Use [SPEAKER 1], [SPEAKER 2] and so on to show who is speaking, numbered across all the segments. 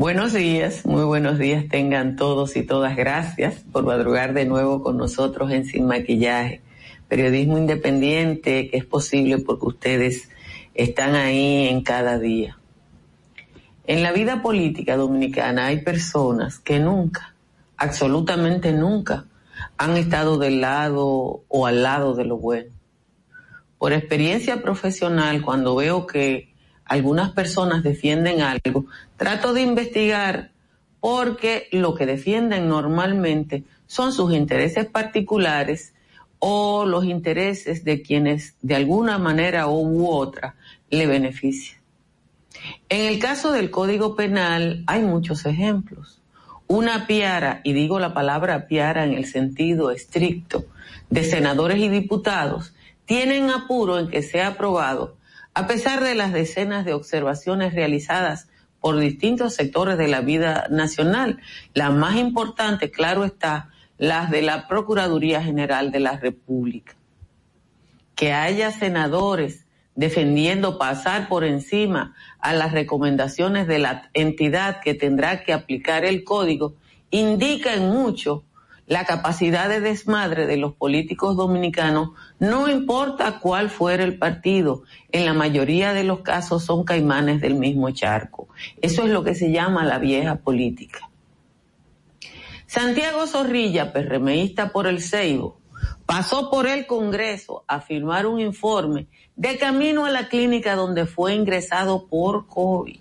[SPEAKER 1] Buenos días, muy buenos días tengan todos y todas. Gracias por madrugar de nuevo con nosotros en Sin Maquillaje. Periodismo independiente que es posible porque ustedes están ahí en cada día. En la vida política dominicana hay personas que nunca, absolutamente nunca, han estado del lado o al lado de lo bueno. Por experiencia profesional, cuando veo que algunas personas defienden algo, trato de investigar porque lo que defienden normalmente son sus intereses particulares o los intereses de quienes de alguna manera u otra le benefician. En el caso del Código Penal hay muchos ejemplos. Una piara, y digo la palabra piara en el sentido estricto, de senadores y diputados, tienen apuro en que sea aprobado a pesar de las decenas de observaciones realizadas por distintos sectores de la vida nacional, la más importante, claro está, las de la Procuraduría General de la República. Que haya senadores defendiendo pasar por encima a las recomendaciones de la entidad que tendrá que aplicar el código, indica en mucho la capacidad de desmadre de los políticos dominicanos, no importa cuál fuera el partido, en la mayoría de los casos son caimanes del mismo charco. Eso es lo que se llama la vieja política. Santiago Zorrilla, PRMista por el Ceibo, pasó por el Congreso a firmar un informe de camino a la clínica donde fue ingresado por COVID.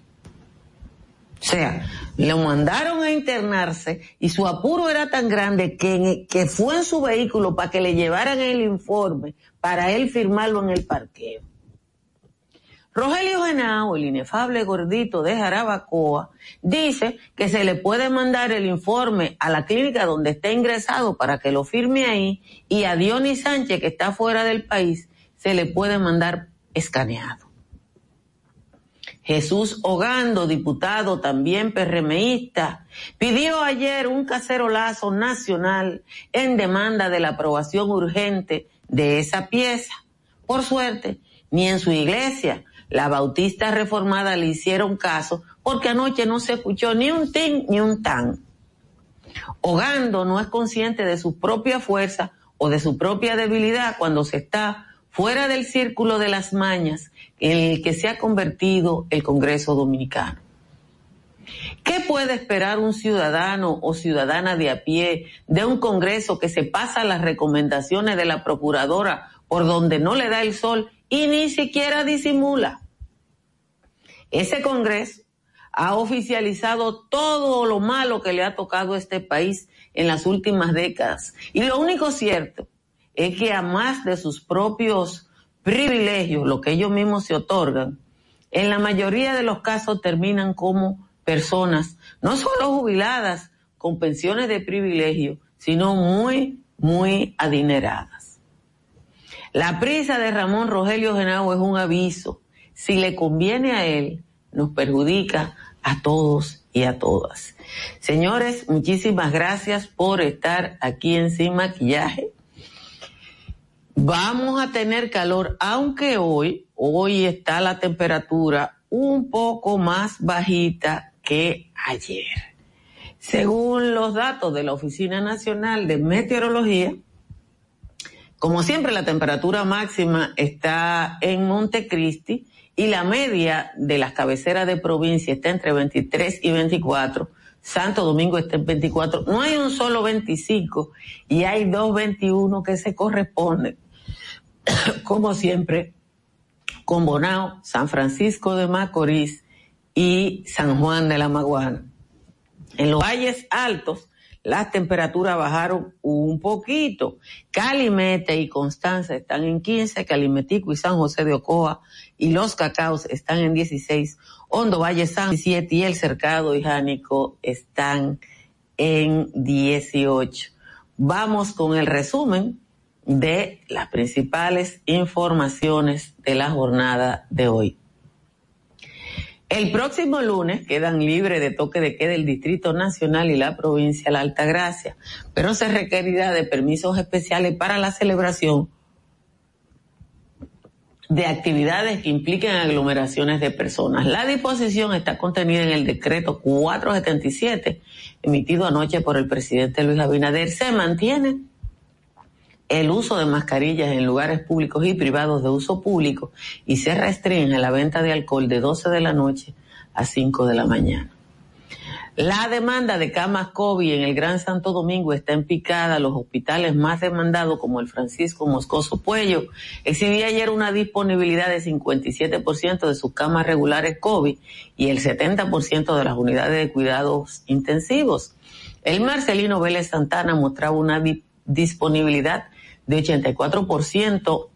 [SPEAKER 1] O sea, lo mandaron a internarse y su apuro era tan grande que, que fue en su vehículo para que le llevaran el informe para él firmarlo en el parqueo. Rogelio Genao, el inefable gordito de Jarabacoa, dice que se le puede mandar el informe a la clínica donde está ingresado para que lo firme ahí y a Dionis Sánchez, que está fuera del país, se le puede mandar escaneado. Jesús Hogando, diputado también PRMista, pidió ayer un cacerolazo nacional en demanda de la aprobación urgente de esa pieza. Por suerte, ni en su iglesia, la Bautista Reformada, le hicieron caso porque anoche no se escuchó ni un tin ni un tan. Hogando no es consciente de su propia fuerza o de su propia debilidad cuando se está fuera del círculo de las mañas en el que se ha convertido el Congreso Dominicano. ¿Qué puede esperar un ciudadano o ciudadana de a pie de un Congreso que se pasa las recomendaciones de la Procuradora por donde no le da el sol y ni siquiera disimula? Ese Congreso ha oficializado todo lo malo que le ha tocado a este país en las últimas décadas. Y lo único cierto es que a más de sus propios privilegios, lo que ellos mismos se otorgan, en la mayoría de los casos terminan como personas, no solo jubiladas con pensiones de privilegio, sino muy, muy adineradas. La prisa de Ramón Rogelio Genao es un aviso. Si le conviene a él, nos perjudica a todos y a todas. Señores, muchísimas gracias por estar aquí en Sin Maquillaje. Vamos a tener calor, aunque hoy, hoy está la temperatura un poco más bajita que ayer. Según los datos de la Oficina Nacional de Meteorología, como siempre la temperatura máxima está en Montecristi y la media de las cabeceras de provincia está entre 23 y 24. Santo Domingo está en 24. No hay un solo 25 y hay dos 21 que se corresponden como siempre, con Bonao, San Francisco de Macorís y San Juan de la Maguana. En los valles altos, las temperaturas bajaron un poquito. Calimete y Constanza están en 15, Calimetico y San José de Ocoa y Los Cacaos están en 16, Hondo Valle San 17 y El Cercado y están en 18. Vamos con el resumen de las principales informaciones de la jornada de hoy. El próximo lunes quedan libres de toque de queda el Distrito Nacional y la provincia de la Altagracia, pero se requerirá de permisos especiales para la celebración de actividades que impliquen aglomeraciones de personas. La disposición está contenida en el decreto 477 emitido anoche por el presidente Luis Abinader. Se mantiene el uso de mascarillas en lugares públicos y privados de uso público y se restringe la venta de alcohol de 12 de la noche a 5 de la mañana. La demanda de camas COVID en el Gran Santo Domingo está en picada. Los hospitales más demandados, como el Francisco Moscoso Puello, exhibía ayer una disponibilidad de 57% de sus camas regulares COVID y el 70% de las unidades de cuidados intensivos. El Marcelino Vélez Santana mostraba una disponibilidad de 84%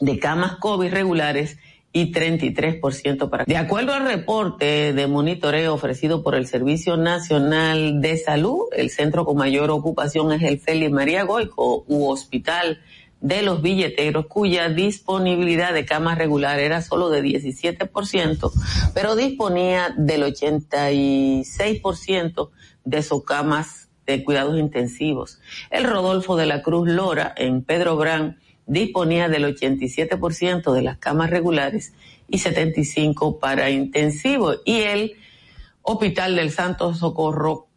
[SPEAKER 1] de camas COVID regulares y 33% para. De acuerdo al reporte de monitoreo ofrecido por el Servicio Nacional de Salud, el centro con mayor ocupación es el Félix María Goico u Hospital de los Billeteros, cuya disponibilidad de camas regular era solo de 17%, pero disponía del 86% de sus camas de cuidados intensivos. El Rodolfo de la Cruz Lora en Pedro Brán disponía del 87% de las camas regulares y 75 para intensivos. Y el Hospital del Santo Socorro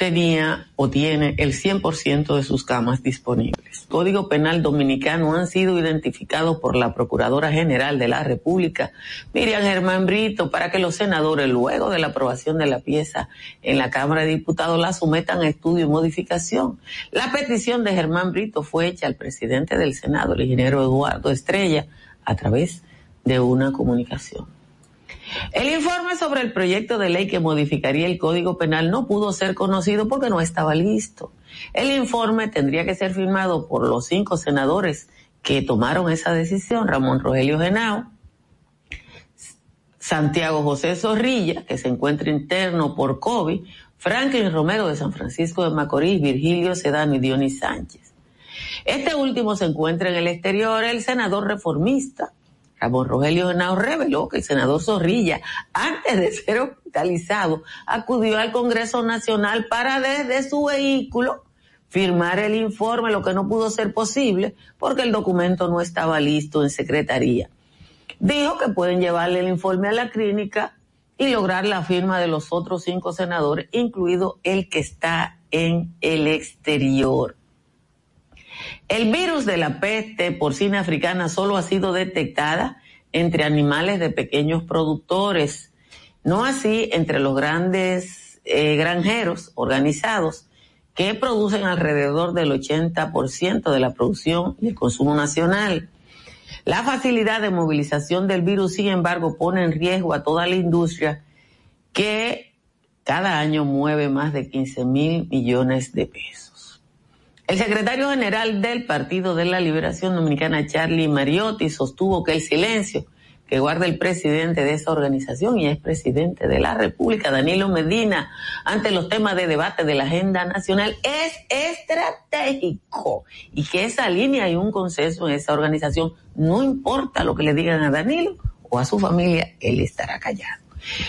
[SPEAKER 1] tenía o tiene el 100% de sus camas disponibles. Código Penal Dominicano han sido identificados por la Procuradora General de la República, Miriam Germán Brito, para que los senadores, luego de la aprobación de la pieza en la Cámara de Diputados, la sometan a estudio y modificación. La petición de Germán Brito fue hecha al presidente del Senado, el ingeniero Eduardo Estrella, a través de una comunicación. El informe sobre el proyecto de ley que modificaría el Código Penal no pudo ser conocido porque no estaba listo. El informe tendría que ser firmado por los cinco senadores que tomaron esa decisión, Ramón Rogelio Genao, Santiago José Zorrilla, que se encuentra interno por COVID, Franklin Romero de San Francisco de Macorís, Virgilio Sedano y Dionis Sánchez. Este último se encuentra en el exterior, el senador reformista Ramón Rogelio Henao reveló que el senador Zorrilla, antes de ser hospitalizado, acudió al Congreso Nacional para desde su vehículo firmar el informe, lo que no pudo ser posible porque el documento no estaba listo en secretaría. Dijo que pueden llevarle el informe a la clínica y lograr la firma de los otros cinco senadores, incluido el que está en el exterior. El virus de la peste porcina africana solo ha sido detectada entre animales de pequeños productores, no así entre los grandes eh, granjeros organizados que producen alrededor del 80% de la producción y el consumo nacional. La facilidad de movilización del virus, sin embargo, pone en riesgo a toda la industria que cada año mueve más de 15 mil millones de pesos. El secretario general del Partido de la Liberación Dominicana, Charlie Mariotti, sostuvo que el silencio que guarda el presidente de esa organización y es presidente de la República, Danilo Medina, ante los temas de debate de la agenda nacional es estratégico y que esa línea y un consenso en esa organización, no importa lo que le digan a Danilo o a su familia, él estará callado.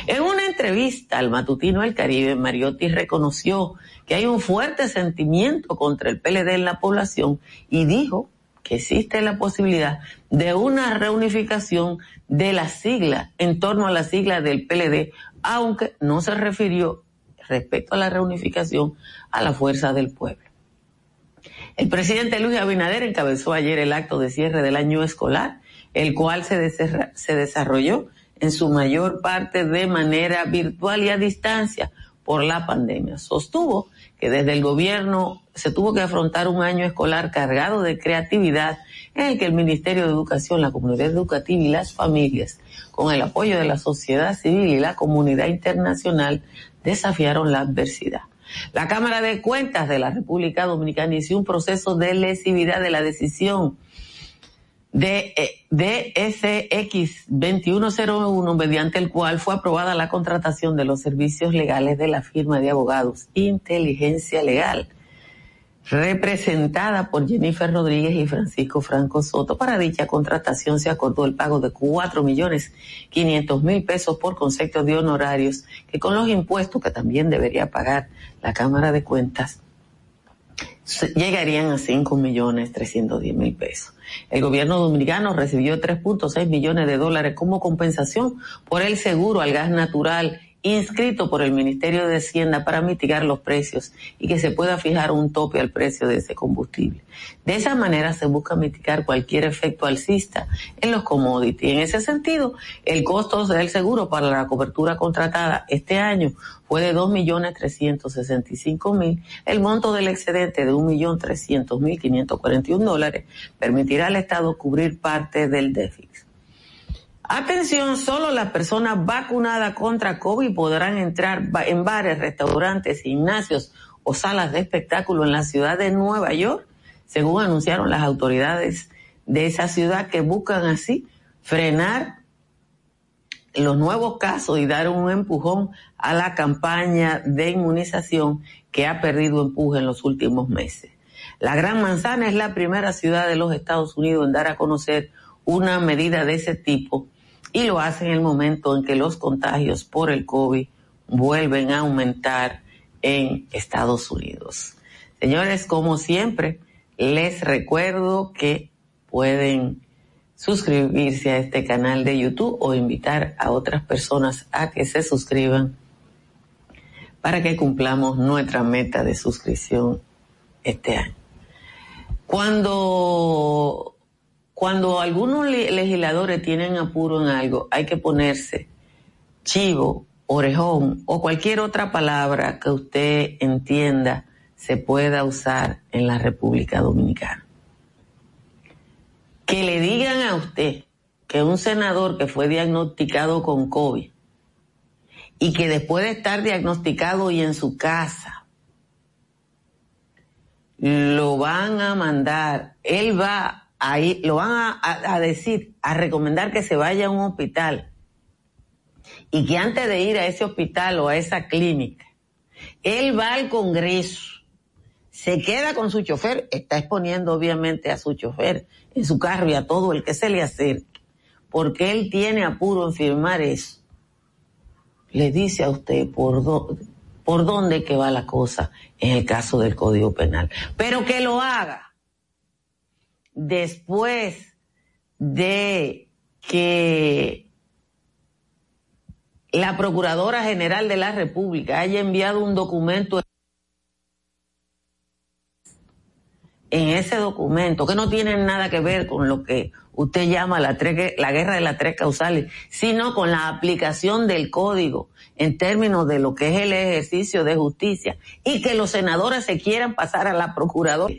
[SPEAKER 1] En una entrevista al matutino El Caribe, Mariotti reconoció que hay un fuerte sentimiento contra el PLD en la población y dijo que existe la posibilidad de una reunificación de la sigla en torno a la sigla del PLD, aunque no se refirió respecto a la reunificación a la fuerza del pueblo. El presidente Luis Abinader encabezó ayer el acto de cierre del año escolar, el cual se, se desarrolló en su mayor parte de manera virtual y a distancia, por la pandemia. Sostuvo que desde el gobierno se tuvo que afrontar un año escolar cargado de creatividad en el que el Ministerio de Educación, la comunidad educativa y las familias, con el apoyo de la sociedad civil y la comunidad internacional, desafiaron la adversidad. La Cámara de Cuentas de la República Dominicana inició un proceso de lesividad de la decisión de DSX 2101 mediante el cual fue aprobada la contratación de los servicios legales de la firma de abogados Inteligencia Legal representada por Jennifer Rodríguez y Francisco Franco Soto. Para dicha contratación se acordó el pago de cuatro millones quinientos mil pesos por concepto de honorarios que con los impuestos que también debería pagar la Cámara de Cuentas llegarían a cinco millones trescientos diez mil pesos. El gobierno dominicano recibió 3.6 millones de dólares como compensación por el seguro al gas natural inscrito por el Ministerio de Hacienda para mitigar los precios y que se pueda fijar un tope al precio de ese combustible. De esa manera se busca mitigar cualquier efecto alcista en los commodities. En ese sentido, el costo del seguro para la cobertura contratada este año fue de 2.365.000. El monto del excedente de 1.300.541 dólares permitirá al Estado cubrir parte del déficit. Atención, solo las personas vacunadas contra COVID podrán entrar en bares, restaurantes, gimnasios o salas de espectáculo en la ciudad de Nueva York, según anunciaron las autoridades de esa ciudad que buscan así frenar los nuevos casos y dar un empujón a la campaña de inmunización que ha perdido empuje en los últimos meses. La Gran Manzana es la primera ciudad de los Estados Unidos en dar a conocer una medida de ese tipo y lo hace en el momento en que los contagios por el COVID vuelven a aumentar en Estados Unidos. Señores, como siempre, les recuerdo que pueden suscribirse a este canal de YouTube o invitar a otras personas a que se suscriban para que cumplamos nuestra meta de suscripción este año. Cuando cuando algunos legisladores tienen apuro en algo, hay que ponerse chivo, orejón o cualquier otra palabra que usted entienda se pueda usar en la República Dominicana. Que le digan a usted que un senador que fue diagnosticado con COVID y que después de estar diagnosticado y en su casa, lo van a mandar, él va ahí lo van a, decir, a recomendar que se vaya a un hospital. Y que antes de ir a ese hospital o a esa clínica, él va al Congreso, se queda con su chofer, está exponiendo obviamente a su chofer en su carro y a todo el que se le acerque, porque él tiene apuro en firmar eso. Le dice a usted por, por dónde que va la cosa en el caso del Código Penal, pero que lo haga después de que la Procuradora General de la República haya enviado un documento en ese documento, que no tiene nada que ver con lo que usted llama la, la guerra de las tres causales, sino con la aplicación del código en términos de lo que es el ejercicio de justicia y que los senadores se quieran pasar a la Procuradora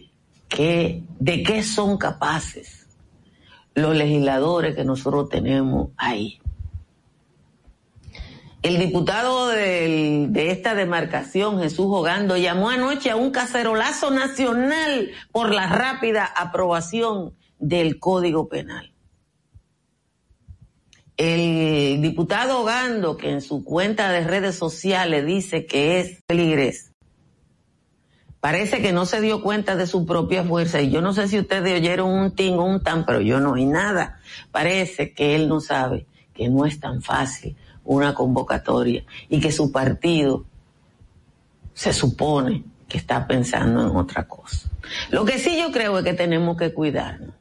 [SPEAKER 1] de qué son capaces los legisladores que nosotros tenemos ahí. El diputado de esta demarcación, Jesús Hogando, llamó anoche a un cacerolazo nacional por la rápida aprobación del Código Penal. El diputado Hogando, que en su cuenta de redes sociales dice que es peligroso, parece que no se dio cuenta de su propia fuerza. Y yo no sé si ustedes oyeron un ting o un tan, pero yo no oí nada. Parece que él no sabe que no es tan fácil una convocatoria y que su partido se supone que está pensando en otra cosa. Lo que sí yo creo es que tenemos que cuidarnos.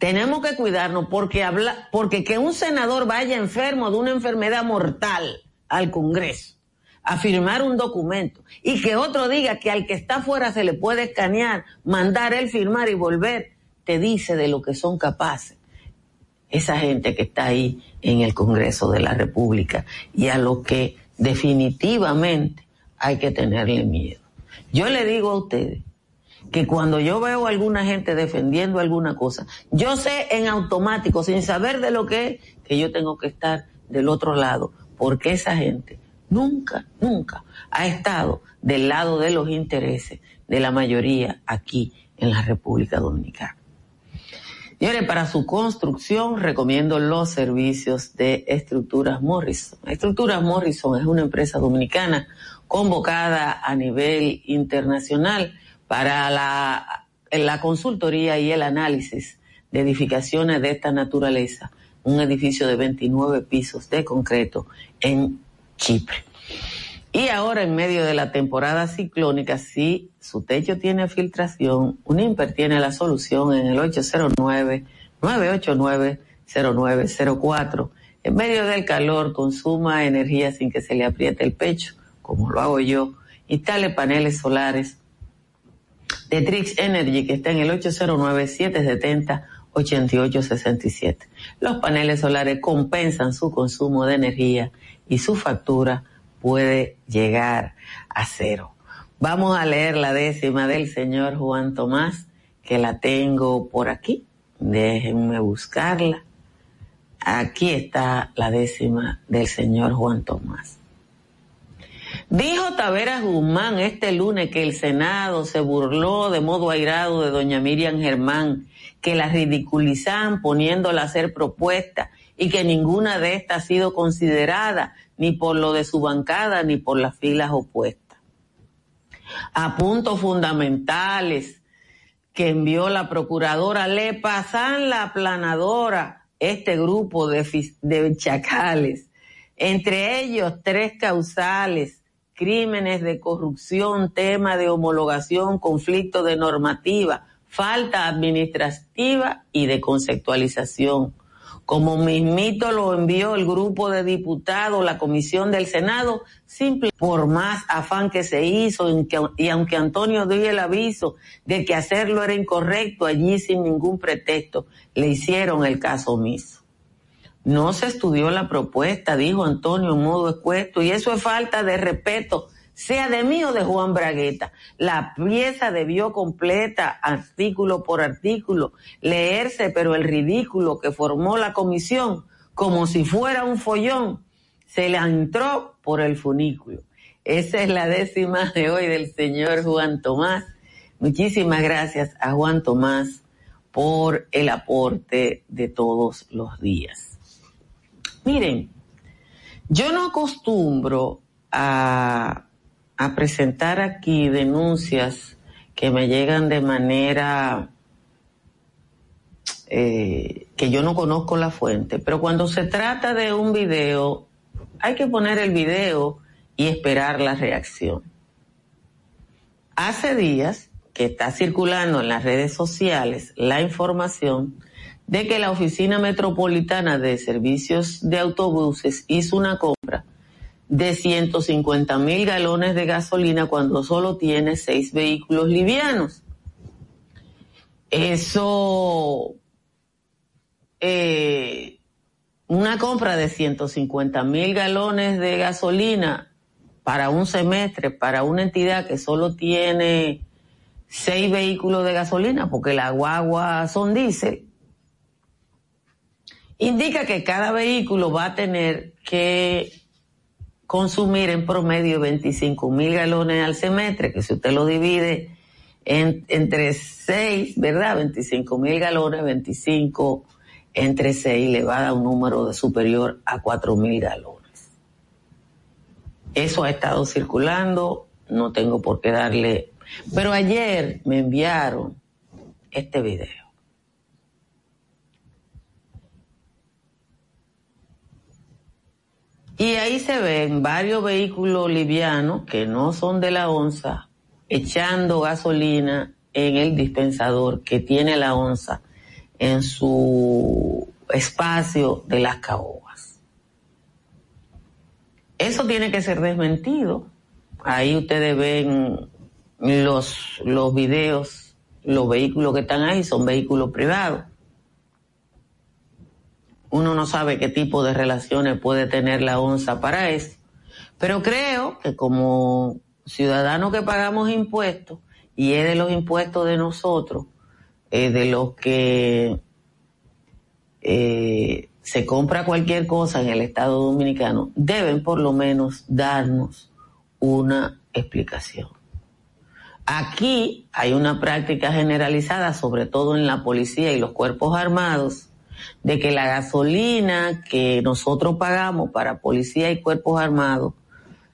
[SPEAKER 1] Tenemos que cuidarnos porque habla, porque que un senador vaya enfermo de una enfermedad mortal al Congreso a firmar un documento y que otro diga que al que está afuera se le puede escanear, mandar él firmar y volver, te dice de lo que son capaces esa gente que está ahí en el Congreso de la República y a lo que definitivamente hay que tenerle miedo. Yo le digo a ustedes que cuando yo veo a alguna gente defendiendo alguna cosa, yo sé en automático, sin saber de lo que es, que yo tengo que estar del otro lado, porque esa gente nunca, nunca ha estado del lado de los intereses de la mayoría aquí en la República Dominicana. Señores, para su construcción recomiendo los servicios de Estructuras Morrison. Estructuras Morrison es una empresa dominicana convocada a nivel internacional para la, la consultoría y el análisis de edificaciones de esta naturaleza. Un edificio de 29 pisos de concreto en Chipre. Y ahora en medio de la temporada ciclónica, si su techo tiene filtración, Unimper tiene la solución en el 809-989-0904. En medio del calor, consuma energía sin que se le apriete el pecho, como lo hago yo. Instale paneles solares de Trix Energy, que está en el 809-770-8867. Los paneles solares compensan su consumo de energía y su factura puede llegar a cero. Vamos a leer la décima del señor Juan Tomás, que la tengo por aquí. Déjenme buscarla. Aquí está la décima del señor Juan Tomás. Dijo Taveras Guzmán este lunes que el Senado se burló de modo airado de doña Miriam Germán, que la ridiculizaban poniéndola a hacer propuestas y que ninguna de estas ha sido considerada ni por lo de su bancada ni por las filas opuestas. A puntos fundamentales que envió la procuradora, le pasan la aplanadora este grupo de, de chacales, entre ellos tres causales, crímenes de corrupción, tema de homologación, conflicto de normativa, falta administrativa y de conceptualización como mismito lo envió el grupo de diputados, la comisión del Senado, simple por más afán que se hizo y aunque Antonio dio el aviso de que hacerlo era incorrecto, allí sin ningún pretexto le hicieron el caso omiso. No se estudió la propuesta, dijo Antonio en modo escuesto, y eso es falta de respeto sea de mí o de Juan Bragueta. La pieza debió completa, artículo por artículo, leerse, pero el ridículo que formó la comisión, como si fuera un follón, se le entró por el funículo. Esa es la décima de hoy del señor Juan Tomás. Muchísimas gracias a Juan Tomás por el aporte de todos los días. Miren, yo no acostumbro a a presentar aquí denuncias que me llegan de manera eh, que yo no conozco la fuente, pero cuando se trata de un video, hay que poner el video y esperar la reacción. Hace días que está circulando en las redes sociales la información de que la Oficina Metropolitana de Servicios de Autobuses hizo una de 150 mil galones de gasolina cuando solo tiene seis vehículos livianos. Eso, eh, una compra de 150 mil galones de gasolina para un semestre, para una entidad que solo tiene seis vehículos de gasolina, porque la guagua son diésel, indica que cada vehículo va a tener que consumir en promedio 25 mil galones al semestre, que si usted lo divide entre 6, ¿verdad? 25 mil galones, 25 entre 6 le va a dar un número de superior a 4 mil galones. Eso ha estado circulando, no tengo por qué darle, pero ayer me enviaron este video. Y ahí se ven varios vehículos livianos que no son de la onza echando gasolina en el dispensador que tiene la onza en su espacio de las caobas. Eso tiene que ser desmentido. Ahí ustedes ven los, los videos, los vehículos que están ahí son vehículos privados uno no sabe qué tipo de relaciones puede tener la onza para eso, Pero creo que como ciudadanos que pagamos impuestos, y es de los impuestos de nosotros, de los que eh, se compra cualquier cosa en el Estado Dominicano, deben por lo menos darnos una explicación. Aquí hay una práctica generalizada, sobre todo en la policía y los cuerpos armados, de que la gasolina que nosotros pagamos para policía y cuerpos armados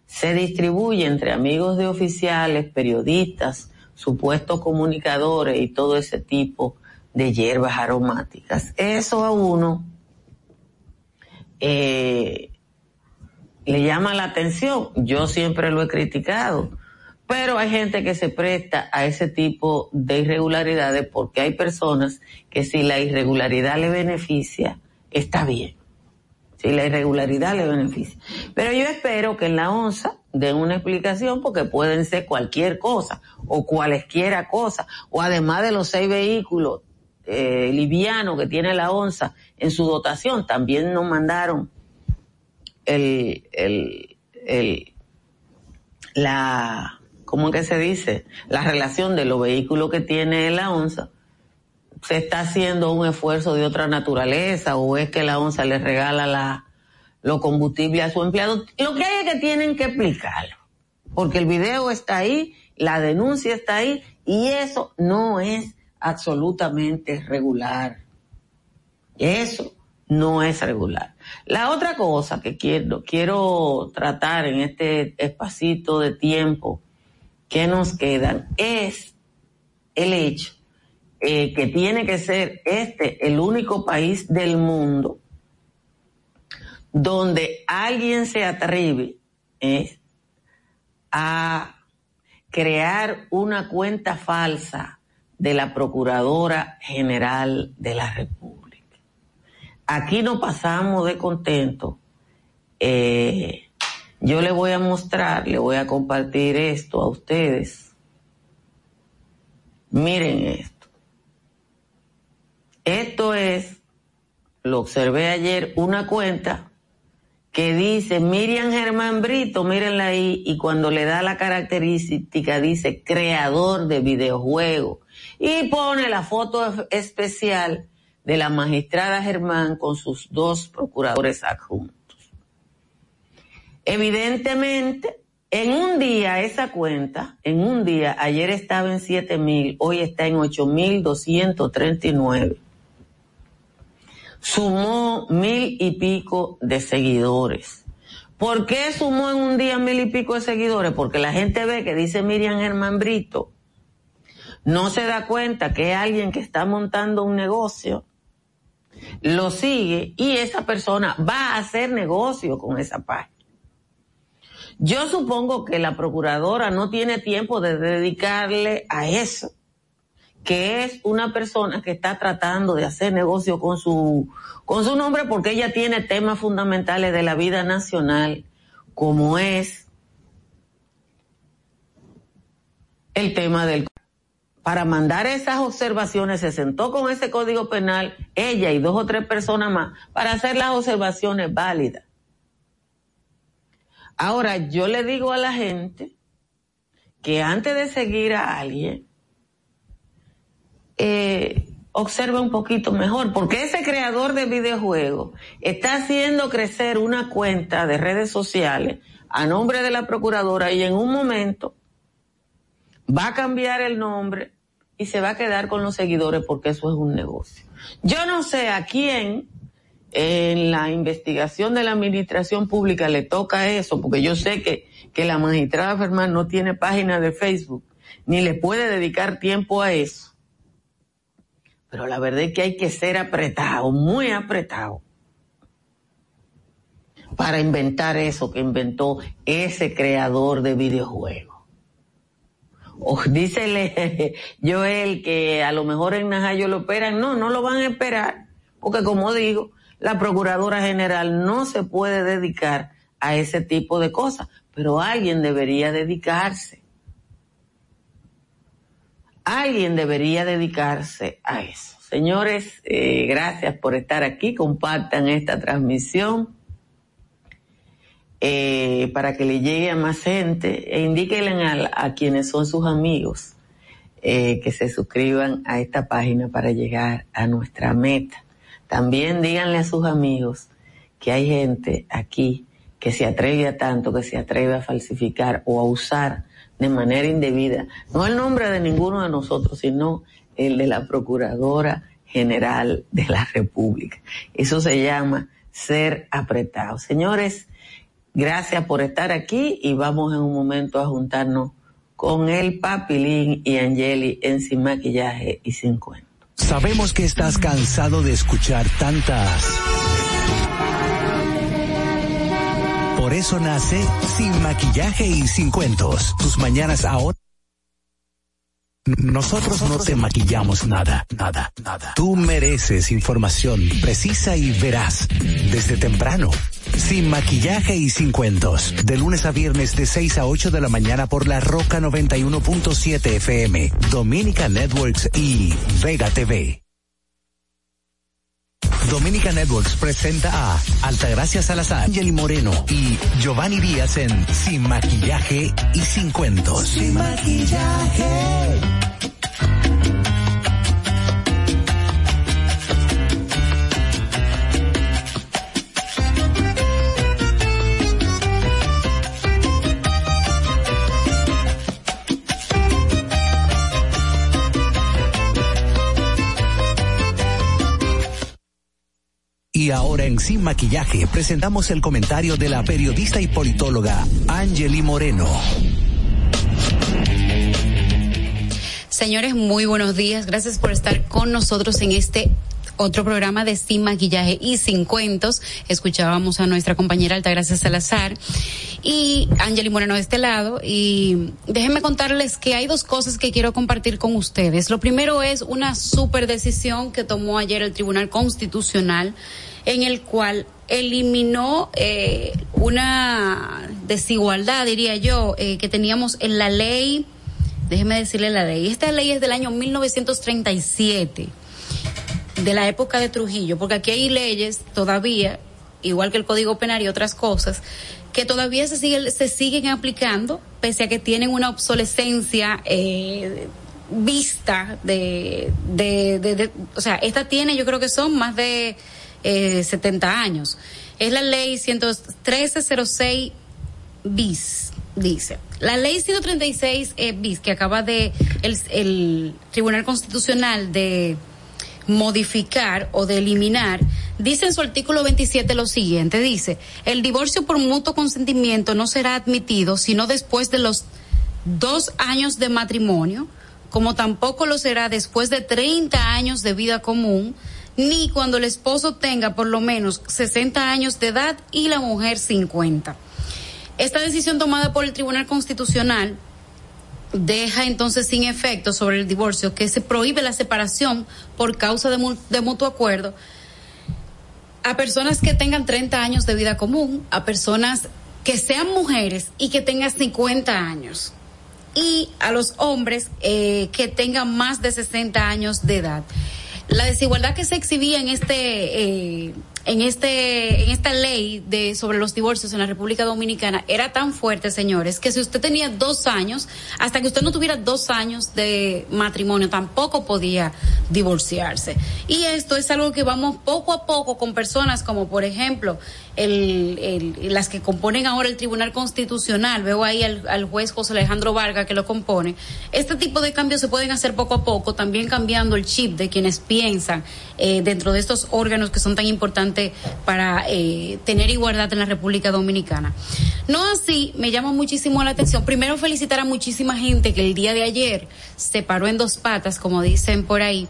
[SPEAKER 1] se distribuye entre amigos de oficiales, periodistas, supuestos comunicadores y todo ese tipo de hierbas aromáticas. Eso a uno eh, le llama la atención. Yo siempre lo he criticado. Pero hay gente que se presta a ese tipo de irregularidades porque hay personas que si la irregularidad le beneficia, está bien. Si la irregularidad le beneficia. Pero yo espero que en la onza den una explicación porque pueden ser cualquier cosa o cualesquiera cosa o además de los seis vehículos eh, livianos que tiene la onza en su dotación, también nos mandaron el, el, el, la, ¿cómo que se dice? La relación de los vehículos que tiene la onza. Se está haciendo un esfuerzo de otra naturaleza o es que la onza le regala la, los combustibles a su empleado. Lo que hay es que tienen que explicarlo. Porque el video está ahí, la denuncia está ahí y eso no es absolutamente regular. Eso no es regular. La otra cosa que quiero, quiero tratar en este espacito de tiempo que nos quedan es el hecho eh, que tiene que ser este el único país del mundo donde alguien se atreve eh, a crear una cuenta falsa de la Procuradora General de la República. Aquí no pasamos de contento. Eh, yo le voy a mostrar, le voy a compartir esto a ustedes. Miren esto. Esto es, lo observé ayer, una cuenta que dice Miriam Germán Brito, mírenla ahí, y cuando le da la característica dice creador de videojuegos y pone la foto especial de la magistrada Germán con sus dos procuradores adjuntos. Evidentemente, en un día esa cuenta, en un día, ayer estaba en siete mil, hoy está en ocho mil doscientos treinta y nueve. Sumó mil y pico de seguidores. ¿Por qué sumó en un día mil y pico de seguidores? Porque la gente ve que dice Miriam Germán Brito, no se da cuenta que es alguien que está montando un negocio, lo sigue y esa persona va a hacer negocio con esa página. Yo supongo que la procuradora no tiene tiempo de dedicarle a eso, que es una persona que está tratando de hacer negocio con su, con su nombre porque ella tiene temas fundamentales de la vida nacional, como es el tema del para mandar esas observaciones, se sentó con ese código penal, ella y dos o tres personas más, para hacer las observaciones válidas. Ahora, yo le digo a la gente que antes de seguir a alguien, eh, observe un poquito mejor, porque ese creador de videojuegos está haciendo crecer una cuenta de redes sociales a nombre de la procuradora y en un momento va a cambiar el nombre y se va a quedar con los seguidores porque eso es un negocio. Yo no sé a quién en la investigación de la administración pública le toca eso, porque yo sé que, que la magistrada Fermán no tiene página de Facebook, ni le puede dedicar tiempo a eso. Pero la verdad es que hay que ser apretado, muy apretado, para inventar eso que inventó ese creador de videojuegos. O dícele Joel que a lo mejor en Najayo lo esperan. No, no lo van a esperar. Porque como digo, la Procuradora General no se puede dedicar a ese tipo de cosas. Pero alguien debería dedicarse. Alguien debería dedicarse a eso. Señores, eh, gracias por estar aquí. Compartan esta transmisión. eh, para que le llegue a más gente e indíquenle a, a quienes son sus amigos eh, que se suscriban a esta página para llegar a nuestra meta. También díganle a sus amigos que hay gente aquí que se atreve a tanto, que se atreve a falsificar o a usar de manera indebida, no el nombre de ninguno de nosotros, sino el de la Procuradora General de la República. Eso se llama ser apretado. Señores, gracias por estar aquí y vamos en un momento a juntarnos con el Papilín y Angeli en Sin Maquillaje y Sin Cuento.
[SPEAKER 2] Sabemos que estás cansado de escuchar tantas. Por eso nace Sin Maquillaje y Sin Cuentos. Tus mañanas ahora. Nosotros no te maquillamos nada, nada, nada. Tú mereces información precisa y veraz desde temprano. Sin maquillaje y sin cuentos. De lunes a viernes de 6 a 8 de la mañana por la Roca 91.7 FM, Dominica Networks y Vega TV. Dominica Networks presenta a Altagracia Salazar, Angeli Moreno y Giovanni Díaz en Sin Maquillaje y Sin Cuentos. Sin Maquillaje. Y ahora en Sin Maquillaje presentamos el comentario de la periodista y politóloga Angeli Moreno.
[SPEAKER 3] Señores, muy buenos días. Gracias por estar con nosotros en este otro programa de Sin Maquillaje y Sin Cuentos. Escuchábamos a nuestra compañera Altagracia Salazar y Angeli Moreno de este lado. Y déjenme contarles que hay dos cosas que quiero compartir con ustedes. Lo primero es una super decisión que tomó ayer el Tribunal Constitucional en el cual eliminó eh, una desigualdad, diría yo, eh, que teníamos en la ley, déjeme decirle la ley, esta ley es del año 1937, de la época de Trujillo, porque aquí hay leyes todavía, igual que el Código Penal y otras cosas, que todavía se, sigue, se siguen aplicando, pese a que tienen una obsolescencia eh, vista de, de, de, o sea, esta tiene, yo creo que son más de eh, 70 años. Es la ley 1306 bis, dice. La ley 136 eh, bis que acaba de el, el Tribunal Constitucional de modificar o de eliminar, dice en su artículo 27 lo siguiente, dice, el divorcio por mutuo consentimiento no será admitido sino después de los dos años de matrimonio, como tampoco lo será después de 30 años de vida común, ni cuando el esposo tenga por lo menos 60 años de edad y la mujer 50. Esta decisión tomada por el Tribunal Constitucional deja entonces sin efecto sobre el divorcio que se prohíbe la separación por causa de, mu de mutuo acuerdo a personas que tengan 30 años de vida común, a personas que sean mujeres y que tengan 50 años y a los hombres eh, que tengan más de 60 años de edad la desigualdad que se exhibía en este eh, en este en esta ley de sobre los divorcios en la República Dominicana era tan fuerte, señores, que si usted tenía dos años, hasta que usted no tuviera dos años de matrimonio, tampoco podía divorciarse. Y esto es algo que vamos poco a poco con personas como, por ejemplo, el, las que componen ahora el Tribunal Constitucional, veo ahí al, al, juez José Alejandro Vargas que lo compone, este tipo de cambios se pueden hacer poco a poco, también cambiando el chip de quienes piensan eh, dentro de estos órganos que son tan importantes para eh, tener igualdad en la República Dominicana. No así, me llama muchísimo la atención. Primero felicitar a muchísima gente que el día de ayer se paró en dos patas, como dicen por ahí,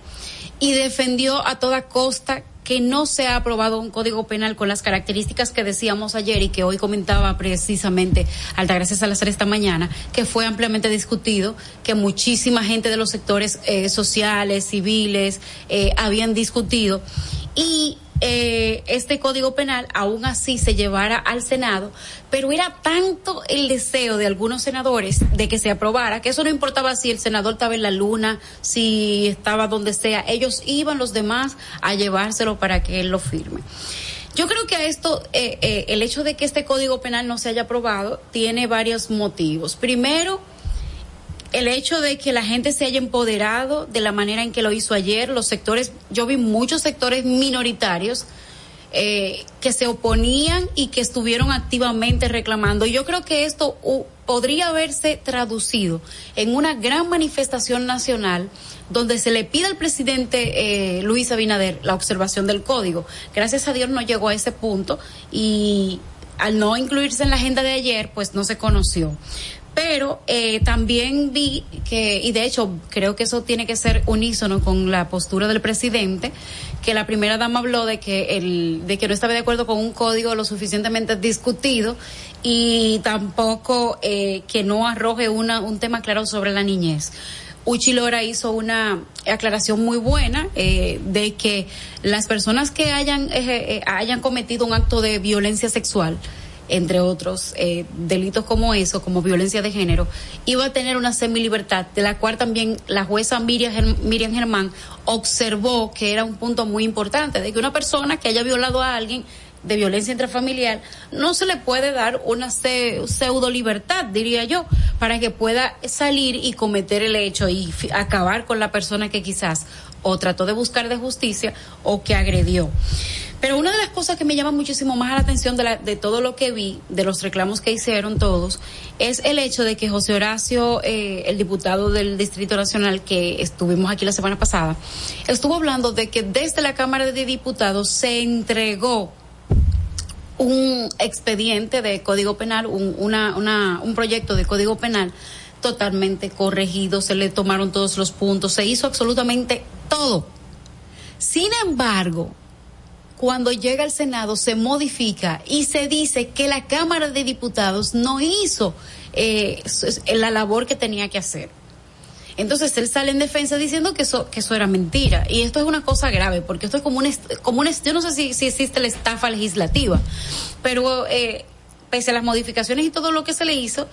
[SPEAKER 3] y defendió a toda costa que no se ha aprobado un código penal con las características que decíamos ayer y que hoy comentaba precisamente Altagracia Salazar esta mañana, que fue ampliamente discutido, que muchísima gente de los sectores eh, sociales, civiles, eh, habían discutido. Y eh, este código penal aún así se llevara al Senado, pero era tanto el deseo de algunos senadores de que se aprobara, que eso no importaba si el senador estaba en la luna, si estaba donde sea, ellos iban los demás a llevárselo para que él lo firme. Yo creo que a esto, eh, eh, el hecho de que este código penal no se haya aprobado, tiene varios motivos. Primero, el hecho de que la gente se haya empoderado de la manera en que lo hizo ayer, los sectores, yo vi muchos sectores minoritarios eh, que se oponían y que estuvieron activamente reclamando. Yo creo que esto podría haberse traducido en una gran manifestación nacional donde se le pide al presidente eh, Luis Abinader la observación del código. Gracias a Dios no llegó a ese punto y al no incluirse en la agenda de ayer, pues no se conoció pero eh, también vi que, y de hecho creo que eso tiene que ser unísono con la postura del presidente, que la primera dama habló de que, el, de que no estaba de acuerdo con un código lo suficientemente discutido y tampoco eh, que no arroje una, un tema claro sobre la niñez. Uchi Lora hizo una aclaración muy buena eh, de que las personas que hayan, eh, hayan cometido un acto de violencia sexual, entre otros eh, delitos como eso, como violencia de género, iba a tener una semilibertad, de la cual también la jueza Miriam, Miriam Germán observó que era un punto muy importante, de que una persona que haya violado a alguien de violencia intrafamiliar, no se le puede dar una pseudo libertad, diría yo, para que pueda salir y cometer el hecho y acabar con la persona que quizás o trató de buscar de justicia o que agredió. Pero una de las cosas que me llama muchísimo más la atención de, la, de todo lo que vi, de los reclamos que hicieron todos, es el hecho de que José Horacio, eh, el diputado del Distrito Nacional que estuvimos aquí la semana pasada, estuvo hablando de que desde la Cámara de Diputados se entregó un expediente de Código Penal, un, una, una, un proyecto de Código Penal totalmente corregido, se le tomaron todos los puntos, se hizo absolutamente todo. Sin embargo, cuando llega al Senado se modifica y se dice que la Cámara de Diputados no hizo eh, la labor que tenía que hacer. Entonces él sale en defensa diciendo que eso, que eso era mentira. Y esto es una cosa grave, porque esto es como un, como un yo no sé si, si existe la estafa legislativa, pero eh, pese a las modificaciones y todo lo que se le hizo,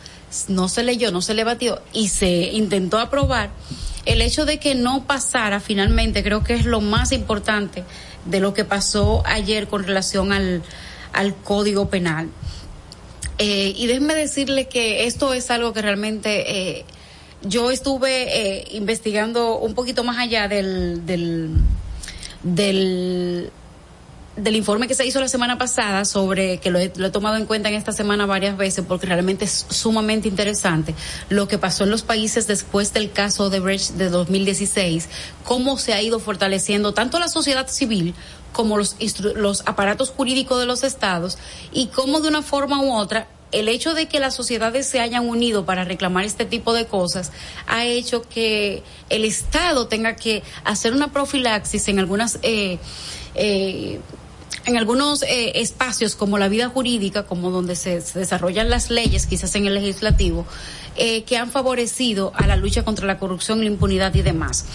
[SPEAKER 3] no se leyó, no se le batió y se intentó aprobar. El hecho de que no pasara finalmente creo que es lo más importante de lo que pasó ayer con relación al, al Código Penal. Eh, y déjenme decirle que esto es algo que realmente eh, yo estuve eh, investigando un poquito más allá del, del, del del informe que se hizo la semana pasada sobre, que lo he, tomado en cuenta en esta semana varias veces porque realmente es sumamente interesante lo que pasó en los países después del caso de Brecht de 2016, cómo se ha ido fortaleciendo tanto la sociedad civil como los, los aparatos jurídicos de los estados y cómo de una forma u otra el hecho de que las sociedades se hayan unido para reclamar este tipo de cosas ha hecho que el Estado tenga que hacer una profilaxis en algunas eh, eh, en algunos eh, espacios como la vida jurídica, como donde se, desarrollan las leyes, quizás en el legislativo, eh, que han favorecido a la lucha contra la corrupción, la impunidad y demás.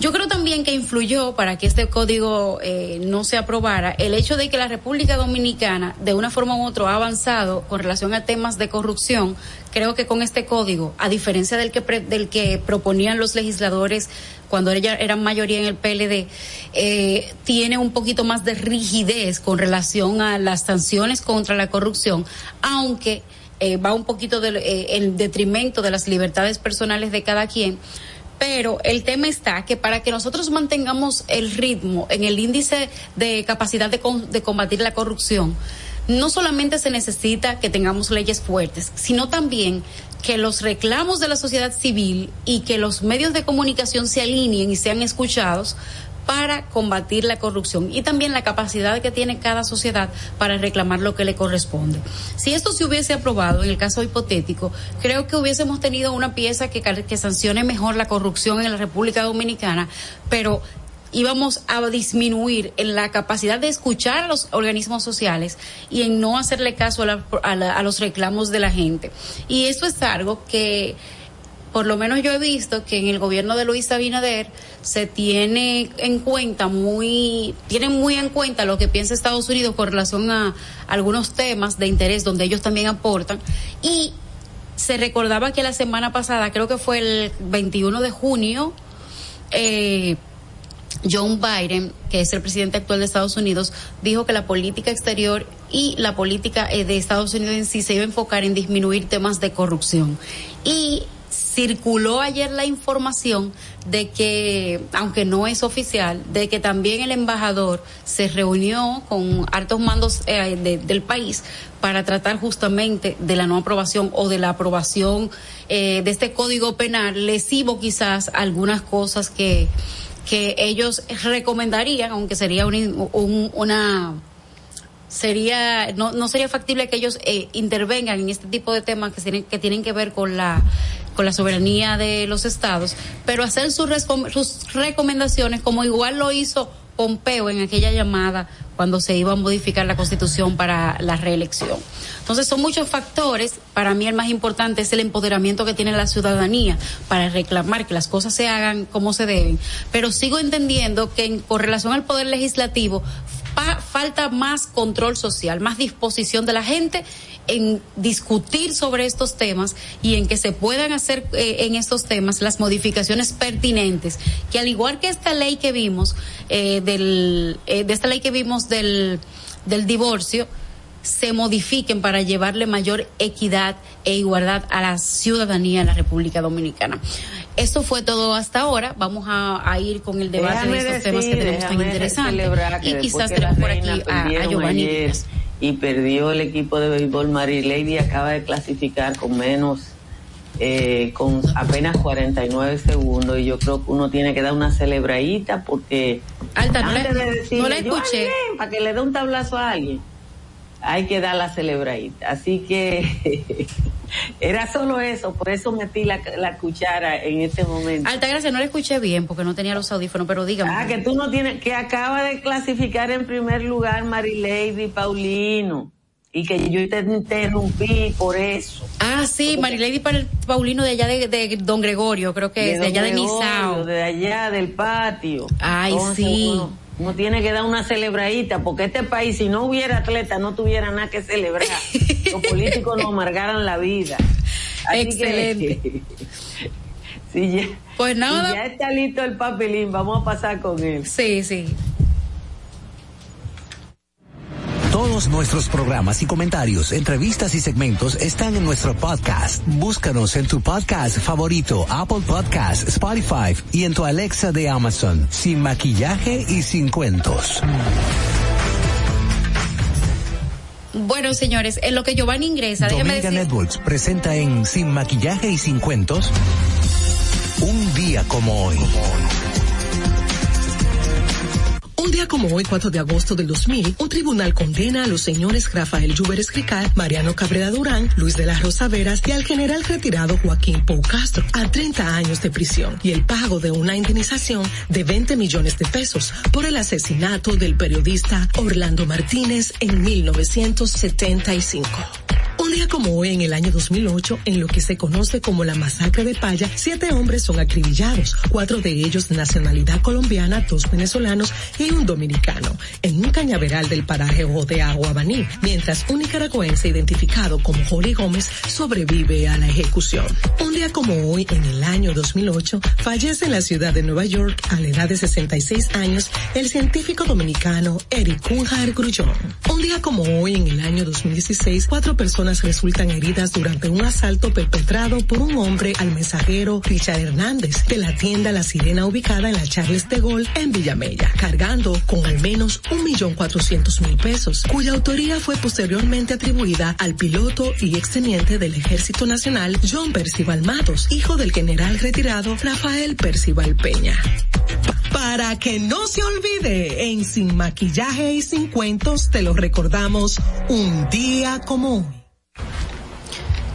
[SPEAKER 3] Yo creo también que influyó para que este código eh, no se aprobara el hecho de que la República Dominicana, de una forma u otra, ha avanzado con relación a temas de corrupción. Creo que con este código, a diferencia del que, del que proponían los legisladores cuando ella era mayoría en el PLD, eh, tiene un poquito más de rigidez con relación a las sanciones contra la corrupción, aunque eh, va un poquito en detrimento de las libertades personales de cada quien. Pero el tema está que para que nosotros mantengamos el ritmo en el índice de capacidad de combatir la corrupción, no solamente se necesita que tengamos leyes fuertes, sino también que los reclamos de la sociedad civil y que los medios de comunicación se alineen y sean escuchados para combatir la corrupción y también la capacidad que tiene cada sociedad para reclamar lo que le corresponde. Si esto se hubiese aprobado, en el caso hipotético, creo que hubiésemos tenido una pieza que, que sancione mejor la corrupción en la República Dominicana, pero íbamos a disminuir en la capacidad de escuchar a los organismos sociales y en no hacerle caso a, a los reclamos de la gente. Y eso es algo que por lo menos yo he visto que en el gobierno de Luis Abinader se tiene en cuenta muy, tienen muy en cuenta lo que piensa Estados Unidos con relación a algunos temas de interés donde ellos también aportan y se recordaba que la semana pasada, creo que fue el 21 de junio, eh, John Biden, que es el presidente actual de Estados Unidos, dijo que la política exterior y la política eh, de Estados Unidos en sí se iba a enfocar en disminuir temas de corrupción. Y circuló ayer la información de que, aunque no es oficial, de que también el embajador se reunió con altos mandos eh, del país para tratar justamente de la no aprobación o de la aprobación eh, de este código penal lesivo quizás algunas cosas que que ellos recomendarían, aunque sería una sería no, no sería factible que ellos eh, intervengan en este tipo de temas que tienen que tienen que ver con la con la soberanía de los estados, pero hacer sus, sus recomendaciones como igual lo hizo Pompeo en aquella llamada cuando se iba a modificar la constitución para la reelección. Entonces son muchos factores, para mí el más importante es el empoderamiento que tiene la ciudadanía para reclamar que las cosas se hagan como se deben, pero sigo entendiendo que en, con relación al poder legislativo falta más control social, más disposición de la gente en discutir sobre estos temas y en que se puedan hacer eh, en estos temas las modificaciones pertinentes, que al igual que esta ley que vimos, eh, del, eh, de esta ley que vimos del, del divorcio, se modifiquen para llevarle mayor equidad e igualdad a la ciudadanía de la República Dominicana. Esto fue todo hasta ahora. Vamos a, ir con el debate de estos temas que tenemos tan interesantes. Y quizás tenemos por aquí a, a Giovanni
[SPEAKER 1] y perdió el equipo de béisbol. Mary Lady acaba de clasificar con menos eh, con apenas 49 segundos. Y yo creo que uno tiene que dar una celebradita porque
[SPEAKER 3] Alta, no, la escuché.
[SPEAKER 1] Para que le dé un tablazo a alguien hay que dar la celebradita así que Era solo eso, por eso metí la, la cuchara en este momento.
[SPEAKER 3] Alta gracia, no la escuché bien porque no tenía los audífonos, pero dígame.
[SPEAKER 1] Ah, que tú no tienes, que acaba de clasificar en primer lugar Marilady Paulino. Y que yo te interrumpí por eso.
[SPEAKER 3] Ah, sí, Marilady Paulino de allá de, Don Gregorio, creo que es, de allá de Nizao.
[SPEAKER 1] De allá del patio.
[SPEAKER 3] Ay, sí.
[SPEAKER 1] Uno tiene que dar una celebradita, porque este país, si no hubiera atleta, no tuviera nada que celebrar. Los políticos nos amargaran la vida.
[SPEAKER 3] Excelente.
[SPEAKER 1] ya,
[SPEAKER 3] pues nada.
[SPEAKER 1] Si ya está listo el papelín, vamos a pasar con él.
[SPEAKER 3] Sí, sí.
[SPEAKER 2] Todos nuestros programas y comentarios, entrevistas y segmentos están en nuestro podcast. Búscanos en tu podcast favorito, Apple Podcast, Spotify y en tu Alexa de Amazon, sin maquillaje y sin cuentos.
[SPEAKER 3] Bueno, señores, en lo que Giovanni ingresa,
[SPEAKER 2] déjeme decir... Networks presenta en Sin maquillaje y sin cuentos, un día como hoy.
[SPEAKER 4] Un día como hoy, 4 de agosto del 2000, un tribunal condena a los señores Rafael Lluver Escrical, Mariano Cabrera Durán, Luis de la Rosa Veras y al general retirado Joaquín Pou Castro a 30 años de prisión y el pago de una indemnización de 20 millones de pesos por el asesinato del periodista Orlando Martínez en 1975. Un día como hoy, en el año 2008, en lo que se conoce como la masacre de Paya, siete hombres son acribillados, cuatro de ellos nacionalidad colombiana, dos venezolanos y un dominicano, en un cañaveral del paraje de Aguabaní, mientras un nicaragüense identificado como Jorge Gómez sobrevive a la ejecución. Un día como hoy, en el año 2008, fallece en la ciudad de Nueva York, a la edad de 66 años, el científico dominicano Eric Cunjar Grullón. Un día como hoy, en el año 2016, cuatro personas resultan heridas durante un asalto perpetrado por un hombre al mensajero Richard Hernández de la tienda La Sirena ubicada en la Charles de Gaulle en Villamella, cargando con al menos un millón cuatrocientos mil pesos, cuya autoría fue posteriormente atribuida al piloto y exteniente del Ejército Nacional John Percival Matos, hijo del general retirado Rafael Percival Peña. Para que no se olvide, en Sin Maquillaje y Sin Cuentos te lo recordamos un día hoy.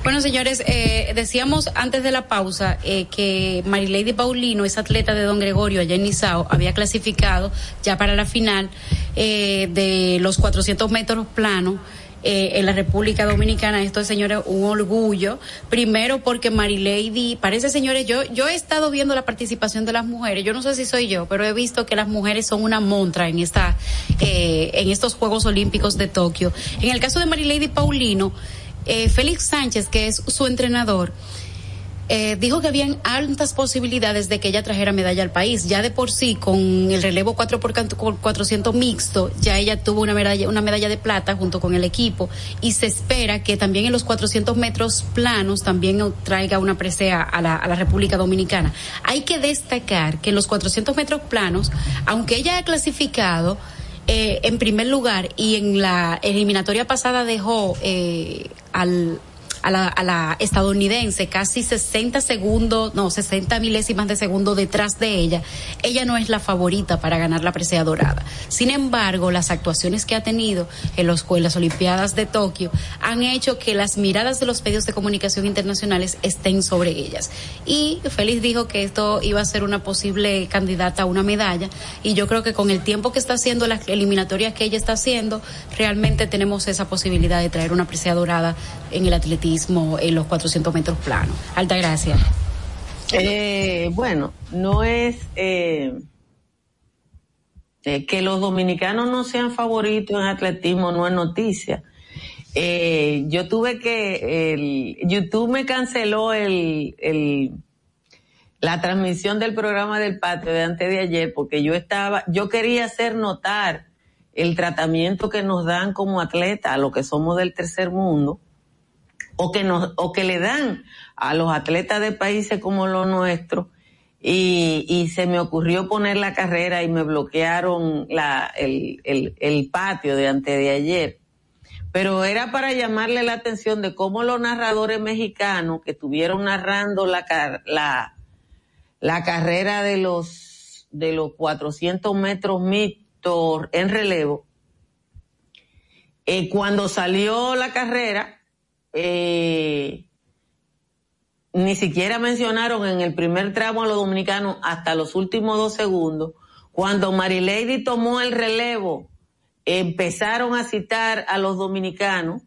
[SPEAKER 3] Bueno, señores, eh, decíamos antes de la pausa eh, que Marilady Paulino, esa atleta de Don Gregorio allá en Nizao, había clasificado ya para la final eh, de los 400 metros planos. en la República Dominicana. Esto es, señores, un orgullo. Primero porque Marilady, parece, señores, yo, yo he estado viendo la participación de las mujeres. Yo no sé si soy yo, pero he visto que las mujeres son una montra en esta, en estos Juegos Olímpicos de Tokio. En el caso de Marilady Paulino, eh, Félix Sánchez, que es su entrenador, eh, dijo que habían altas posibilidades de que ella trajera medalla al país. Ya de por sí, con el relevo 4 por 400 mixto, ya ella tuvo una medalla, una medalla de plata junto con el equipo y se espera que también en los 400 metros planos también traiga una presea a la, a la República Dominicana. Hay que destacar que en los 400 metros planos, aunque ella ha clasificado, eh, en primer lugar y en la eliminatoria pasada dejó eh, al a la, a la estadounidense casi 60 segundos, no, 60 milésimas de segundo detrás de ella, ella no es la favorita para ganar la presea dorada. Sin embargo, las actuaciones que ha tenido en, los, en las Olimpiadas de Tokio han hecho que las miradas de los medios de comunicación internacionales estén sobre ellas. Y Félix dijo que esto iba a ser una posible candidata a una medalla y yo creo que con el tiempo que está haciendo las eliminatorias que ella está haciendo, realmente tenemos esa posibilidad de traer una presea dorada en el atletismo en los 400 metros planos. Alta gracia.
[SPEAKER 1] Eh, bueno, no es eh, eh, que los dominicanos no sean favoritos en atletismo, no es noticia. yo tuve que, el, YouTube me canceló el, el, la transmisión del programa del patio de antes de ayer porque yo estaba, yo quería hacer notar el tratamiento que nos dan como atleta a los que somos del tercer mundo o que nos, o que le dan a los atletas de países como los nuestros y, y se me ocurrió poner la carrera y me bloquearon la, el, el, el patio de antes de ayer. Pero era para llamarle la atención de cómo los narradores mexicanos que estuvieron narrando la, la, la carrera de los, de los 400 metros mixtos en relevo, eh, cuando salió la carrera, eh, ni siquiera mencionaron en el primer tramo a los dominicanos hasta los últimos dos segundos. Cuando Marilady tomó el relevo, empezaron a citar a los dominicanos.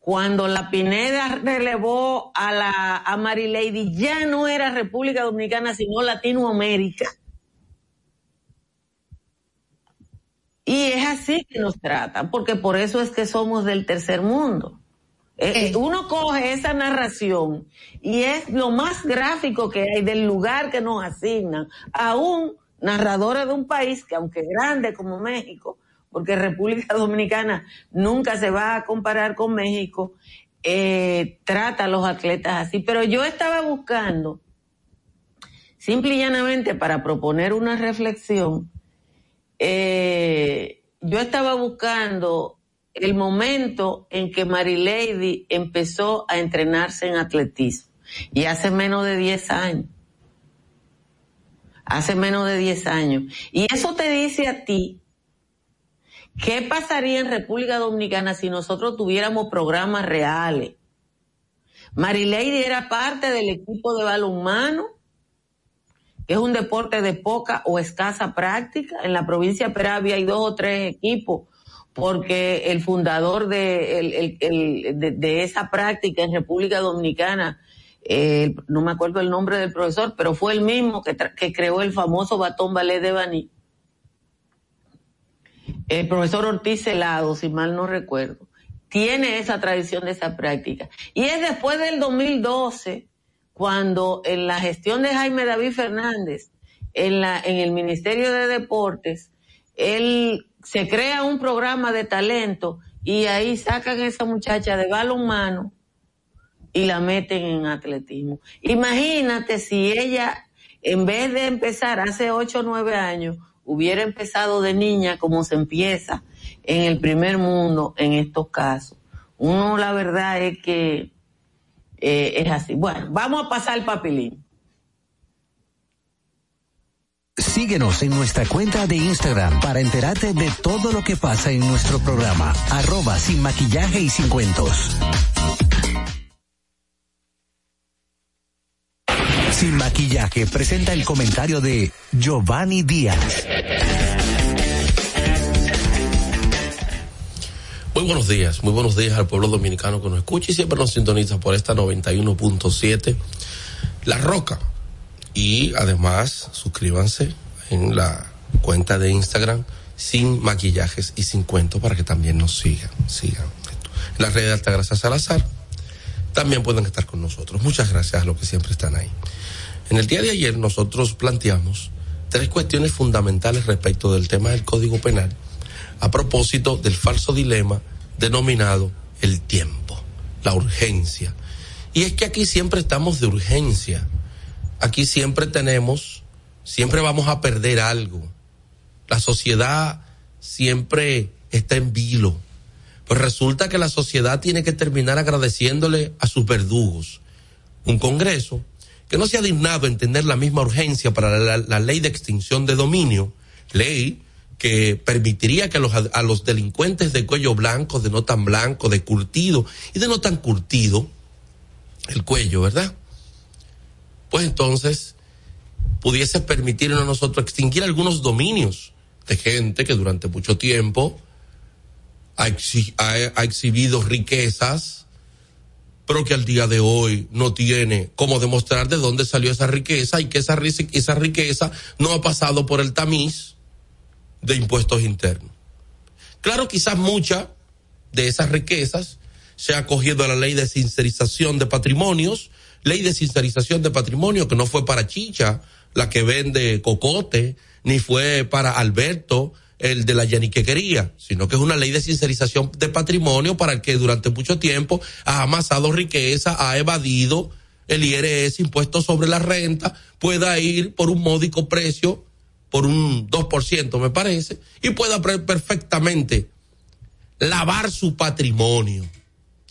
[SPEAKER 1] Cuando la Pineda relevó a la a Marilady, ya no era República Dominicana, sino Latinoamérica. Y es así que nos tratan, porque por eso es que somos del tercer mundo. Eh, eh, uno coge esa narración y es lo más gráfico que hay del lugar que nos asignan a un narrador de un país que aunque grande como México, porque República Dominicana nunca se va a comparar con México, eh, trata a los atletas así. Pero yo estaba buscando, simple y llanamente para proponer una reflexión, yo estaba buscando el momento en que Lady empezó a entrenarse en atletismo. Y hace menos de 10 años. Hace menos de 10 años. Y eso te dice a ti, ¿qué pasaría en República Dominicana si nosotros tuviéramos programas reales? Lady era parte del equipo de balonmano, que es un deporte de poca o escasa práctica. En la provincia de Peravia hay dos o tres equipos porque el fundador de, esa práctica en República Dominicana, eh, no me acuerdo el nombre del profesor, pero fue el mismo que, creó el famoso batón ballet de Baní. El profesor Ortiz Celado, si mal no recuerdo, tiene esa tradición de esa práctica. Y es después del 2012, cuando en la gestión de Jaime David Fernández, en el Ministerio de Deportes, él se crea un programa de talento y ahí sacan a esa muchacha de balonmano y la meten en atletismo. Imagínate si ella, en vez de empezar hace ocho o nueve años, hubiera empezado de niña como se empieza en el primer mundo en estos casos. Uno, la verdad es que eh, es así. Bueno, vamos a pasar el papelín.
[SPEAKER 2] Síguenos en nuestra cuenta de Instagram para enterarte de todo lo que pasa en nuestro programa. Arroba sin maquillaje y sin cuentos. Sin maquillaje presenta el comentario de Giovanni Díaz.
[SPEAKER 5] Muy buenos días, muy buenos días al pueblo dominicano que nos escucha y siempre nos sintoniza por esta 91.7 La Roca y además, suscríbanse en la cuenta de Instagram sin maquillajes y sin cuentos para que también nos sigan, sigan. En la red de Altagracia Salazar, también pueden estar con nosotros. Muchas gracias a los que siempre están ahí. En el día de ayer nosotros planteamos tres cuestiones fundamentales respecto del tema del Código Penal a propósito del falso dilema denominado el tiempo, la urgencia. Y es que aquí siempre estamos de urgencia. Aquí siempre tenemos, siempre vamos a perder algo. La sociedad siempre está en vilo. Pues resulta que la sociedad tiene que terminar agradeciéndole a sus verdugos. Un Congreso que no se ha dignado en tener la misma urgencia para la, ley de extinción de dominio, ley que permitiría que a los delincuentes de cuello blanco, de no tan blanco, de curtido y de no tan curtido, el cuello, ¿verdad? Pues entonces pudiese permitirnos a nosotros extinguir algunos dominios de gente que durante mucho tiempo ha, exhibido riquezas, pero que al día de hoy no tiene cómo demostrar de dónde salió esa riqueza y que esa, esa riqueza no ha pasado por el tamiz de impuestos internos. Claro, quizás mucha de esas riquezas se ha acogido a la ley de sincerización de patrimonios, ley de sincerización de patrimonio que no fue para Chicha, la que vende cocote, ni fue para Alberto, el de la yaniquequería, sino que es una ley de sincerización de patrimonio para el que durante mucho tiempo ha amasado riqueza, ha evadido el IRS, impuesto sobre la renta, pueda ir por un módico precio, por un 2% me parece, y pueda perfectamente lavar su patrimonio.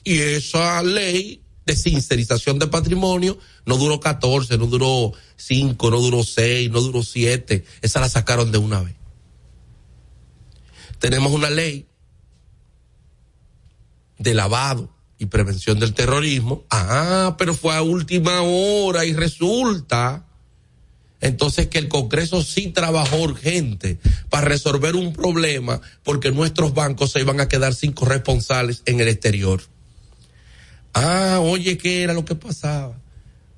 [SPEAKER 5] Y esa ley de sincerización de patrimonio no duró 14, no duró 5, no duró 6, no duró 7. Esa la sacaron de una vez. Tenemos una ley de lavado y prevención del terrorismo. Ah, pero fue a última hora y resulta entonces que el Congreso sí trabajó urgente para resolver un problema porque nuestros bancos se iban a quedar sin corresponsales en el exterior. Ah, oye, ¿qué era lo que pasaba?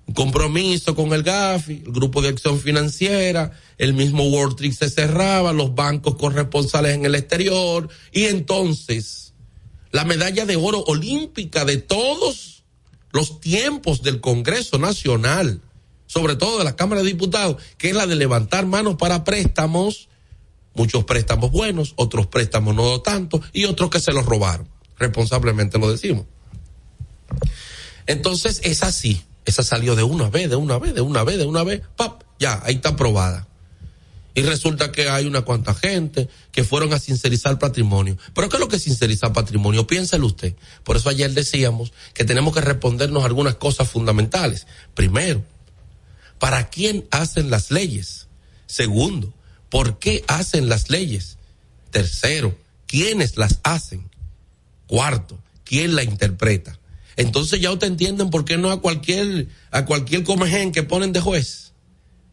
[SPEAKER 5] Un compromiso con el GAFI, el Grupo de Acción Financiera, el mismo World Trade se cerraba, los bancos corresponsales en el exterior, y entonces la medalla de oro olímpica de todos los tiempos del Congreso Nacional, sobre todo de la Cámara de Diputados, que es la de levantar manos para préstamos, muchos préstamos buenos, otros préstamos no tanto, y otros que se los robaron. Responsablemente lo decimos. Entonces es así. Esa salió de una vez, de una vez, de una vez, de una vez, ¡pap! Ya, ahí está aprobada. Y resulta que hay una cuanta gente que fueron a sincerizar patrimonio. Pero ¿qué es lo que es sincerizar patrimonio? Piénselo usted. Por eso ayer decíamos que tenemos que respondernos algunas cosas fundamentales. Primero, ¿para quién hacen las leyes? Segundo, ¿por qué hacen las leyes? Tercero, ¿quiénes las hacen? Cuarto, ¿quién la interpreta? Entonces ya ustedes entienden por qué no a cualquier, a cualquier comején que ponen de juez.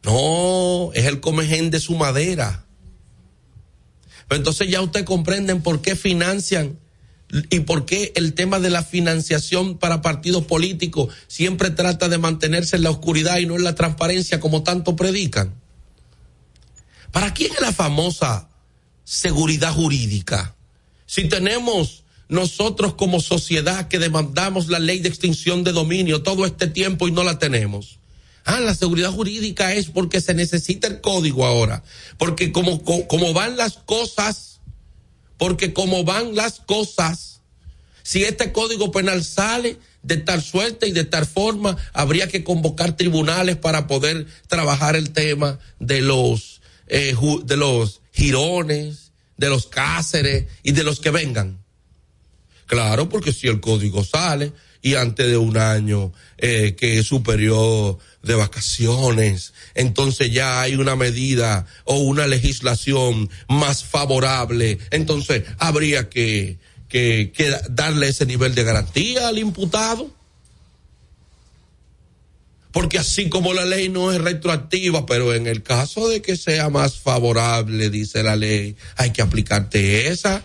[SPEAKER 5] No, es el comején de su madera. Pero entonces ya ustedes comprenden por qué financian y por qué el tema de la financiación para partidos políticos siempre trata de mantenerse en la oscuridad y no en la transparencia como tanto predican. ¿Para quién es la famosa seguridad jurídica? Si tenemos nosotros como sociedad que demandamos la ley de extinción de dominio todo este tiempo y no la tenemos. Ah, la seguridad jurídica es porque se necesita el código ahora. Porque como, como van las cosas, porque como van las cosas, si este código penal sale de tal suerte y de tal forma, habría que convocar tribunales para poder trabajar el tema de los, eh, de los girones, de los cáceres y de los que vengan. Claro, porque si el código sale y antes de un año eh, que es superior de vacaciones, entonces ya hay una medida o una legislación más favorable, entonces habría que, que, que darle ese nivel de garantía al imputado. Porque así como la ley no es retroactiva, pero en el caso de que sea más favorable, dice la ley, hay que aplicarte esa.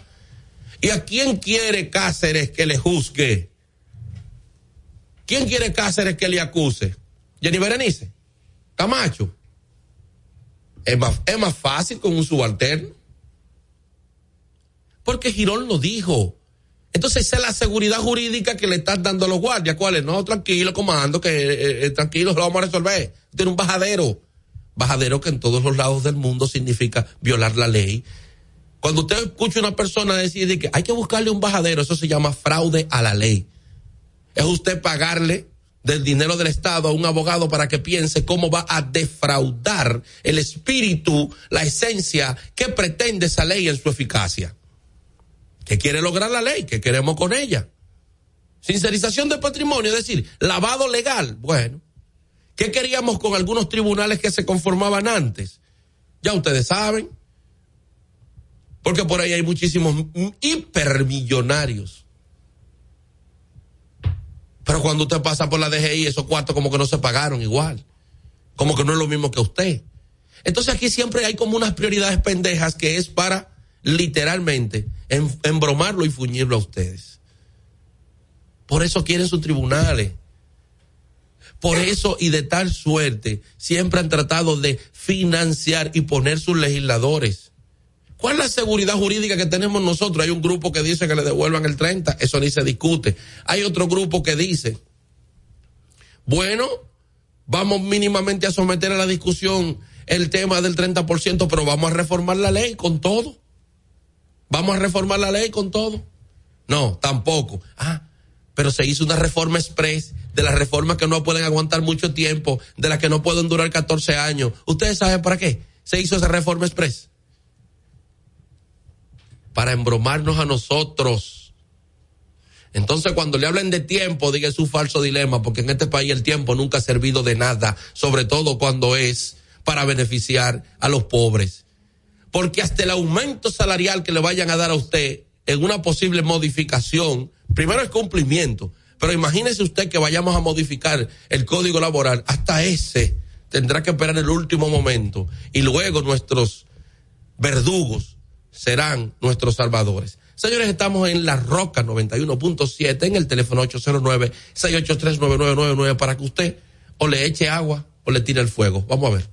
[SPEAKER 5] ¿Y a quién quiere Cáceres que le juzgue? ¿Quién quiere Cáceres que le acuse? Jenny Berenice, Camacho. Es más, es más fácil con un subalterno. Porque Girón lo dijo. Entonces esa es la seguridad jurídica que le están dando a los guardias. ¿Cuál es? No, tranquilo, comando, que eh, eh, tranquilo, lo vamos a resolver. Tiene un bajadero. Bajadero que en todos los lados del mundo significa violar la ley. Cuando usted escucha a una persona decir que hay que buscarle un bajadero, eso se llama fraude a la ley. Es usted pagarle del dinero del Estado a un abogado para que piense cómo va a defraudar el espíritu, la esencia que pretende esa ley en su eficacia. ¿Qué quiere lograr la ley? ¿Qué queremos con ella? Sincerización de patrimonio, es decir, lavado legal. Bueno, ¿qué queríamos con algunos tribunales que se conformaban antes? Ya ustedes saben. Porque por ahí hay muchísimos hipermillonarios. Pero cuando usted pasa por la DGI, esos cuartos como que no se pagaron igual. Como que no es lo mismo que usted. Entonces aquí siempre hay como unas prioridades pendejas que es para literalmente embromarlo y fuñirlo a ustedes. Por eso quieren sus tribunales. Por eso y de tal suerte siempre han tratado de financiar y poner sus legisladores. ¿Cuál es la seguridad jurídica que tenemos nosotros? Hay un grupo que dice que le devuelvan el 30, eso ni se discute. Hay otro grupo que dice, bueno, vamos mínimamente a someter a la discusión el tema del 30%, pero vamos a reformar la ley con todo. ¿Vamos a reformar la ley con todo? No, tampoco. Ah, pero se hizo una reforma express de las reformas que no pueden aguantar mucho tiempo, de las que no pueden durar 14 años. ¿Ustedes saben para qué se hizo esa reforma express? Para embromarnos a nosotros. Entonces, cuando le hablen de tiempo, diga su falso dilema, porque en este país el tiempo nunca ha servido de nada, sobre todo cuando es para beneficiar a los pobres porque hasta el aumento salarial que le vayan a dar a usted en una posible modificación, primero es cumplimiento, pero imagínese usted que vayamos a modificar el código laboral, hasta ese tendrá que esperar el último momento y luego nuestros verdugos serán nuestros salvadores. Señores, estamos en La Roca 91.7 en el teléfono 809-683-9999 para que usted o le eche agua o le tire el fuego. Vamos a ver.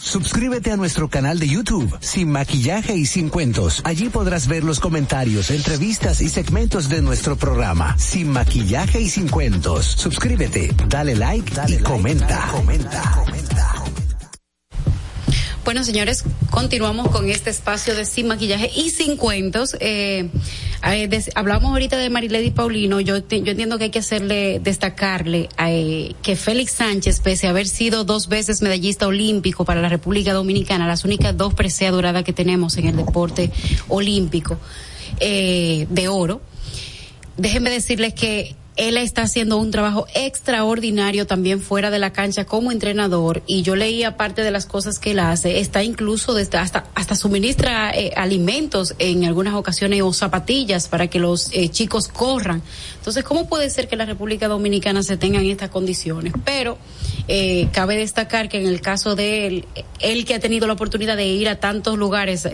[SPEAKER 2] Suscríbete a nuestro canal de YouTube, Sin Maquillaje y Sin Cuentos. Allí podrás ver los comentarios, entrevistas y segmentos de nuestro programa, Sin Maquillaje y Sin Cuentos. Suscríbete, dale like dale y comenta. comenta. comenta.
[SPEAKER 3] Bueno, señores, continuamos con este espacio de Sin Maquillaje y Sin Cuentos. Eh, eh hablamos ahorita de Marilady Paulino. Yo, yo entiendo que hay que hacerle, destacarle eh, que Félix Sánchez, pese a haber sido dos veces medallista olímpico para la República Dominicana, las únicas dos preseas doradas que tenemos en el deporte olímpico eh, de oro, déjenme decirles que él está haciendo un trabajo extraordinario también fuera de la cancha como entrenador y yo leía parte de las cosas que él hace. Está incluso hasta hasta suministra eh, alimentos en algunas ocasiones o zapatillas para que los eh, chicos corran. Entonces, ¿cómo puede ser que la República Dominicana se tenga en estas condiciones? Pero eh, cabe destacar que en el caso de él, él que ha tenido la oportunidad de ir a tantos lugares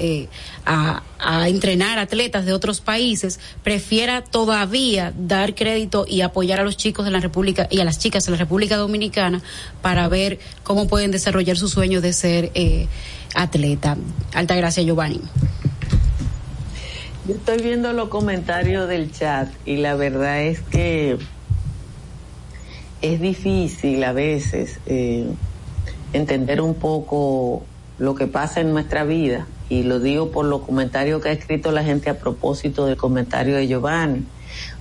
[SPEAKER 3] a, a entrenar atletas de otros países, prefiera todavía dar crédito y apoyar a los chicos de la República y a las chicas de la República Dominicana para ver cómo pueden desarrollar su sueño de ser eh, atleta. Alta gracia, Giovanni.
[SPEAKER 1] Yo estoy viendo los comentarios del chat y la verdad es que es difícil a veces eh, entender un poco lo que pasa en nuestra vida y lo digo por los comentarios que ha escrito la gente a propósito del comentario de Giovanni.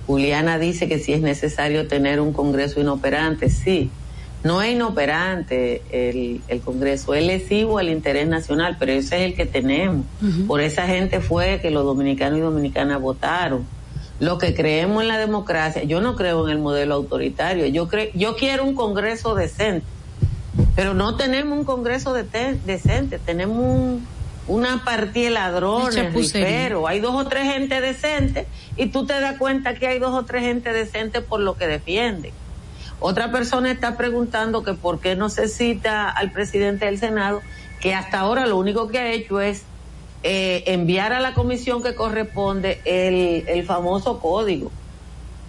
[SPEAKER 1] Juliana dice que si es necesario tener un Congreso inoperante, sí. No es inoperante el, el Congreso, es lesivo al interés nacional, pero ese es el que tenemos. Por esa gente fue que los dominicanos y dominicanas votaron. Lo que creemos en la democracia, yo no creo en el modelo autoritario, yo, creo, yo quiero un Congreso decente, pero no tenemos un Congreso decente, tenemos un, una partida de ladrones, pero hay dos o tres gente decente y tú te das cuenta que hay dos o tres gente decente por lo que defienden. Otra persona está preguntando que por qué no se cita al presidente del Senado, que hasta ahora lo único que ha hecho es eh, enviar a la comisión que corresponde el, el famoso código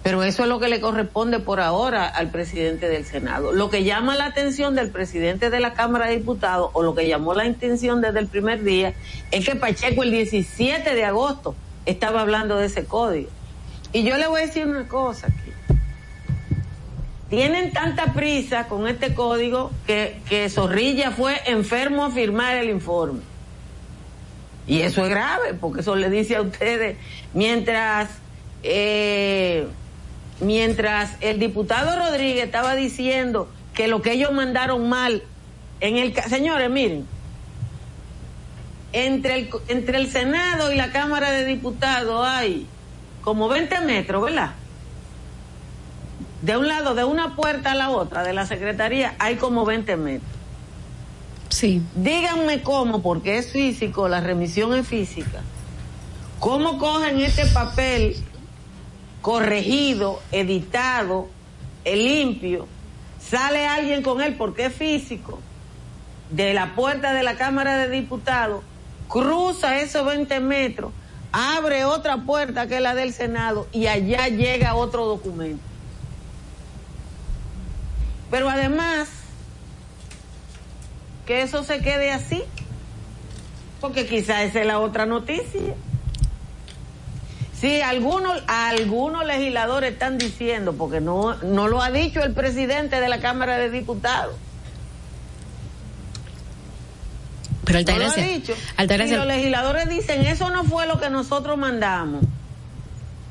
[SPEAKER 1] pero eso es lo que le corresponde por ahora al presidente del Senado. Lo que llama la atención del presidente de la Cámara de Diputados, o lo que llamó la intención desde el primer día, es que Pacheco el 17 de agosto estaba hablando de ese código. Y yo le voy a decir una cosa aquí. Tienen tanta prisa con este código que, que Zorrilla fue enfermo a firmar el informe. Y eso es grave, porque eso le dice a ustedes, mientras, eh, mientras el diputado Rodríguez estaba diciendo que lo que ellos mandaron mal en el... Señores, miren, entre el, entre el Senado y la Cámara de Diputados hay como 20 metros, ¿verdad? De un lado, de una puerta a la otra de la Secretaría, hay como 20 metros.
[SPEAKER 3] Sí.
[SPEAKER 1] Díganme cómo, porque es físico, la remisión es física. ¿Cómo cogen este papel corregido, editado, limpio? Sale alguien con él porque es físico, de la puerta de la Cámara de Diputados, cruza esos 20 metros, abre otra puerta que es la del Senado y allá llega otro documento. Pero además, que eso se quede así, porque quizá esa es la otra noticia. Sí, algunos, algunos legisladores están diciendo, porque no, no lo ha dicho el presidente de la Cámara de Diputados.
[SPEAKER 3] Pero
[SPEAKER 1] no lo ha dicho. Y los legisladores dicen, eso no fue lo que nosotros mandamos.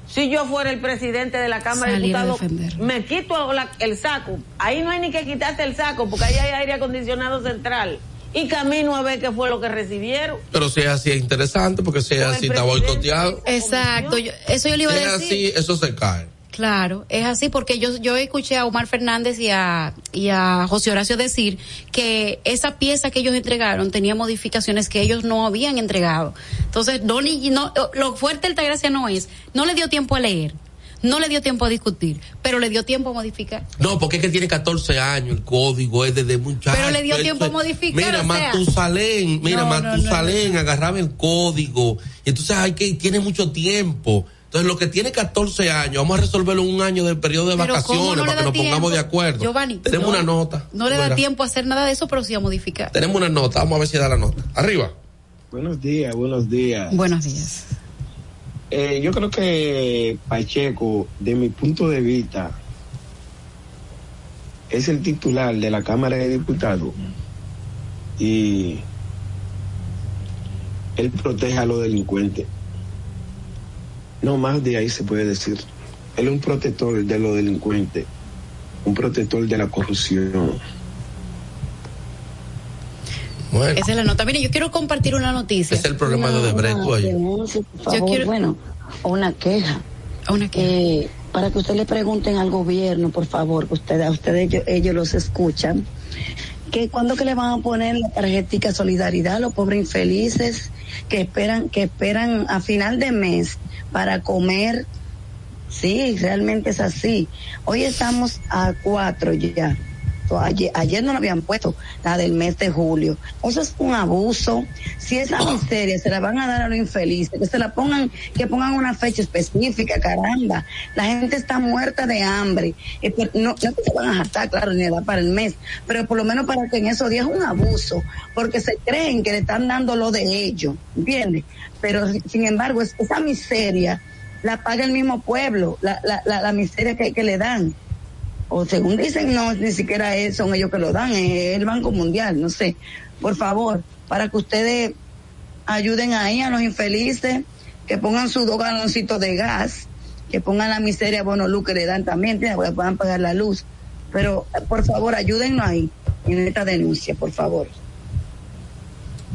[SPEAKER 1] Si yo fuera el presidente de la Cámara de Diputados, me quito el saco. Ahí no hay ni que quitarte el saco, porque ahí hay aire acondicionado central. Y camino a ver qué fue lo que recibieron.
[SPEAKER 5] Pero si es así es interesante, porque si es así está boicoteado.
[SPEAKER 3] Exacto, eso yo le iba a decir.
[SPEAKER 5] Si es así, eso se cae.
[SPEAKER 3] Claro, es así porque yo, yo escuché a Omar Fernández y a, y a José Horacio decir que esa pieza que ellos entregaron tenía modificaciones que ellos no habían entregado. Entonces, no, no, lo fuerte del Tagracia no es, no le dio tiempo a leer, no le dio tiempo a discutir, pero le dio tiempo a modificar.
[SPEAKER 5] No, porque es que tiene 14 años, el código es desde muchachos.
[SPEAKER 3] Pero le dio tiempo a modificar.
[SPEAKER 5] Mira, Matusalén, mira, Matusalén agarraba el código, y entonces hay que, tiene mucho tiempo entonces, lo que tiene 14 años, vamos a resolverlo en un año del periodo de vacaciones para que nos pongamos de acuerdo.
[SPEAKER 3] Giovanni,
[SPEAKER 5] Tenemos una nota.
[SPEAKER 3] No le da tiempo a hacer nada de eso, pero sí a modificar.
[SPEAKER 5] Tenemos una nota, vamos a ver si da la nota. Arriba.
[SPEAKER 6] Buenos días, buenos días.
[SPEAKER 3] Buenos días.
[SPEAKER 6] Eh, yo creo que Pacheco, de mi punto de vista, es el titular de la Cámara de Diputados y él protege a los delincuentes. No más de ahí se puede decir. Él es un protector de los delincuentes, un protector de la corrupción.
[SPEAKER 3] Bueno. Esa es la nota. Mire, yo quiero compartir una noticia.
[SPEAKER 5] Es el problema de Odebrecht.
[SPEAKER 7] Yo quiero... Bueno, una queja.
[SPEAKER 3] Una queja.
[SPEAKER 7] Eh, para que usted le pregunten al gobierno, por favor, que ustedes, a ustedes ellos, ellos los escuchan, que cuando que le van a poner la tarjetita solidaridad a los pobres infelices que esperan, que esperan a final de mes para comer. Sí, realmente es así. Hoy estamos a cuatro ya. Ayer, ayer, no lo habían puesto, la del mes de julio. Eso es un abuso. Si esa miseria se la van a dar a los infelices, que se la pongan, que pongan una fecha específica, caramba. La gente está muerta de hambre. No, no se van a gastar, claro, ni edad para el mes, pero por lo menos para que en esos días es un abuso, porque se creen que le están dando lo de ellos, ¿entiendes? Pero sin embargo, esa miseria la paga el mismo pueblo, la, la, la, miseria que, que le dan o según dicen, no, ni siquiera son ellos que lo dan, es el Banco Mundial, no sé. Por favor, para que ustedes ayuden ahí a los infelices, que pongan sus dos galoncitos de gas, que pongan la miseria bueno luz que le dan también, que puedan pagar la luz. Pero, por favor, ayúdennos ahí, en esta denuncia, por favor.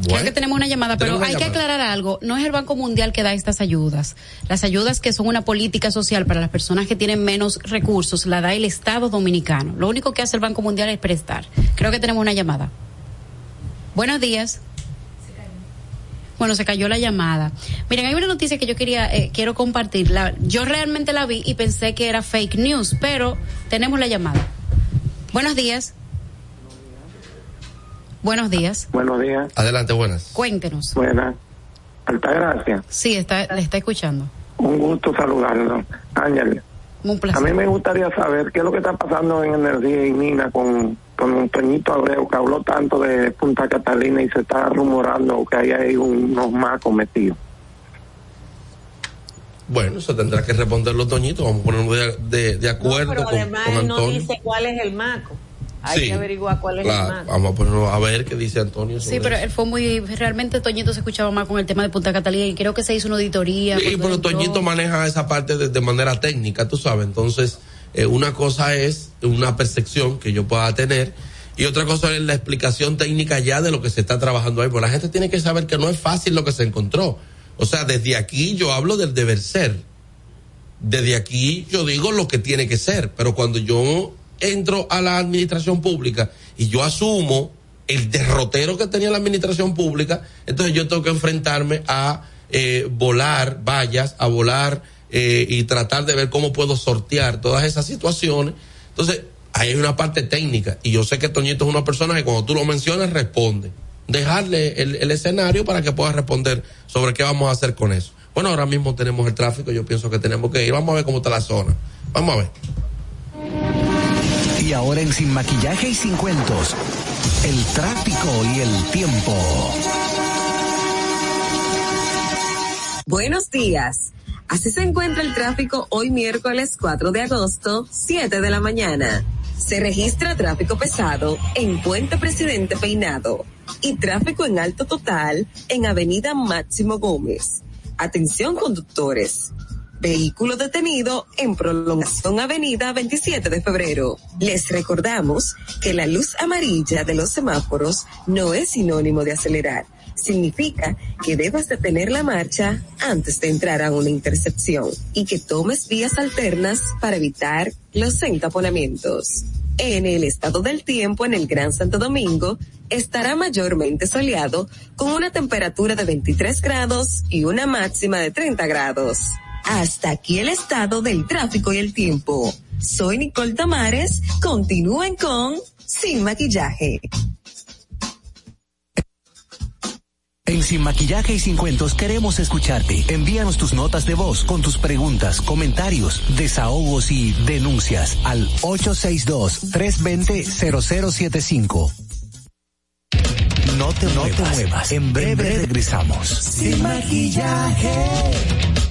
[SPEAKER 3] Creo que tenemos una llamada, pero hay que aclarar algo. No es el Banco Mundial que da estas ayudas. Las ayudas que son una política social para las personas que tienen menos recursos, la da el Estado Dominicano. Lo único que hace el Banco Mundial es prestar. Creo que tenemos una llamada. Buenos días. Bueno, se cayó la llamada. Miren, hay una noticia que yo quería, eh, quiero compartir. yo realmente la vi y pensé que era fake news, pero tenemos la llamada. Buenos días. Buenos días.
[SPEAKER 8] Buenos días.
[SPEAKER 5] Adelante, buenas.
[SPEAKER 3] Cuéntenos.
[SPEAKER 8] Buenas. Altagracia.
[SPEAKER 3] Sí, está, le está escuchando.
[SPEAKER 8] Un gusto saludarlo. Ángel.
[SPEAKER 3] Un placer.
[SPEAKER 8] A mí me gustaría saber qué es lo que está pasando en Energía y Mina con, con Toñito Abreu, que habló tanto de Punta Catalina y se está rumorando que hay ahí unos más cometidos.
[SPEAKER 5] Bueno, eso tendrá que responder los doñitos. Vamos a ponernos de, de, acuerdo
[SPEAKER 1] pero
[SPEAKER 5] con,
[SPEAKER 1] además
[SPEAKER 5] con
[SPEAKER 1] él no dice cuál es el maco. Hay
[SPEAKER 5] Sí.
[SPEAKER 1] que averiguar cuál es
[SPEAKER 5] Claro,
[SPEAKER 1] el maco.
[SPEAKER 5] vamos a ponernos a ver qué dice Antonio.
[SPEAKER 3] Sí, pero
[SPEAKER 5] eso.
[SPEAKER 3] él fue muy, realmente Toñito se escuchaba más con el tema de Punta Catalina y creo que se hizo una auditoría.
[SPEAKER 5] Sí, pero
[SPEAKER 3] entró.
[SPEAKER 5] Toñito maneja esa parte de, de manera técnica, tú sabes. Entonces, eh, una cosa es una percepción que yo pueda tener y otra cosa es la explicación técnica ya de lo que se está trabajando ahí. Porque la gente tiene que saber que no es fácil lo que se encontró. O sea, desde aquí yo hablo del deber ser. Desde aquí yo digo lo que tiene que ser. Pero cuando yo entro a la administración pública y yo asumo el derrotero que tenía la administración pública, entonces yo tengo que enfrentarme a eh, volar vallas, a volar eh, y tratar de ver cómo puedo sortear todas esas situaciones. Entonces, ahí hay una parte técnica y yo sé que Toñito es una persona que cuando tú lo mencionas responde. Dejarle el, el escenario para que pueda responder sobre qué vamos a hacer con eso. Bueno, ahora mismo tenemos el tráfico, yo pienso que tenemos que ir. Vamos a ver cómo está la zona. Vamos a ver.
[SPEAKER 2] Y ahora en Sin Maquillaje y Sin Cuentos, el tráfico y el tiempo.
[SPEAKER 9] Buenos días. Así se encuentra el tráfico hoy miércoles 4 de agosto, 7 de la mañana. Se registra tráfico pesado en Puente Presidente Peinado y tráfico en alto total en Avenida Máximo Gómez. Atención conductores. Vehículo detenido en prolongación Avenida 27 de febrero. Les recordamos que la luz amarilla de los semáforos no es sinónimo de acelerar. Significa que debas detener la marcha antes de entrar a una intercepción y que tomes vías alternas para evitar los entaponamientos. En el estado del tiempo en el Gran Santo Domingo estará mayormente soleado con una temperatura de 23 grados y una máxima de 30 grados. Hasta aquí el estado del tráfico y el tiempo. Soy Nicole Tamares. Continúen con Sin Maquillaje.
[SPEAKER 2] En Sin Maquillaje y Sin Cuentos queremos escucharte. Envíanos tus notas de voz con tus preguntas, comentarios, desahogos y denuncias al 862-320-0075. No te, no te muevas. En breve regresamos. Sin maquillaje.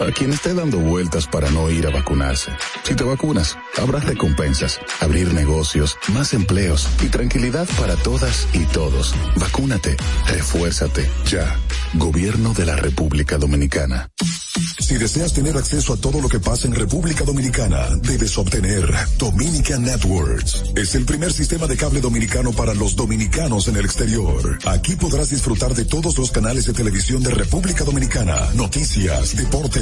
[SPEAKER 10] a quien esté dando vueltas para no ir a vacunarse. Si te vacunas, habrá recompensas, abrir negocios, más empleos y tranquilidad para todas y todos. Vacúnate, refuérzate, ya. Gobierno de la República Dominicana.
[SPEAKER 11] Si deseas tener acceso a todo lo que pasa en República Dominicana, debes obtener Dominican Networks. Es el primer sistema de cable dominicano para los dominicanos en el exterior. Aquí podrás disfrutar de todos los canales de televisión de República Dominicana, noticias, deportes,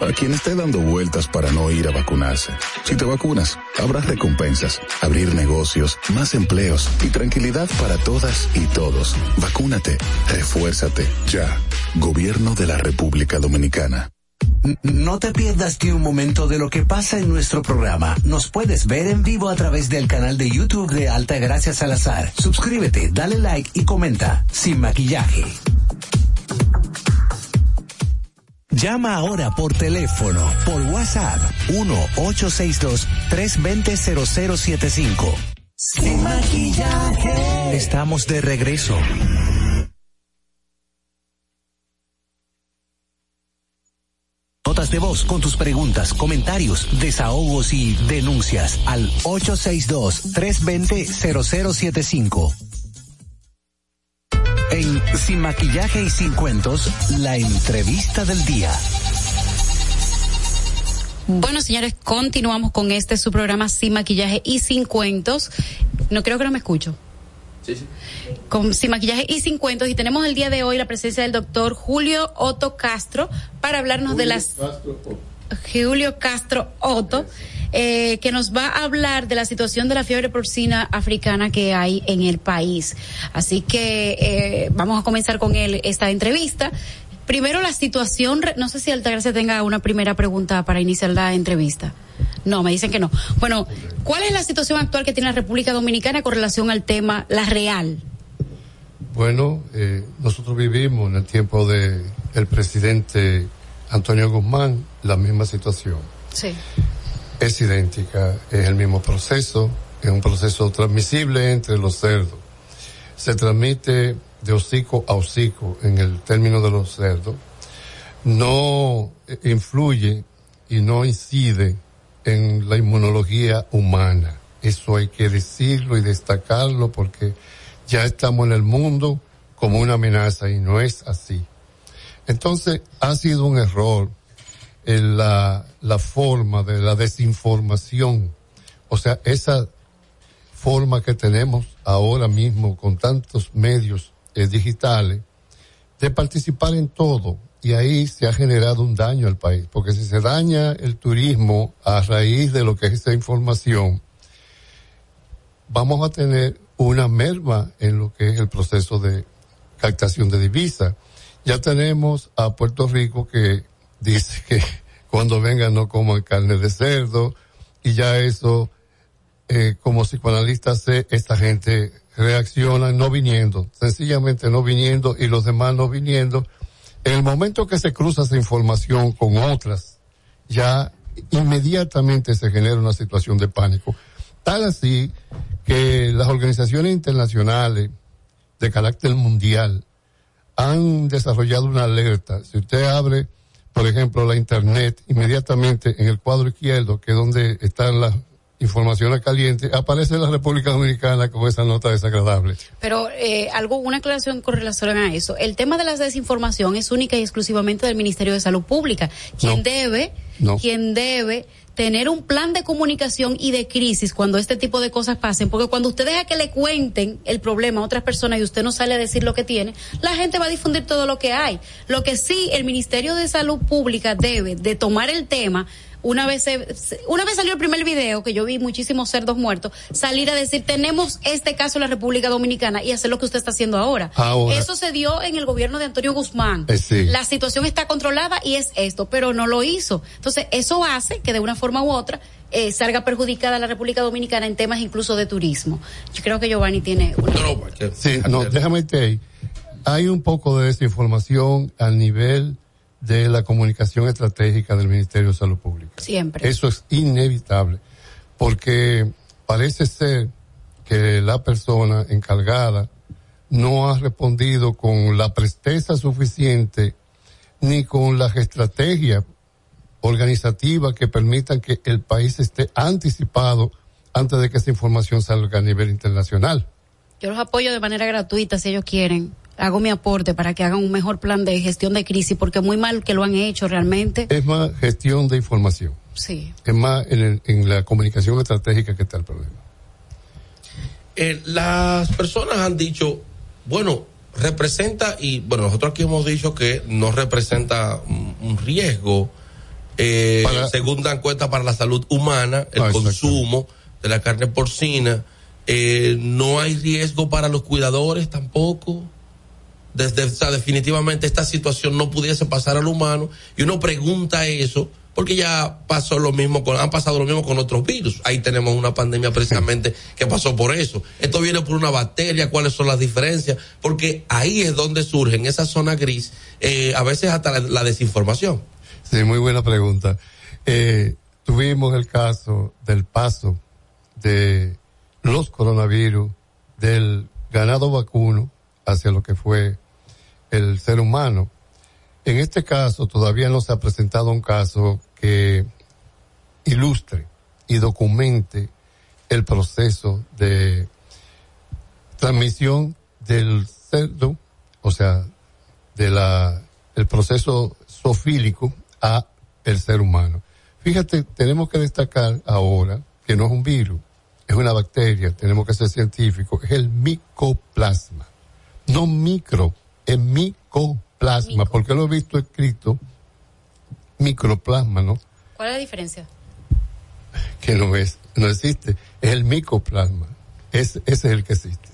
[SPEAKER 10] a quien esté dando vueltas para no ir a vacunarse. Si te vacunas, habrá recompensas, abrir negocios, más empleos y tranquilidad para todas y todos. Vacúnate, refuérzate, ya. Gobierno de la República Dominicana.
[SPEAKER 2] No te pierdas ni un momento de lo que pasa en nuestro programa. Nos puedes ver en vivo a través del canal de YouTube de Alta Gracia Salazar. Suscríbete, dale like y comenta. Sin maquillaje. Llama ahora por teléfono, por WhatsApp, 1-862-320-0075. Sin maquillaje. Estamos de regreso. Notas de voz con tus preguntas, comentarios, desahogos y denuncias al 862-320-0075. Sin Maquillaje y Sin Cuentos, la entrevista del día.
[SPEAKER 3] Bueno, señores, continuamos con este su programa Sin Maquillaje y Sin Cuentos. No creo que no me escucho.
[SPEAKER 5] Sí, sí.
[SPEAKER 3] Con, sin maquillaje y sin cuentos y tenemos el día de hoy la presencia del doctor Julio Otto Castro para hablarnos de las Julio Castro Otto eh, que nos va a hablar de la situación de la fiebre porcina africana que hay en el país. Así que eh, vamos a comenzar con él esta entrevista. Primero la situación, no sé si Altagracia tenga una primera pregunta para iniciar la entrevista. No, me dicen que no. Bueno, ¿cuál es la situación actual que tiene la República Dominicana con relación al tema, la real?
[SPEAKER 12] Bueno, eh, nosotros vivimos en el tiempo de el presidente Antonio Guzmán la misma situación.
[SPEAKER 3] Sí.
[SPEAKER 12] Es idéntica, es el mismo proceso, es un proceso transmisible entre los cerdos. Se transmite de hocico a hocico en el término de los cerdos. No influye y no incide en la inmunología humana. Eso hay que decirlo y destacarlo porque ya estamos en el mundo como una amenaza y no es así. Entonces, ha sido un error en la, la forma de la desinformación. O sea, esa forma que tenemos ahora mismo con tantos medios eh, digitales de participar en todo. Y ahí se ha generado un daño al país, porque si se daña el turismo a raíz de lo que es esa información, vamos a tener una merma en lo que es el proceso de captación de divisas. Ya tenemos a Puerto Rico que dice que cuando vengan no coman carne de cerdo y ya eso, eh, como psicoanalista sé, esta gente reacciona no viniendo, sencillamente no viniendo y los demás no viniendo. En el momento que se cruza esa información con otras, ya inmediatamente se genera una situación de pánico. Tal así que las organizaciones internacionales de carácter mundial han desarrollado una alerta. Si usted abre, por ejemplo, la Internet, inmediatamente en el cuadro izquierdo, que es donde están las informaciones calientes, aparece la República Dominicana con esa nota desagradable.
[SPEAKER 3] Pero eh, algo, una aclaración con relación a eso. El tema de la desinformación es única y exclusivamente del Ministerio de Salud Pública, quien
[SPEAKER 12] No.
[SPEAKER 3] debe,
[SPEAKER 12] No.
[SPEAKER 3] quien debe tener un plan de comunicación y de crisis cuando este tipo de cosas pasen, porque cuando usted deja que le cuenten el problema a otras personas y usted no sale a decir lo que tiene, la gente va a difundir todo lo que hay. Lo que sí el Ministerio de Salud Pública debe de tomar el tema una vez se- una vez salió el primer video que yo vi muchísimos cerdos muertos salir a decir tenemos este caso en la República Dominicana y hacer lo que usted está haciendo ahora.
[SPEAKER 12] Ahora.
[SPEAKER 3] Eso se dio en el gobierno de Antonio Guzmán.
[SPEAKER 12] Eh, sí.
[SPEAKER 3] La situación está controlada y es esto, pero no lo hizo. Entonces eso hace que de una forma u otra eh, salga perjudicada la República Dominicana en temas incluso de turismo. Yo creo que Giovanni tiene una...
[SPEAKER 12] Sí, no, déjame ahí. Hay un poco de desinformación al nivel de la comunicación estratégica del Ministerio de Salud Pública.
[SPEAKER 3] Siempre.
[SPEAKER 12] Eso es inevitable, porque parece ser que la persona encargada no ha respondido con la presteza suficiente ni con las estrategias organizativas que permitan que el país esté anticipado antes de que esa información salga a nivel internacional.
[SPEAKER 3] Yo los apoyo de manera gratuita si ellos quieren. Hago mi aporte para que hagan un mejor plan de gestión de crisis, porque muy mal que lo han hecho realmente.
[SPEAKER 12] Es más gestión de información.
[SPEAKER 3] Sí.
[SPEAKER 12] Es más en, el- en la comunicación estratégica que está el problema.
[SPEAKER 5] Eh, las personas han dicho, bueno, representa, y bueno, nosotros aquí hemos dicho que no representa un, un riesgo, eh, según dan cuenta para la salud humana, el
[SPEAKER 12] Ah,
[SPEAKER 5] consumo de la carne porcina. Eh, no hay riesgo para los cuidadores tampoco. Desde, o sea, definitivamente esta situación no pudiese pasar al humano y uno pregunta eso porque ya pasó lo mismo con, han pasado lo mismo con otros virus. Ahí tenemos una pandemia precisamente que pasó por eso. Esto viene por una bacteria, cuáles son las diferencias, porque ahí es donde surge en esa zona gris, eh, a veces hasta la, desinformación.
[SPEAKER 12] Sí, muy buena pregunta. Eh, tuvimos el caso del paso de los coronavirus del ganado vacuno hacia lo que fue el ser humano. En este caso todavía no se ha presentado un caso que ilustre y documente el proceso de transmisión del cerdo, o sea, de la, el proceso zoofílico a el ser humano. Fíjate, tenemos que destacar ahora que no es un virus, es una bacteria, tenemos que ser científicos, es el micoplasma. No micro, es micoplasma, porque lo he visto escrito microplasma, ¿no?
[SPEAKER 3] ¿Cuál es la diferencia?
[SPEAKER 12] Que no es, no existe, es el micoplasma. Es, ese es el que existe.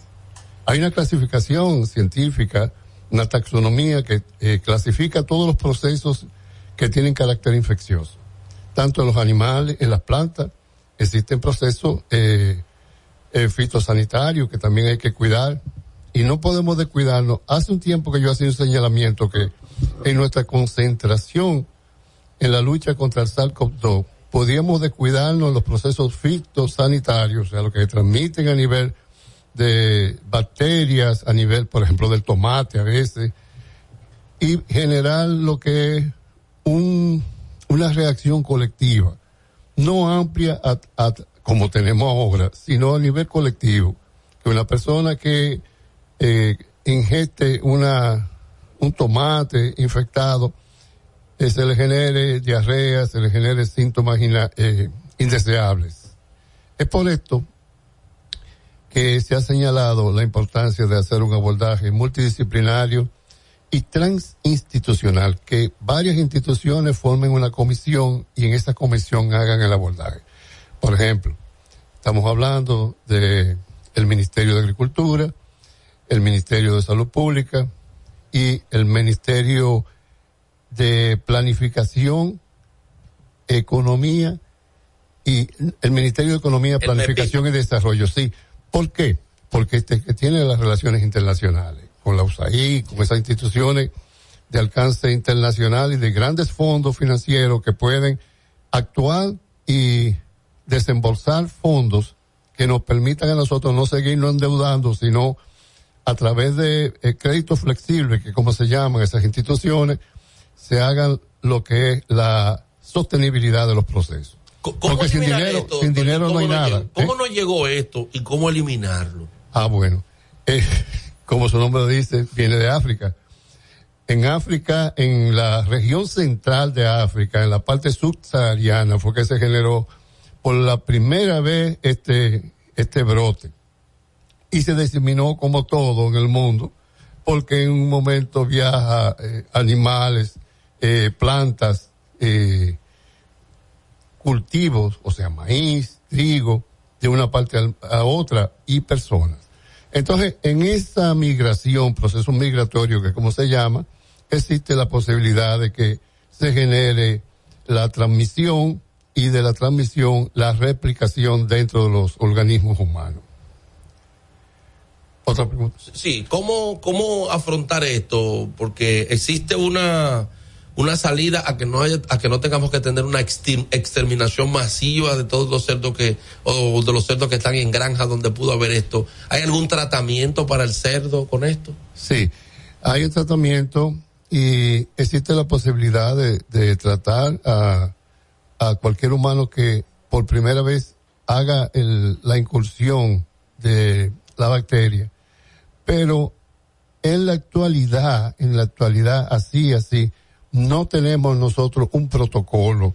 [SPEAKER 12] Hay una clasificación científica, una taxonomía que eh, clasifica todos los procesos que tienen carácter infeccioso. Tanto en los animales, en las plantas, existen procesos eh, eh, fitosanitarios que también hay que cuidar y no podemos descuidarnos. Hace un tiempo que yo hacía un señalamiento que en nuestra concentración en la lucha contra el SARS-CoV-2 podíamos descuidarnos los procesos fitosanitarios, o sea, lo que se transmiten a nivel de bacterias, a nivel, por ejemplo, del tomate a veces, y generar lo que es un, una reacción colectiva, no amplia como tenemos ahora, sino a nivel colectivo, que una persona que eh, ingeste una, un tomate infectado, se le genere diarrea, se le genere síntomas eh, indeseables. Es por esto que se ha señalado la importancia de hacer un abordaje multidisciplinario y transinstitucional, que varias instituciones formen una comisión y en esa comisión hagan el abordaje. Por ejemplo, estamos hablando de Ministerio de Agricultura, el Ministerio de Salud Pública y el Ministerio de planificación, economía y el Ministerio de Economía, Planificación y Desarrollo, sí. ¿Por qué? Porque este que tiene las relaciones internacionales con la USAID, con esas instituciones de alcance internacional y de grandes fondos financieros que pueden actuar y desembolsar fondos que nos permitan a nosotros no seguirnos endeudando, sino a través de eh, créditos flexibles, que como se llaman esas instituciones, se hagan lo que es la sostenibilidad de los procesos.
[SPEAKER 5] ¿Cómo Porque sin dinero, esto, sin dinero no hay nada. ¿Cómo ¿eh? no llegó esto y cómo eliminarlo?
[SPEAKER 12] Ah, bueno. Eh, como su nombre dice, viene de África. En África, en la región central de África, en la parte subsahariana, fue que se generó por la primera vez este, este brote. Y se diseminó como todo en el mundo, porque en un momento viaja eh, animales, eh, plantas, eh, cultivos, o sea, maíz, trigo, de una parte a otra y personas. Entonces, en esa migración, proceso migratorio que como se llama, existe la posibilidad de que se genere la transmisión y de la transmisión la replicación dentro de los organismos humanos.
[SPEAKER 5] Otra pregunta. Sí, ¿cómo, cómo afrontar esto? Porque existe una, una salida a que no haya, a que no tengamos que tener una exterminación masiva de todos los cerdos que, o de los cerdos que están en granjas donde pudo haber esto. ¿Hay algún tratamiento para el cerdo con esto?
[SPEAKER 12] Sí, hay un tratamiento y existe la posibilidad de, de tratar a, a cualquier humano que por primera vez haga el, la incursión de la bacteria. Pero en la actualidad, en la actualidad así, así, no tenemos nosotros un protocolo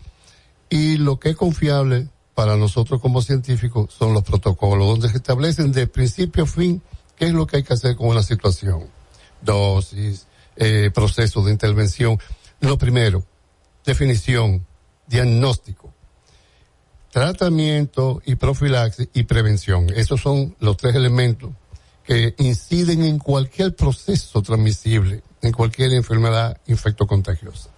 [SPEAKER 12] y lo que es confiable para nosotros como científicos son los protocolos, donde se establecen de principio a fin qué es lo que hay que hacer con una situación, dosis, eh, proceso de intervención. Lo primero, definición, diagnóstico, tratamiento y profilaxis y prevención. Esos son los tres elementos que inciden en cualquier proceso transmisible, en cualquier enfermedad infectocontagiosa.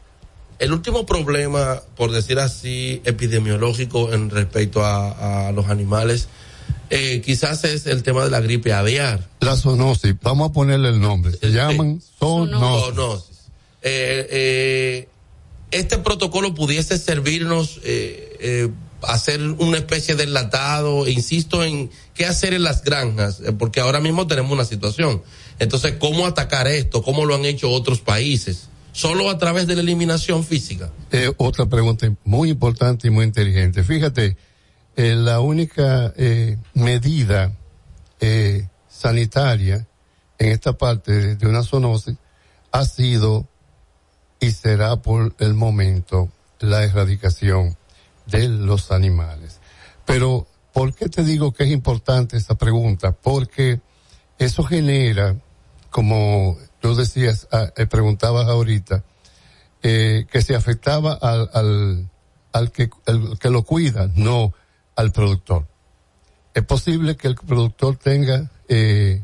[SPEAKER 5] El último problema, por decir así, epidemiológico en respecto a, los animales, eh, quizás es el tema de la gripe aviar.
[SPEAKER 12] La zoonosis, vamos a ponerle el nombre, se llaman zoonosis.
[SPEAKER 5] Eh, eh, este protocolo pudiese servirnos hacer una especie de enlatado, insisto en qué hacer en las granjas, porque ahora mismo tenemos una situación. Entonces, ¿cómo atacar esto? ¿Cómo lo han hecho otros países? solo a través de la eliminación física?
[SPEAKER 12] Eh, otra pregunta muy importante y muy inteligente. Fíjate, eh, la única eh, medida eh, sanitaria en esta parte de, una zoonosis ha sido y será por el momento la erradicación de los animales. Pero, ¿por qué te digo que es importante esta pregunta? Porque eso genera, como tú decías, ah, eh, preguntabas ahorita, eh, que se afectaba al, al, al que, el, que lo cuida, no al productor. Es posible que el productor tenga eh,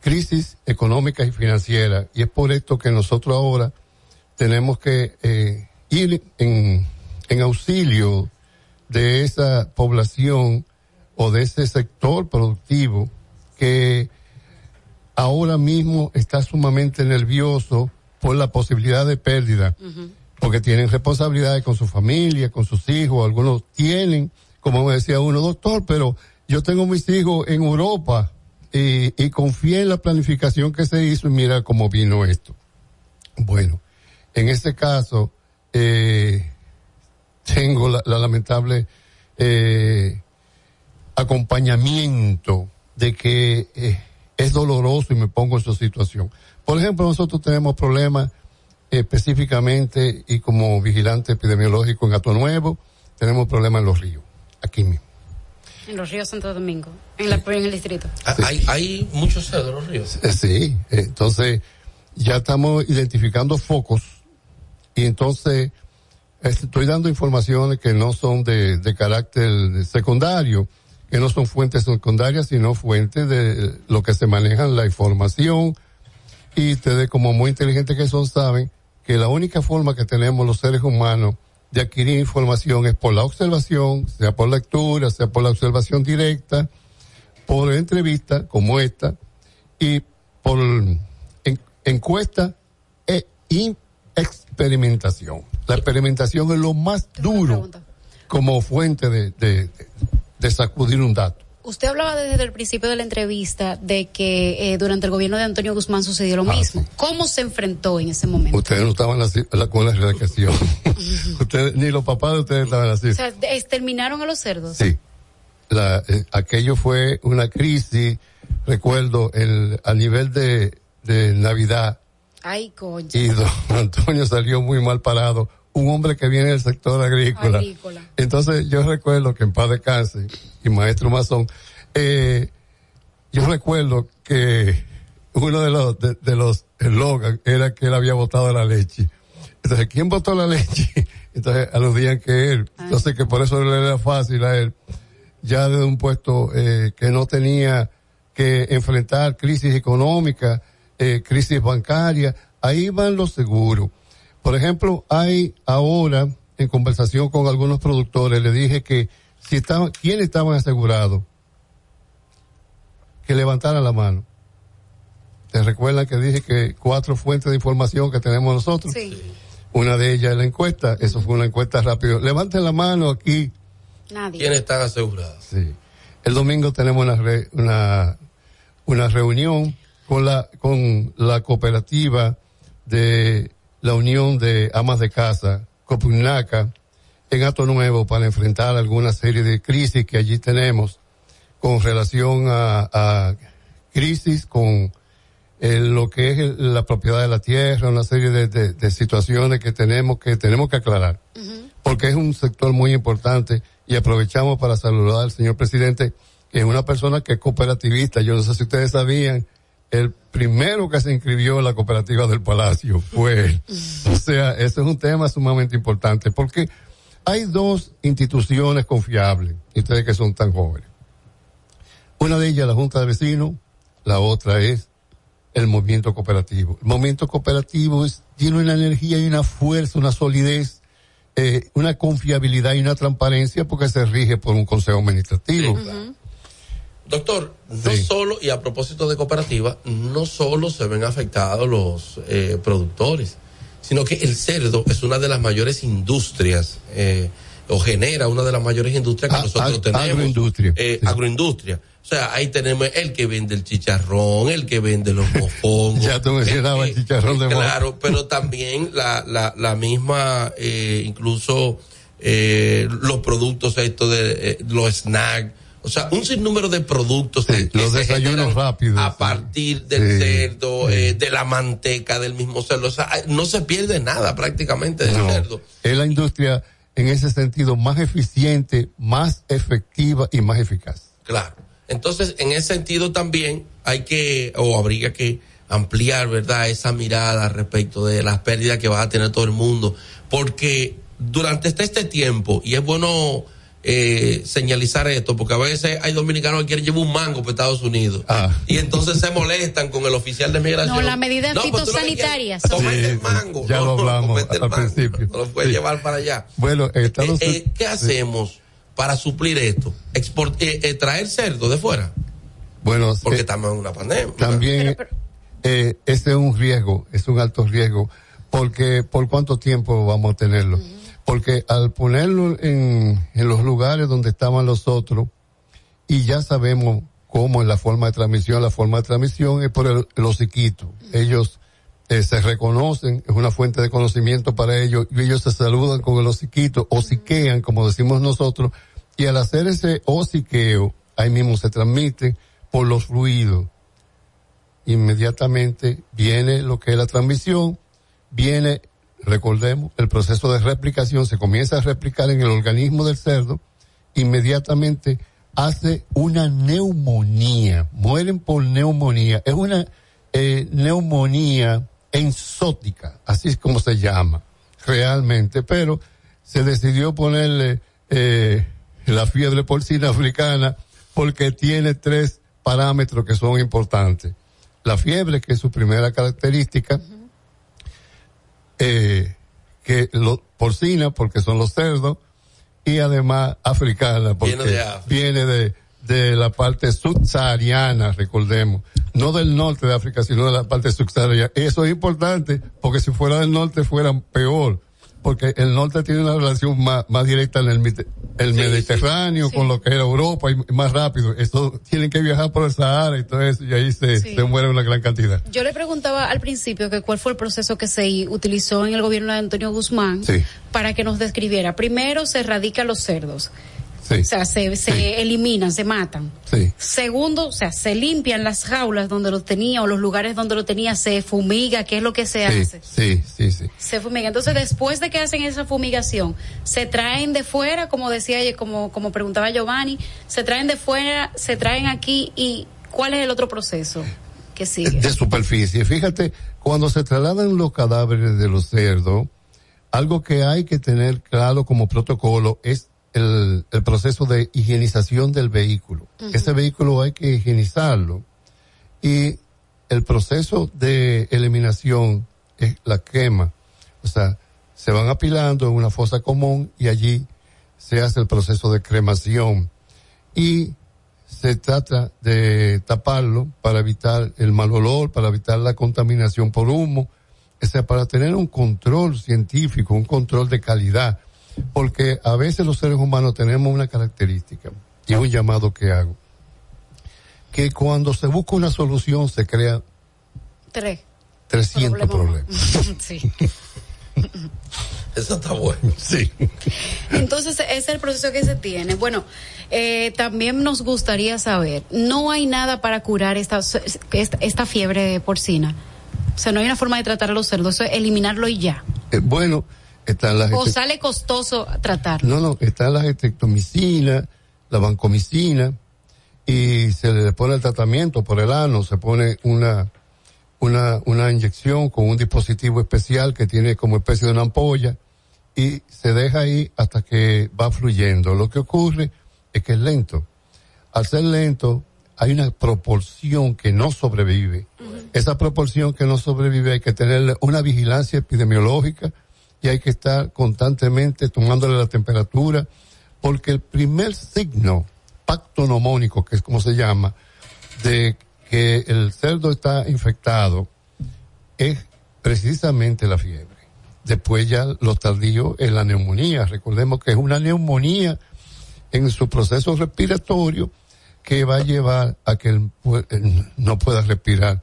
[SPEAKER 12] crisis económica y financiera y es por esto que nosotros ahora tenemos que eh, ir en, en auxilio de esa población o de ese sector productivo que ahora mismo está sumamente nervioso por la posibilidad de pérdida, porque tienen responsabilidades con su familia, con sus hijos, algunos tienen, como me decía uno, doctor, pero yo tengo mis hijos en Europa y, y confié en la planificación que se hizo y mira cómo vino esto. Bueno, en este caso, eh, tengo la, lamentable eh, acompañamiento de que eh, es doloroso y me pongo en su situación. Por ejemplo, nosotros tenemos problemas específicamente y como vigilante epidemiológico en Gato Nuevo, tenemos problemas en los ríos, aquí mismo.
[SPEAKER 3] En los ríos Santo Domingo, en, la, en el distrito.
[SPEAKER 5] Ah, hay, hay muchos cerdos en los ríos.
[SPEAKER 12] Eh, sí, entonces ya estamos identificando focos y entonces estoy dando informaciones que no son de, de carácter secundario que no son fuentes secundarias, sino fuentes de lo que se manejan la información. Y ustedes, como muy inteligentes que son, saben que la única forma que tenemos los seres humanos de adquirir información es por la observación, sea por lectura, sea por la observación directa, por entrevista como esta, y por encuesta e experimentación. La experimentación es lo más duro como fuente de, de sacudir un dato.
[SPEAKER 3] Usted hablaba desde el principio de la entrevista de que eh, durante el gobierno de Antonio Guzmán sucedió lo ah, mismo. ¿Cómo se enfrentó en ese momento?
[SPEAKER 12] Ustedes no estaban la, con la erradicación. ustedes, ni los papás de ustedes estaban así.
[SPEAKER 3] O sea, exterminaron a los cerdos.
[SPEAKER 12] Sí. La, eh, aquello fue una crisis, recuerdo, el, a nivel de, de Navidad.
[SPEAKER 3] Ay, coño.
[SPEAKER 12] Y don Antonio salió muy mal parado un hombre que viene del sector agrícola. Entonces yo recuerdo que en paz de cáncer y maestro Mazón, eh, yo recuerdo que uno de los de, los eslogans era que él había botado la leche. Entonces, ¿quién botó la leche? Entonces aludían que él. Ah. Entonces que por eso le era fácil a él, ya desde un puesto eh, que no tenía que enfrentar crisis económica, eh, crisis bancaria, ahí van los seguros por ejemplo, hay ahora, en conversación con algunos productores, le dije que si estaban, ¿quiénes estaban asegurados? Que levantaran la mano. ¿Te recuerdan que dije que cuatro fuentes de información que tenemos nosotros? Sí. Una de ellas es la encuesta, eso fue una encuesta rápida. Levanten la mano aquí.
[SPEAKER 3] Nadie.
[SPEAKER 5] ¿Quiénes están asegurados?
[SPEAKER 12] Sí. El domingo tenemos una, una, una reunión con la, con la cooperativa de la unión de amas de casa, Copunaca, en Ato Nuevo para enfrentar alguna serie de crisis que allí tenemos con relación a, crisis con lo que es la propiedad de la tierra, una serie de, situaciones que tenemos que tenemos que aclarar, porque es un sector muy importante y aprovechamos para saludar al señor presidente, que es una persona que es cooperativista. Yo no sé si ustedes sabían el primero que se inscribió en la cooperativa del Palacio fue. O sea, ese es un tema sumamente importante porque hay dos instituciones confiables, ustedes que son tan jóvenes. Una de ellas, la Junta de Vecinos, la otra es el movimiento cooperativo. El movimiento cooperativo es, tiene una energía y una fuerza, una solidez, eh, una confiabilidad y una transparencia porque se rige por un consejo administrativo.
[SPEAKER 5] Doctor, no solo, y a propósito de cooperativa, no solo se ven afectados los eh, productores, sino que el cerdo es una de las mayores industrias, eh, o genera una de las mayores industrias que nosotros
[SPEAKER 12] ag-
[SPEAKER 5] tenemos.
[SPEAKER 12] agroindustria.
[SPEAKER 5] Eh, Agroindustria. O sea, ahí tenemos el que vende el chicharrón, el que vende los mofongos.
[SPEAKER 12] Ya tú mencionabas el chicharrón de.
[SPEAKER 5] Claro, pero también la, la, la misma, eh, incluso eh, los productos estos de eh, los snacks. O sea, un sinnúmero de productos que
[SPEAKER 12] los desayunos rápidos.
[SPEAKER 5] a partir del
[SPEAKER 12] Sí,
[SPEAKER 5] cerdo, eh, de la manteca del mismo cerdo. O sea, no se pierde nada prácticamente del
[SPEAKER 12] No,
[SPEAKER 5] cerdo.
[SPEAKER 12] es la industria en ese sentido más eficiente, más efectiva y más eficaz.
[SPEAKER 5] Claro. Entonces, en ese sentido también hay que, o habría que ampliar, ¿verdad?, esa mirada respecto de las pérdidas que va a tener todo el mundo. Porque durante este, este tiempo, y es bueno eh, señalizar esto, porque a veces hay dominicanos que quieren llevar un mango para Estados Unidos.
[SPEAKER 12] Ah.
[SPEAKER 5] Y entonces se molestan con el oficial de migración.
[SPEAKER 3] No, las medidas
[SPEAKER 5] No, pues
[SPEAKER 3] fitosanitarias
[SPEAKER 5] el mango.
[SPEAKER 12] Ya
[SPEAKER 5] No,
[SPEAKER 12] lo hablamos al
[SPEAKER 5] mango,
[SPEAKER 12] principio.
[SPEAKER 5] No lo puedes
[SPEAKER 12] Sí.
[SPEAKER 5] llevar para allá.
[SPEAKER 12] Bueno, Estados
[SPEAKER 5] Eh, eh, ¿Qué hacemos para suplir esto? Export- eh, eh, traer cerdo de fuera.
[SPEAKER 12] Bueno,
[SPEAKER 5] Porque
[SPEAKER 12] eh,
[SPEAKER 5] estamos en una pandemia.
[SPEAKER 12] también eh, este es un riesgo, es un alto riesgo, porque por cuánto tiempo vamos a tenerlo. Porque al ponerlo en, en los lugares donde estaban los otros, y ya sabemos cómo es la forma de transmisión, la forma de transmisión es por el, hociquito. Ellos eh, se reconocen, es una fuente de conocimiento para ellos, y ellos se saludan con el hociquito, hociquean, como decimos nosotros, y al hacer ese hociqueo, ahí mismo se transmite por los fluidos inmediatamente viene lo que es la transmisión, viene, recordemos, el proceso de replicación, se comienza a replicar en el organismo del cerdo, inmediatamente hace una neumonía, mueren por neumonía, es una eh, neumonía enzótica, así es como se llama, realmente, pero se decidió ponerle eh, la fiebre porcina africana porque tiene tres parámetros que son importantes. La fiebre, que es su primera característica, eh, que lo, porcina, porque son los cerdos, y además africana, porque
[SPEAKER 5] Viene de
[SPEAKER 12] viene de, de la parte subsahariana, recordemos. No del norte de África, sino de la parte subsahariana. Eso es importante, porque si fuera del norte fuera peor. Porque el norte tiene una relación más, más directa en el, Mediterráneo con lo que era Europa y más rápido. Esto tienen que viajar por el Sahara y todo eso, y ahí se, se muere una gran cantidad.
[SPEAKER 3] Yo le preguntaba al principio que cuál fue el proceso que se utilizó en el gobierno de Antonio Guzmán para que nos describiera. Primero se erradican los cerdos,
[SPEAKER 12] Sí.
[SPEAKER 3] o sea, se, se eliminan, se matan.
[SPEAKER 12] Sí.
[SPEAKER 3] Segundo, o sea, se limpian las jaulas donde lo tenía o los lugares donde lo tenía, se fumiga, ¿qué es lo que se hace?
[SPEAKER 12] sí, sí, sí.
[SPEAKER 3] Se fumiga. Entonces, después de que hacen esa fumigación, se traen de fuera, como decía, como, como preguntaba Giovanni, se traen de fuera, se traen aquí y ¿cuál es el otro proceso que sigue?
[SPEAKER 12] de superficie. Fíjate, cuando se trasladan los cadáveres de los cerdos, algo que hay que tener claro como protocolo es el, el proceso de higienización del vehículo. Ese vehículo hay que higienizarlo. Y el proceso de eliminación es la quema. O sea, se van apilando en una fosa común y allí se hace el proceso de cremación. Y se trata de taparlo para evitar el mal olor, para evitar la contaminación por humo, o sea, para tener un control científico, un control de calidad, porque a veces los seres humanos tenemos una característica, y es un llamado que hago, que cuando se busca una solución se crean
[SPEAKER 3] Tres.
[SPEAKER 12] 300 problemas.
[SPEAKER 3] sí.
[SPEAKER 5] Eso está bueno.
[SPEAKER 12] Sí.
[SPEAKER 3] Entonces, ese es el proceso que se tiene. Bueno, eh, también nos gustaría saber, no hay nada para curar esta, esta, esta fiebre porcina. O sea, no hay una forma de tratar a los cerdos, eso es eliminarlo y ya.
[SPEAKER 12] Eh, bueno, están las...
[SPEAKER 3] O sale costoso tratar.
[SPEAKER 12] No, no, están las estreptomicina, la vancomicina, y se le pone el tratamiento por el ano, se pone una, una, una inyección con un dispositivo especial que tiene como especie de una ampolla, y se deja ahí hasta que va fluyendo. Lo que ocurre es que es lento. Al ser lento, hay una proporción que no sobrevive. Esa proporción que no sobrevive hay que tener una vigilancia epidemiológica y hay que estar constantemente tomándole la temperatura, porque el primer signo pacto nomónico, que es como se llama, de que el cerdo está infectado, es precisamente la fiebre. Después ya lo tardío es la neumonía. Recordemos que es una neumonía en su proceso respiratorio que va a llevar a que él, no pueda respirar.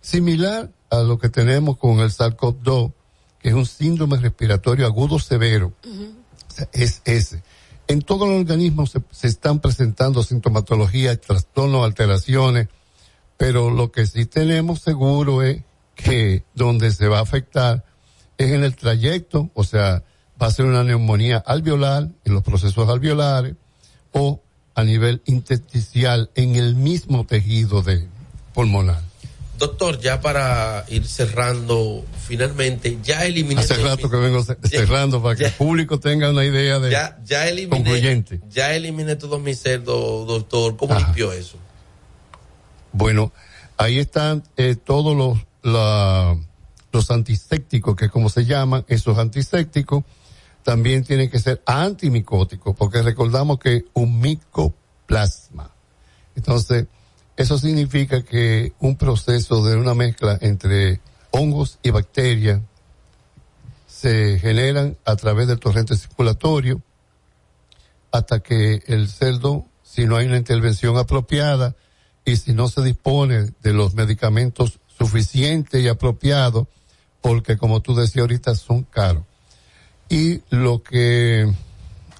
[SPEAKER 12] Similar a lo que tenemos con el SARS-CoV-2, que es un síndrome respiratorio agudo severo. es ese. En todos los organismos se, se están presentando sintomatología, trastornos, alteraciones, pero lo que sí tenemos seguro es que donde se va a afectar es en el trayecto, o sea, va a ser una neumonía alveolar, en los procesos alveolares, o a nivel intersticial en el mismo tejido de pulmonar.
[SPEAKER 5] Doctor, ya para ir cerrando, finalmente, ya eliminé.
[SPEAKER 12] Hace rato que vengo cerrando para que el público tenga una idea de.
[SPEAKER 5] Ya, ya eliminé.
[SPEAKER 12] Concluyente.
[SPEAKER 5] Ya eliminé todos mis cerdos, doctor. ¿Cómo limpió eso?
[SPEAKER 12] Bueno, ahí están eh, todos los, la, los antisépticos, que como se llaman, esos antisépticos también tienen que ser antimicóticos, porque recordamos que un micoplasma. Entonces, eso significa que un proceso de una mezcla entre hongos y bacterias se generan a través del torrente circulatorio hasta que el cerdo, si no hay una intervención apropiada y si no se dispone de los medicamentos suficientes y apropiados, porque como tú decías ahorita son caros. Y lo que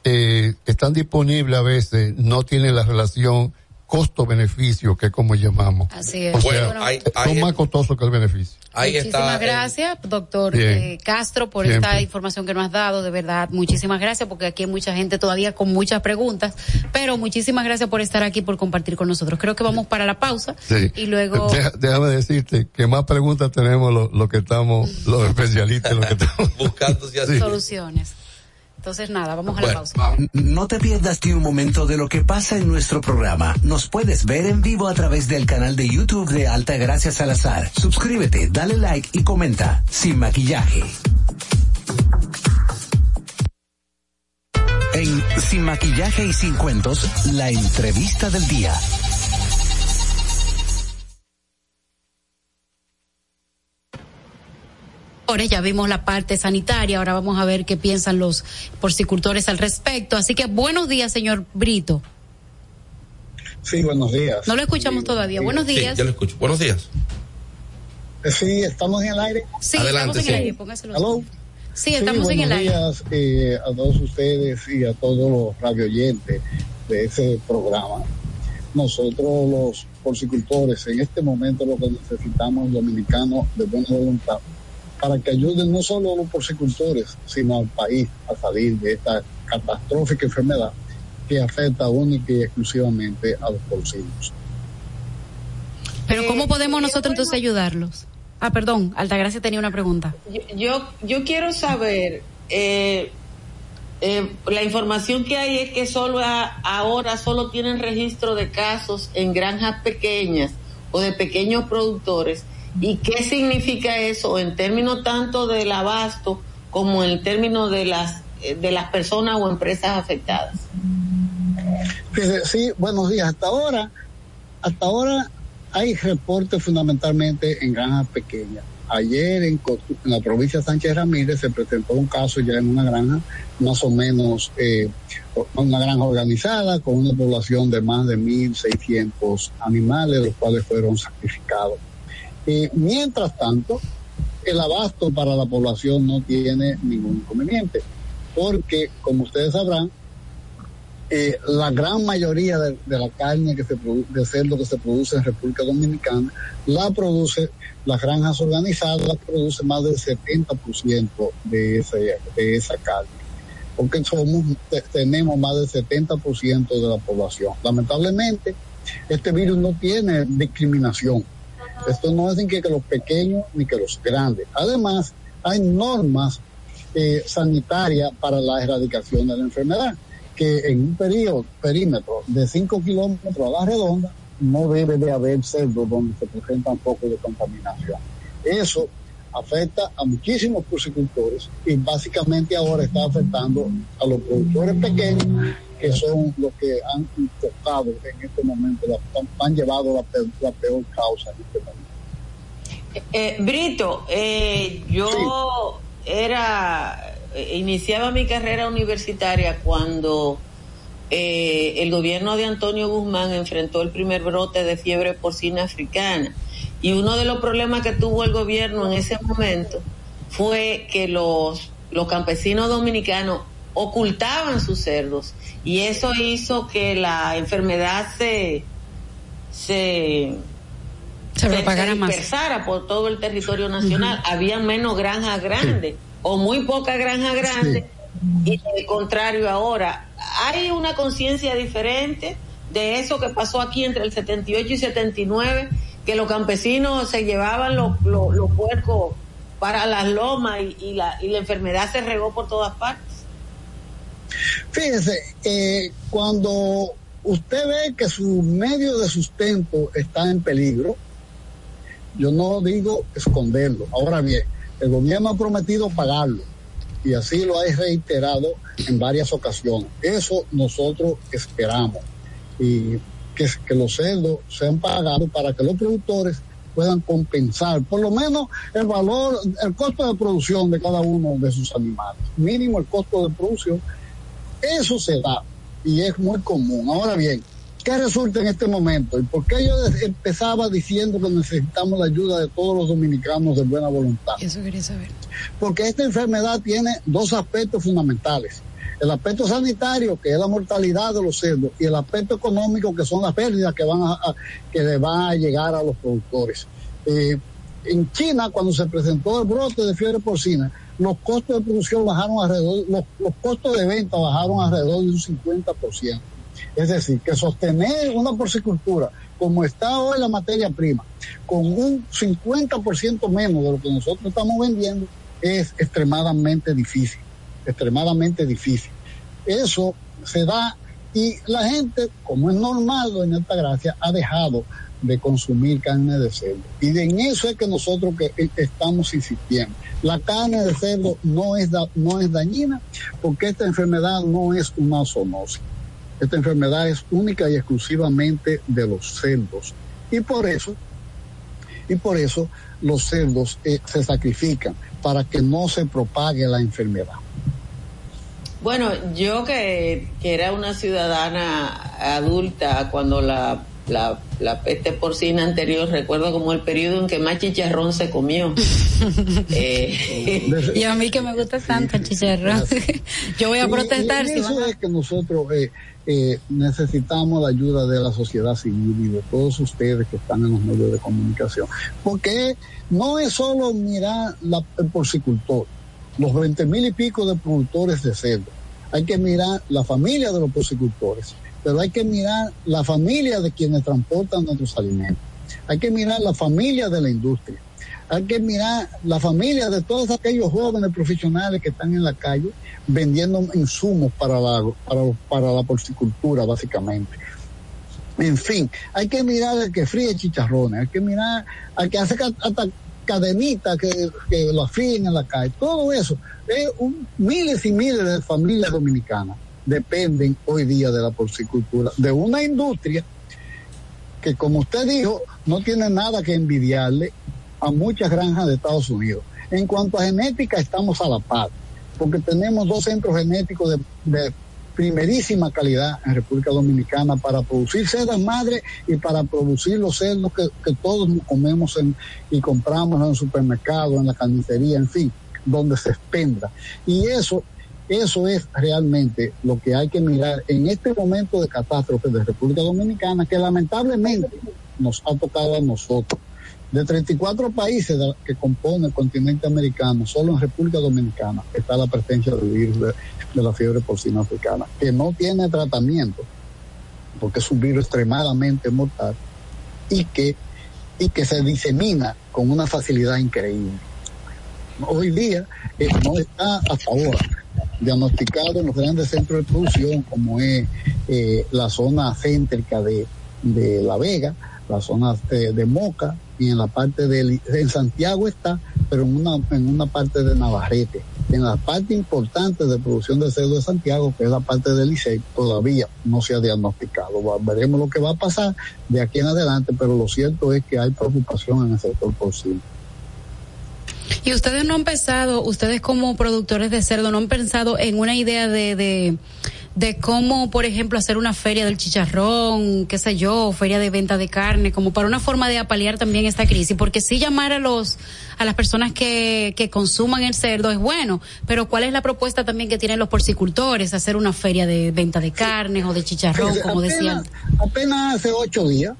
[SPEAKER 12] eh, están disponibles a veces no tienen la relación costo-beneficio, que es como llamamos.
[SPEAKER 3] Así es.
[SPEAKER 12] bueno, son más costosos que el beneficio.
[SPEAKER 5] Ahí
[SPEAKER 3] muchísimas
[SPEAKER 5] está,
[SPEAKER 3] gracias, doctor eh, Castro, por esta información que nos has dado. De verdad, muchísimas gracias, porque aquí hay mucha gente todavía con muchas preguntas. Pero muchísimas gracias por estar aquí, por compartir con nosotros. Creo que vamos para la pausa. Y luego.
[SPEAKER 12] déjame decirte que más preguntas tenemos los lo que estamos, los especialistas, los que estamos
[SPEAKER 5] buscando
[SPEAKER 3] soluciones. Entonces nada, vamos a la pausa.
[SPEAKER 2] No te pierdas ni un momento de lo que pasa en nuestro programa. Nos puedes ver en vivo a través del canal de YouTube de Alta Gracia Salazar. Suscríbete, dale like y comenta. Sin maquillaje. En Sin maquillaje y sin cuentos, la entrevista del día.
[SPEAKER 3] Ya vimos la parte sanitaria, ahora vamos a ver qué piensan los porcicultores al respecto. Así que buenos días, señor Brito.
[SPEAKER 13] Sí, buenos días.
[SPEAKER 3] No lo escuchamos todavía. Buenos días.
[SPEAKER 5] Sí, yo lo escucho. Buenos días.
[SPEAKER 13] Eh, sí, estamos en el aire.
[SPEAKER 3] Sí,
[SPEAKER 5] Adelante,
[SPEAKER 3] estamos en el aire. Póngaselo. Sí, estamos en el aire.
[SPEAKER 13] Buenos días eh, a todos ustedes y a todos los radioyentes de ese programa. Nosotros los porcicultores en este momento lo que necesitamos es dominicanos de buena voluntad para que ayuden no solo a los porcicultores, sino al país a salir de esta catastrófica enfermedad que afecta única y exclusivamente a los porcinos.
[SPEAKER 3] Pero ¿cómo podemos nosotros entonces ayudarlos? Ah, perdón, Altagracia tenía una pregunta.
[SPEAKER 1] Yo, yo quiero saber, eh, eh, la información que hay es que solo ahora solo tienen registro de casos en granjas pequeñas o de pequeños productores ¿Y qué significa eso en términos tanto del abasto como en términos de las eh, de las personas o empresas afectadas?
[SPEAKER 13] Sí, buenos días. Hasta ahora, hasta ahora hay reportes fundamentalmente en granjas pequeñas. Ayer en, la provincia de Sánchez Ramírez se presentó un caso ya en una granja, más o menos eh, una granja organizada con una población de más de 1.600 animales, los cuales fueron sacrificados mientras tanto, el abasto para la población no tiene ningún inconveniente, porque, como ustedes sabrán, eh, la gran mayoría de, la carne que se de cerdo que se produce en República Dominicana la produce las granjas organizadas produce más del 70% de, ese, de esa carne porque somos tenemos más del 70% de la población. Lamentablemente este virus no tiene discriminación esto no ni que, los pequeños ni que los grandes. Además, hay normas eh, sanitarias para la erradicación de la enfermedad, que en un periodo, perímetro de 5 kilómetros a la redonda no debe de haber cerdos donde se presentan focos de contaminación. Eso afecta a muchísimos porcicultores y básicamente ahora está afectando a los productores pequeños que son los que han tocado en este momento, han llevado la peor, causa en este momento.
[SPEAKER 1] Eh, Brito, eh, yo era, eh, iniciaba mi carrera universitaria cuando el gobierno de Antonio Guzmán enfrentó el primer brote de fiebre porcina africana. Y uno de los problemas que tuvo el gobierno en ese momento fue que los, los campesinos dominicanos ocultaban sus cerdos. Y eso hizo que la enfermedad se se, se, dispersara por todo el territorio nacional. Había menos granjas grandes o muy pocas granjas grandes y al contrario ahora hay una conciencia diferente de eso que pasó aquí entre el 78 y 79 que los campesinos se llevaban los, los, puercos para las lomas y, la, y la enfermedad se regó por todas partes.
[SPEAKER 13] Fíjese, eh, cuando usted ve que su medio de sustento está en peligro, yo no digo esconderlo. Ahora bien, el gobierno ha prometido pagarlo y así lo ha reiterado en varias ocasiones. Eso nosotros esperamos. Y que, los cerdos sean pagados para que los productores puedan compensar por lo menos el valor, el costo de producción de cada uno de sus animales. Mínimo el costo de producción. Eso se da y es muy común. Ahora bien, ¿qué resulta en este momento? ¿Y por qué yo empezaba diciendo que necesitamos la ayuda de todos los dominicanos de buena voluntad?
[SPEAKER 3] Eso quería saber.
[SPEAKER 13] Porque esta enfermedad tiene dos aspectos fundamentales el aspecto sanitario, que es la mortalidad de los cerdos, y el aspecto económico, que son las pérdidas que van a, que le van a llegar a los productores. Eh, en China, cuando se presentó el brote de fiebre porcina, los costos de producción bajaron alrededor, los, los costos de venta bajaron alrededor de un 50%. Es decir, que sostener una porcicultura como está hoy la materia prima, con un 50% menos de lo que nosotros estamos vendiendo, es extremadamente difícil extremadamente difícil. Eso se da y la gente, como es normal en esta gracia, ha dejado de consumir carne de cerdo. Y en eso es que nosotros que eh, estamos insistiendo. La carne de cerdo no es, no es dañina porque esta enfermedad no es una zoonosis. Esta enfermedad es única y exclusivamente de los cerdos. Y por eso, y por eso los cerdos eh, se sacrifican para que no se propague la enfermedad.
[SPEAKER 1] Bueno, yo que, que era una ciudadana adulta cuando la, la, la, peste porcina anterior, recuerdo como el periodo en que más chicharrón se comió.
[SPEAKER 3] eh, y a mí que me gusta tanto el chicharrón. yo voy a protestar.
[SPEAKER 13] Y, eso es que nosotros eh, eh, necesitamos la ayuda de la sociedad civil y de todos ustedes que están en los medios de comunicación. Porque no es solo mirar la, el porcicultor los 20 mil y pico de productores de cerdo. Hay que mirar la familia de los porcicultores, pero hay que mirar la familia de quienes transportan nuestros alimentos. Hay que mirar la familia de la industria. Hay que mirar la familia de todos aquellos jóvenes profesionales que están en la calle vendiendo insumos para la, para, la porcicultura, básicamente. En fin, hay que mirar al que fríe chicharrones, hay que mirar al que hace hasta cadenitas que, que lo afíen en la calle, todo eso, miles y miles de familias dominicanas dependen hoy día de la porcicultura, de una industria que como usted dijo, no tiene nada que envidiarle a muchas granjas de Estados Unidos. En cuanto a genética, estamos a la par, porque tenemos dos centros genéticos de primerísima calidad en República Dominicana para producir sedas madre y para producir los cerdos que, todos comemos en, y compramos en el supermercado, en la carnicería, en fin, donde se expenda. Y eso, eso es realmente lo que hay que mirar en este momento de catástrofe de República Dominicana, que lamentablemente nos ha tocado a nosotros. De 34 países que componen el continente americano, solo en República Dominicana está la presencia del virus de la fiebre porcina africana, que no tiene tratamiento, porque es un virus extremadamente mortal y que, y que se disemina con una facilidad increíble. Hoy día eh, no está hasta ahora diagnosticado en los grandes centros de producción como es eh, la zona céntrica de, de La Vega, la zona de, de Moca y en la parte de en Santiago está, pero en una, en una parte de Navarrete. En la parte importante de producción de cerdo de Santiago, que es la parte del Licey, todavía no se ha diagnosticado. Veremos lo que va a pasar de aquí en adelante, pero lo cierto es que hay preocupación en el sector porcino.
[SPEAKER 3] Y ustedes no han pensado, ustedes como productores de cerdo, no han pensado en una idea de, de de cómo, por ejemplo, hacer una feria del chicharrón, qué sé yo, feria de venta de carne, como para una forma de apalear también esta crisis, porque sí llamar a los a las personas que, que consuman el cerdo es bueno, pero ¿cuál es la propuesta también que tienen los porcicultores? Hacer una feria de venta de carne o de chicharrón, como decían.
[SPEAKER 13] Apenas hace ocho días,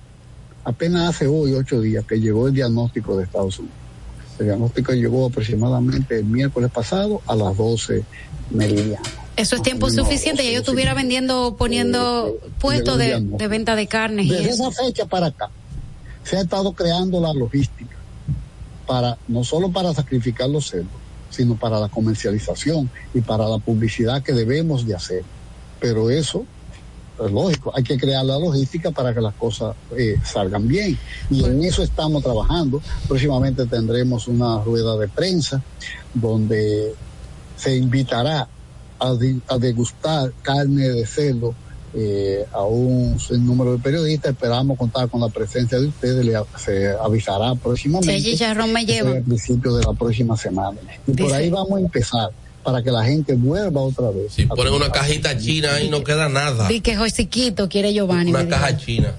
[SPEAKER 13] apenas hace hoy ocho días que llegó el diagnóstico de Estados Unidos. El diagnóstico llegó aproximadamente el miércoles pasado a las 12 meridianas
[SPEAKER 3] eso es tiempo suficiente. Ya yo estuviera vendiendo, poniendo puestos de, venta de carne.
[SPEAKER 13] Desde esa fecha para acá se ha estado creando la logística para no solo para sacrificar los cerdos, sino para la comercialización y para la publicidad que debemos de hacer. Pero eso es lógico, hay que crear la logística para que las cosas eh, salgan bien. Y en eso estamos trabajando. Próximamente tendremos una rueda de prensa donde se invitará a, degustar carne de cerdo eh, a un número de periodistas. Esperamos contar con la presencia de ustedes. Le, se avisará próximamente.
[SPEAKER 3] Sí, me lleva.
[SPEAKER 13] Al principio de la próxima semana. Y por ahí vamos a empezar para que la gente vuelva otra vez.
[SPEAKER 5] Si ponen una cajita china ahí no queda nada.
[SPEAKER 3] Vi que Josiquito quiere Giovanni.
[SPEAKER 5] Una caja china.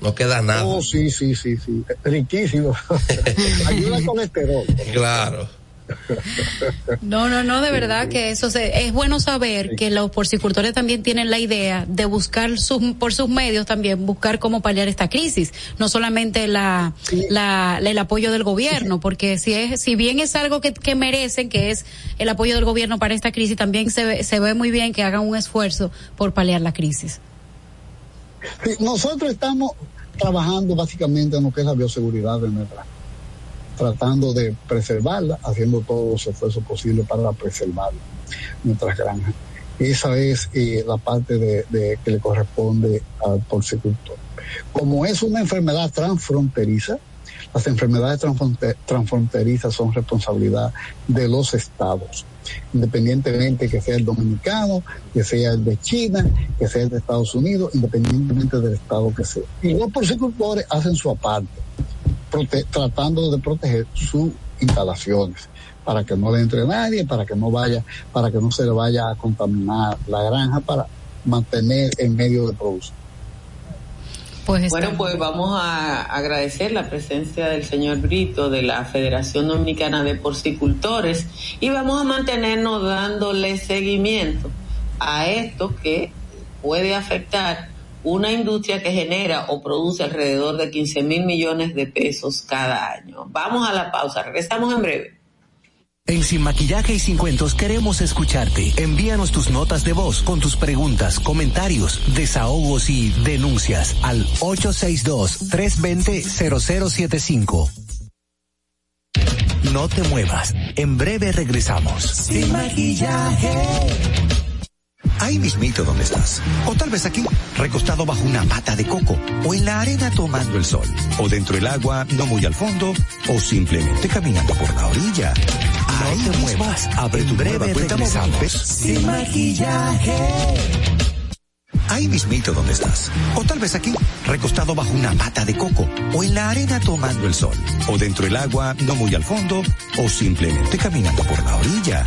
[SPEAKER 5] No queda nada.
[SPEAKER 13] Oh, sí, sí, sí, sí. Riquísimo. Ayuda con colesterol.
[SPEAKER 5] Claro.
[SPEAKER 3] No, no, no, de verdad que eso es bueno saber que los porcicultores también tienen la idea de buscar sus, por sus medios también buscar cómo paliar esta crisis, no solamente la, la, el apoyo del gobierno, porque si es, si bien es algo que, que merecen, que es el apoyo del gobierno para esta crisis, también se ve, se ve muy bien que hagan un esfuerzo por paliar la crisis.
[SPEAKER 13] nosotros estamos trabajando básicamente en lo que es la bioseguridad de nuestra tratando de preservarla, haciendo todos los esfuerzos posibles para preservarla, nuestras granjas. Esa es eh, la parte de, que le corresponde al porcicultor. Como es una enfermedad transfronteriza, las enfermedades transfronterizas son responsabilidad de los estados, independientemente que sea el dominicano, que sea el de China, que sea el de Estados Unidos, independientemente del estado que sea. Y los porcicultores hacen su aparte tratando de proteger sus instalaciones para que no le entre nadie, para que no vaya, para que no se le vaya a contaminar la granja para mantener en medio de producción.
[SPEAKER 1] Pues bueno, pues vamos a agradecer la presencia del señor Brito de la Federación Dominicana de Porcicultores y vamos a mantenernos dándole seguimiento a esto que puede afectar una industria que genera o produce alrededor de 15 mil millones de pesos cada año. Vamos a la pausa, regresamos en breve.
[SPEAKER 2] En Sin Maquillaje y Sin Cuentos queremos escucharte. Envíanos tus notas de voz con tus preguntas, comentarios, desahogos y denuncias al 862-320-0075. No te muevas, en breve regresamos.
[SPEAKER 14] Sin Maquillaje
[SPEAKER 15] ahí mismito donde estás. O tal vez aquí, recostado bajo una mata de coco, o en la arena tomando el sol, o dentro del agua, no muy al fondo, o simplemente caminando por la orilla. Ahí te muevas, abre tu breve cuenta
[SPEAKER 14] sin maquillaje.
[SPEAKER 15] Ahí mismito donde estás. O tal vez aquí, recostado bajo una mata de coco, o en la arena tomando el sol, o dentro del agua, no muy al fondo, o simplemente caminando por la orilla.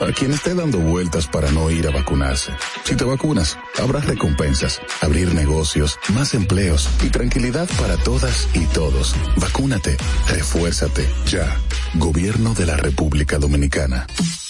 [SPEAKER 10] a quien esté dando vueltas para no ir a vacunarse. Si te vacunas, habrá recompensas, abrir negocios, más empleos y tranquilidad para todas y todos. Vacúnate, refuérzate, ya. Gobierno de la República Dominicana.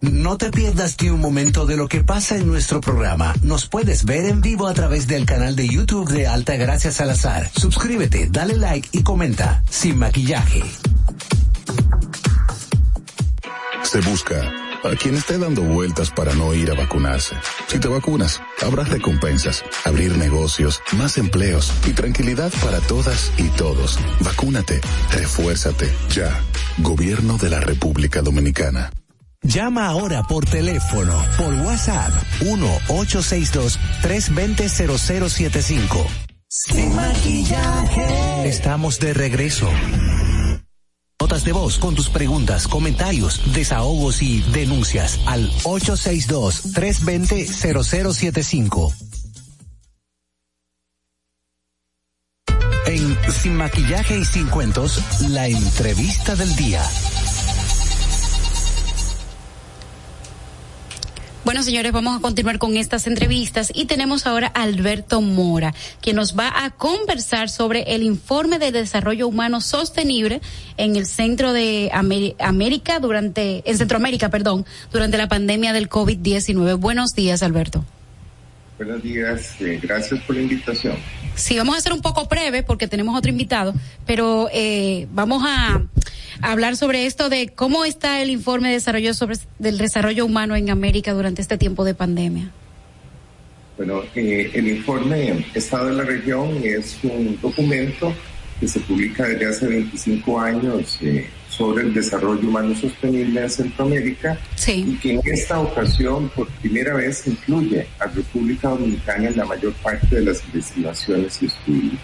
[SPEAKER 2] No te pierdas ni un momento de lo que pasa en nuestro programa. Nos puedes ver en vivo a través del canal de YouTube de Alta Gracias Salazar. Suscríbete, dale like y comenta. Sin maquillaje.
[SPEAKER 10] Se busca a quien esté dando vueltas para no ir a vacunarse. Si te vacunas, habrá recompensas, abrir negocios, más empleos y tranquilidad para todas y todos. Vacúnate, refuérzate, ya. Gobierno de la República Dominicana.
[SPEAKER 2] Llama ahora por teléfono, por WhatsApp, 1-862-320-0075.
[SPEAKER 14] Sin maquillaje.
[SPEAKER 2] Estamos de regreso. Notas de voz con tus preguntas, comentarios, desahogos y denuncias al 862-320-0075. En Sin Maquillaje y Sin Cuentos, la entrevista del día.
[SPEAKER 3] Bueno, señores, vamos a continuar con estas entrevistas y tenemos ahora a Alberto Mora, que nos va a conversar sobre el informe de desarrollo humano sostenible en el centro de América durante, en Centroamérica, perdón, durante la pandemia del COVID-19. Buenos días, Alberto.
[SPEAKER 16] Buenos días, eh, gracias por la invitación.
[SPEAKER 3] Sí, vamos a hacer un poco breve porque tenemos otro invitado, pero eh, vamos a hablar sobre esto de cómo está el informe de desarrollo sobre del desarrollo humano en América durante este tiempo de pandemia.
[SPEAKER 16] Bueno, eh, el informe Estado de la Región es un documento que se publica desde hace 25 años eh, sobre el desarrollo humano sostenible en Centroamérica y que en esta ocasión por primera vez incluye a República Dominicana en la mayor parte de las investigaciones y estudios.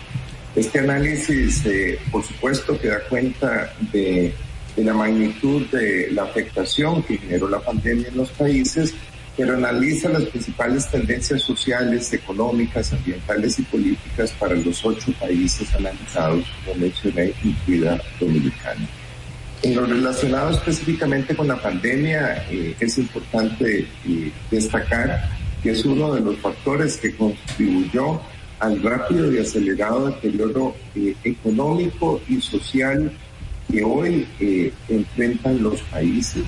[SPEAKER 16] Este análisis, eh, por supuesto, que da cuenta de, la magnitud de la afectación que generó la pandemia en los países, pero analiza las principales tendencias sociales, económicas, ambientales y políticas para los ocho países analizados, como mencioné, incluida Dominicana. En lo relacionado específicamente con la pandemia, eh, es importante eh, destacar que es uno de los factores que contribuyó al rápido y acelerado deterioro eh, económico y social que hoy eh, enfrentan los países.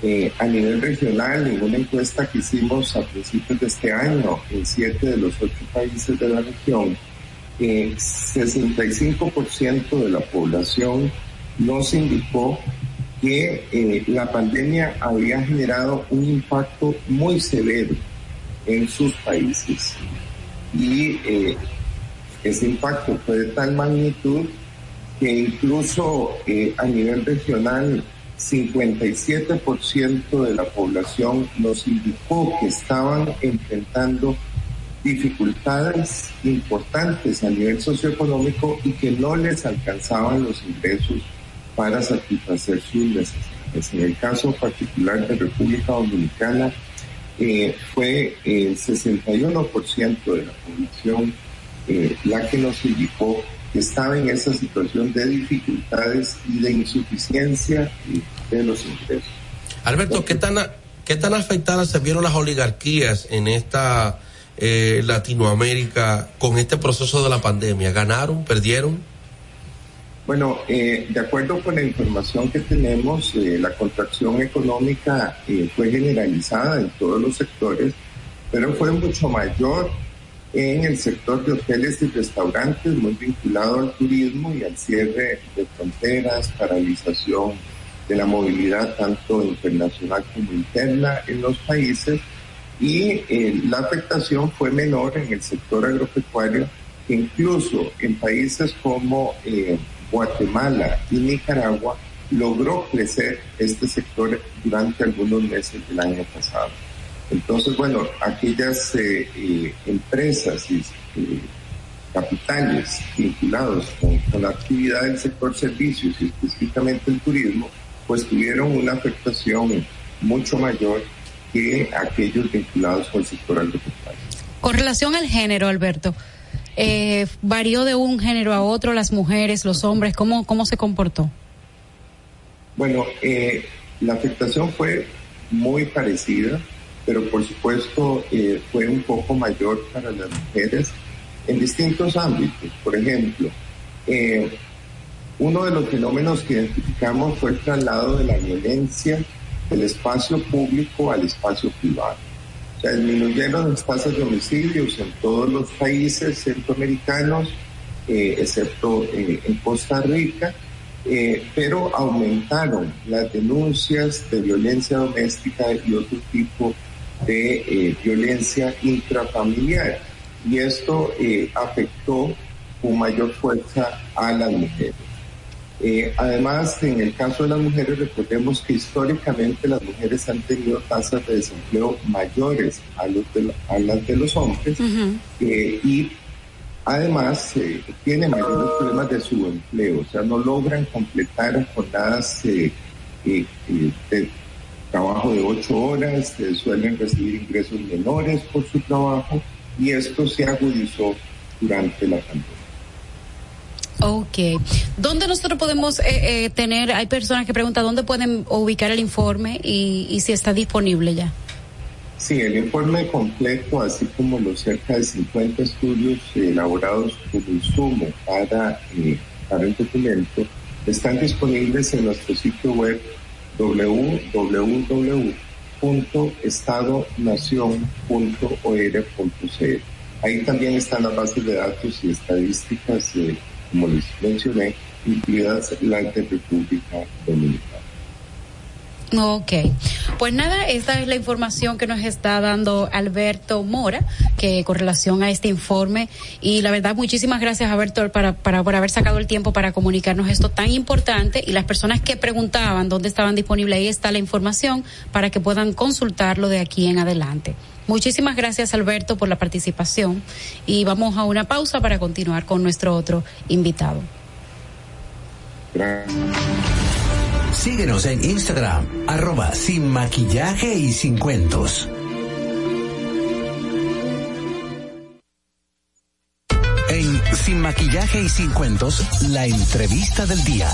[SPEAKER 16] Eh, a nivel regional, en una encuesta que hicimos a principios de este año en siete de los ocho países de la región, 65% de la población nos indicó que la pandemia había generado un impacto muy severo en sus países. Y eh, ese impacto fue de tal magnitud que incluso eh, a nivel regional 57% de la población nos indicó que estaban enfrentando dificultades importantes a nivel socioeconómico y que no les alcanzaban los ingresos para satisfacer sus necesidades. En el caso particular de República Dominicana, eh, fue el 61% de la población eh, la que nos indicó que estaba en esa situación de dificultades y de insuficiencia de los ingresos.
[SPEAKER 5] Alberto, ¿qué tan, ¿qué tan afectadas se vieron las oligarquías en esta eh, Latinoamérica con este proceso de la pandemia? ¿Ganaron? ¿Perdieron?
[SPEAKER 16] Bueno, eh, de acuerdo con la información que tenemos, eh, la contracción económica eh, fue generalizada en todos los sectores, pero fue mucho mayor en el sector de hoteles y restaurantes, muy vinculado al turismo y al cierre de fronteras, paralización de la movilidad tanto internacional como interna en los países. Y la afectación fue menor en el sector agropecuario, incluso en países como Guatemala y Nicaragua logró crecer este sector durante algunos meses del año pasado. Entonces, bueno, aquellas eh, eh, empresas y eh, capitales vinculados con, la actividad del sector servicios y específicamente el turismo, pues tuvieron una afectación mucho mayor que aquellos vinculados con el sector agropecuario.
[SPEAKER 3] Con relación al género, Alberto, eh, varió de un género a otro, las mujeres, los hombres, ¿cómo, cómo se comportó?
[SPEAKER 16] Bueno, eh, la afectación fue muy parecida, pero por supuesto eh, fue un poco mayor para las mujeres en distintos ámbitos. Por ejemplo, eh, uno de los fenómenos que identificamos fue el traslado de la violencia del espacio público al espacio privado sea, disminuyeron las tasas de homicidios en todos los países centroamericanos, eh, excepto eh, en Costa Rica, eh, pero aumentaron las denuncias de violencia doméstica y otro tipo de violencia intrafamiliar. Y esto afectó con mayor fuerza a las mujeres. Eh, además, en el caso de las mujeres, recordemos que históricamente las mujeres han tenido tasas de desempleo mayores a, los las de los hombres eh, y además eh, tienen mayores problemas de subempleo, o sea, no logran completar jornadas de trabajo de ocho horas, suelen recibir ingresos menores por su trabajo y esto se agudizó durante la pandemia.
[SPEAKER 3] Ok. ¿Dónde nosotros podemos eh, eh, tener, hay personas que preguntan dónde pueden ubicar el informe y, si está disponible ya?
[SPEAKER 16] Sí, el informe completo, así como los cerca de 50 estudios elaborados como insumo para, eh, para el documento, están disponibles en nuestro sitio web www.estadonacion.or.cl. Ahí también están las bases de datos y estadísticas como les mencioné, incluidas las de República Dominicana.
[SPEAKER 3] Ok, pues nada, esta es la información que nos está dando Alberto Mora, que con relación a este informe, y la verdad muchísimas gracias Alberto para, para, por haber sacado el tiempo para comunicarnos esto tan importante y las personas que preguntaban dónde estaban disponibles, ahí está la información para que puedan consultarlo de aquí en adelante. Muchísimas gracias Alberto por la participación y vamos a una pausa para continuar con nuestro otro invitado.
[SPEAKER 2] Síguenos en Instagram, arroba sin maquillaje y sin cuentos. En Sin maquillaje y sin cuentos, la entrevista del día.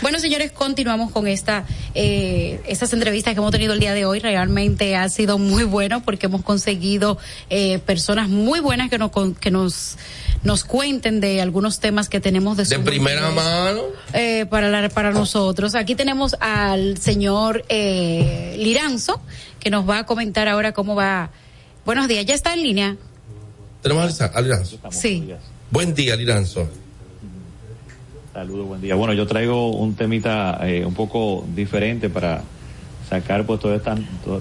[SPEAKER 3] Bueno, señores, continuamos con esta, eh, estas entrevistas que hemos tenido el día de hoy. Realmente ha sido muy bueno porque hemos conseguido eh, personas muy buenas que nos, que nos, nos cuenten de algunos temas que tenemos de,
[SPEAKER 5] de primera mano
[SPEAKER 3] eh, para la, para nosotros. Aquí tenemos al señor eh, Liranzo que nos va a comentar ahora cómo va. Buenos días, ya está en línea.
[SPEAKER 5] Tenemos a Liranzo.
[SPEAKER 3] Sí.
[SPEAKER 5] Buen día, Liranzo.
[SPEAKER 17] Saludos, buen día. Bueno, yo traigo un temita eh, un poco diferente para sacar pues toda esta,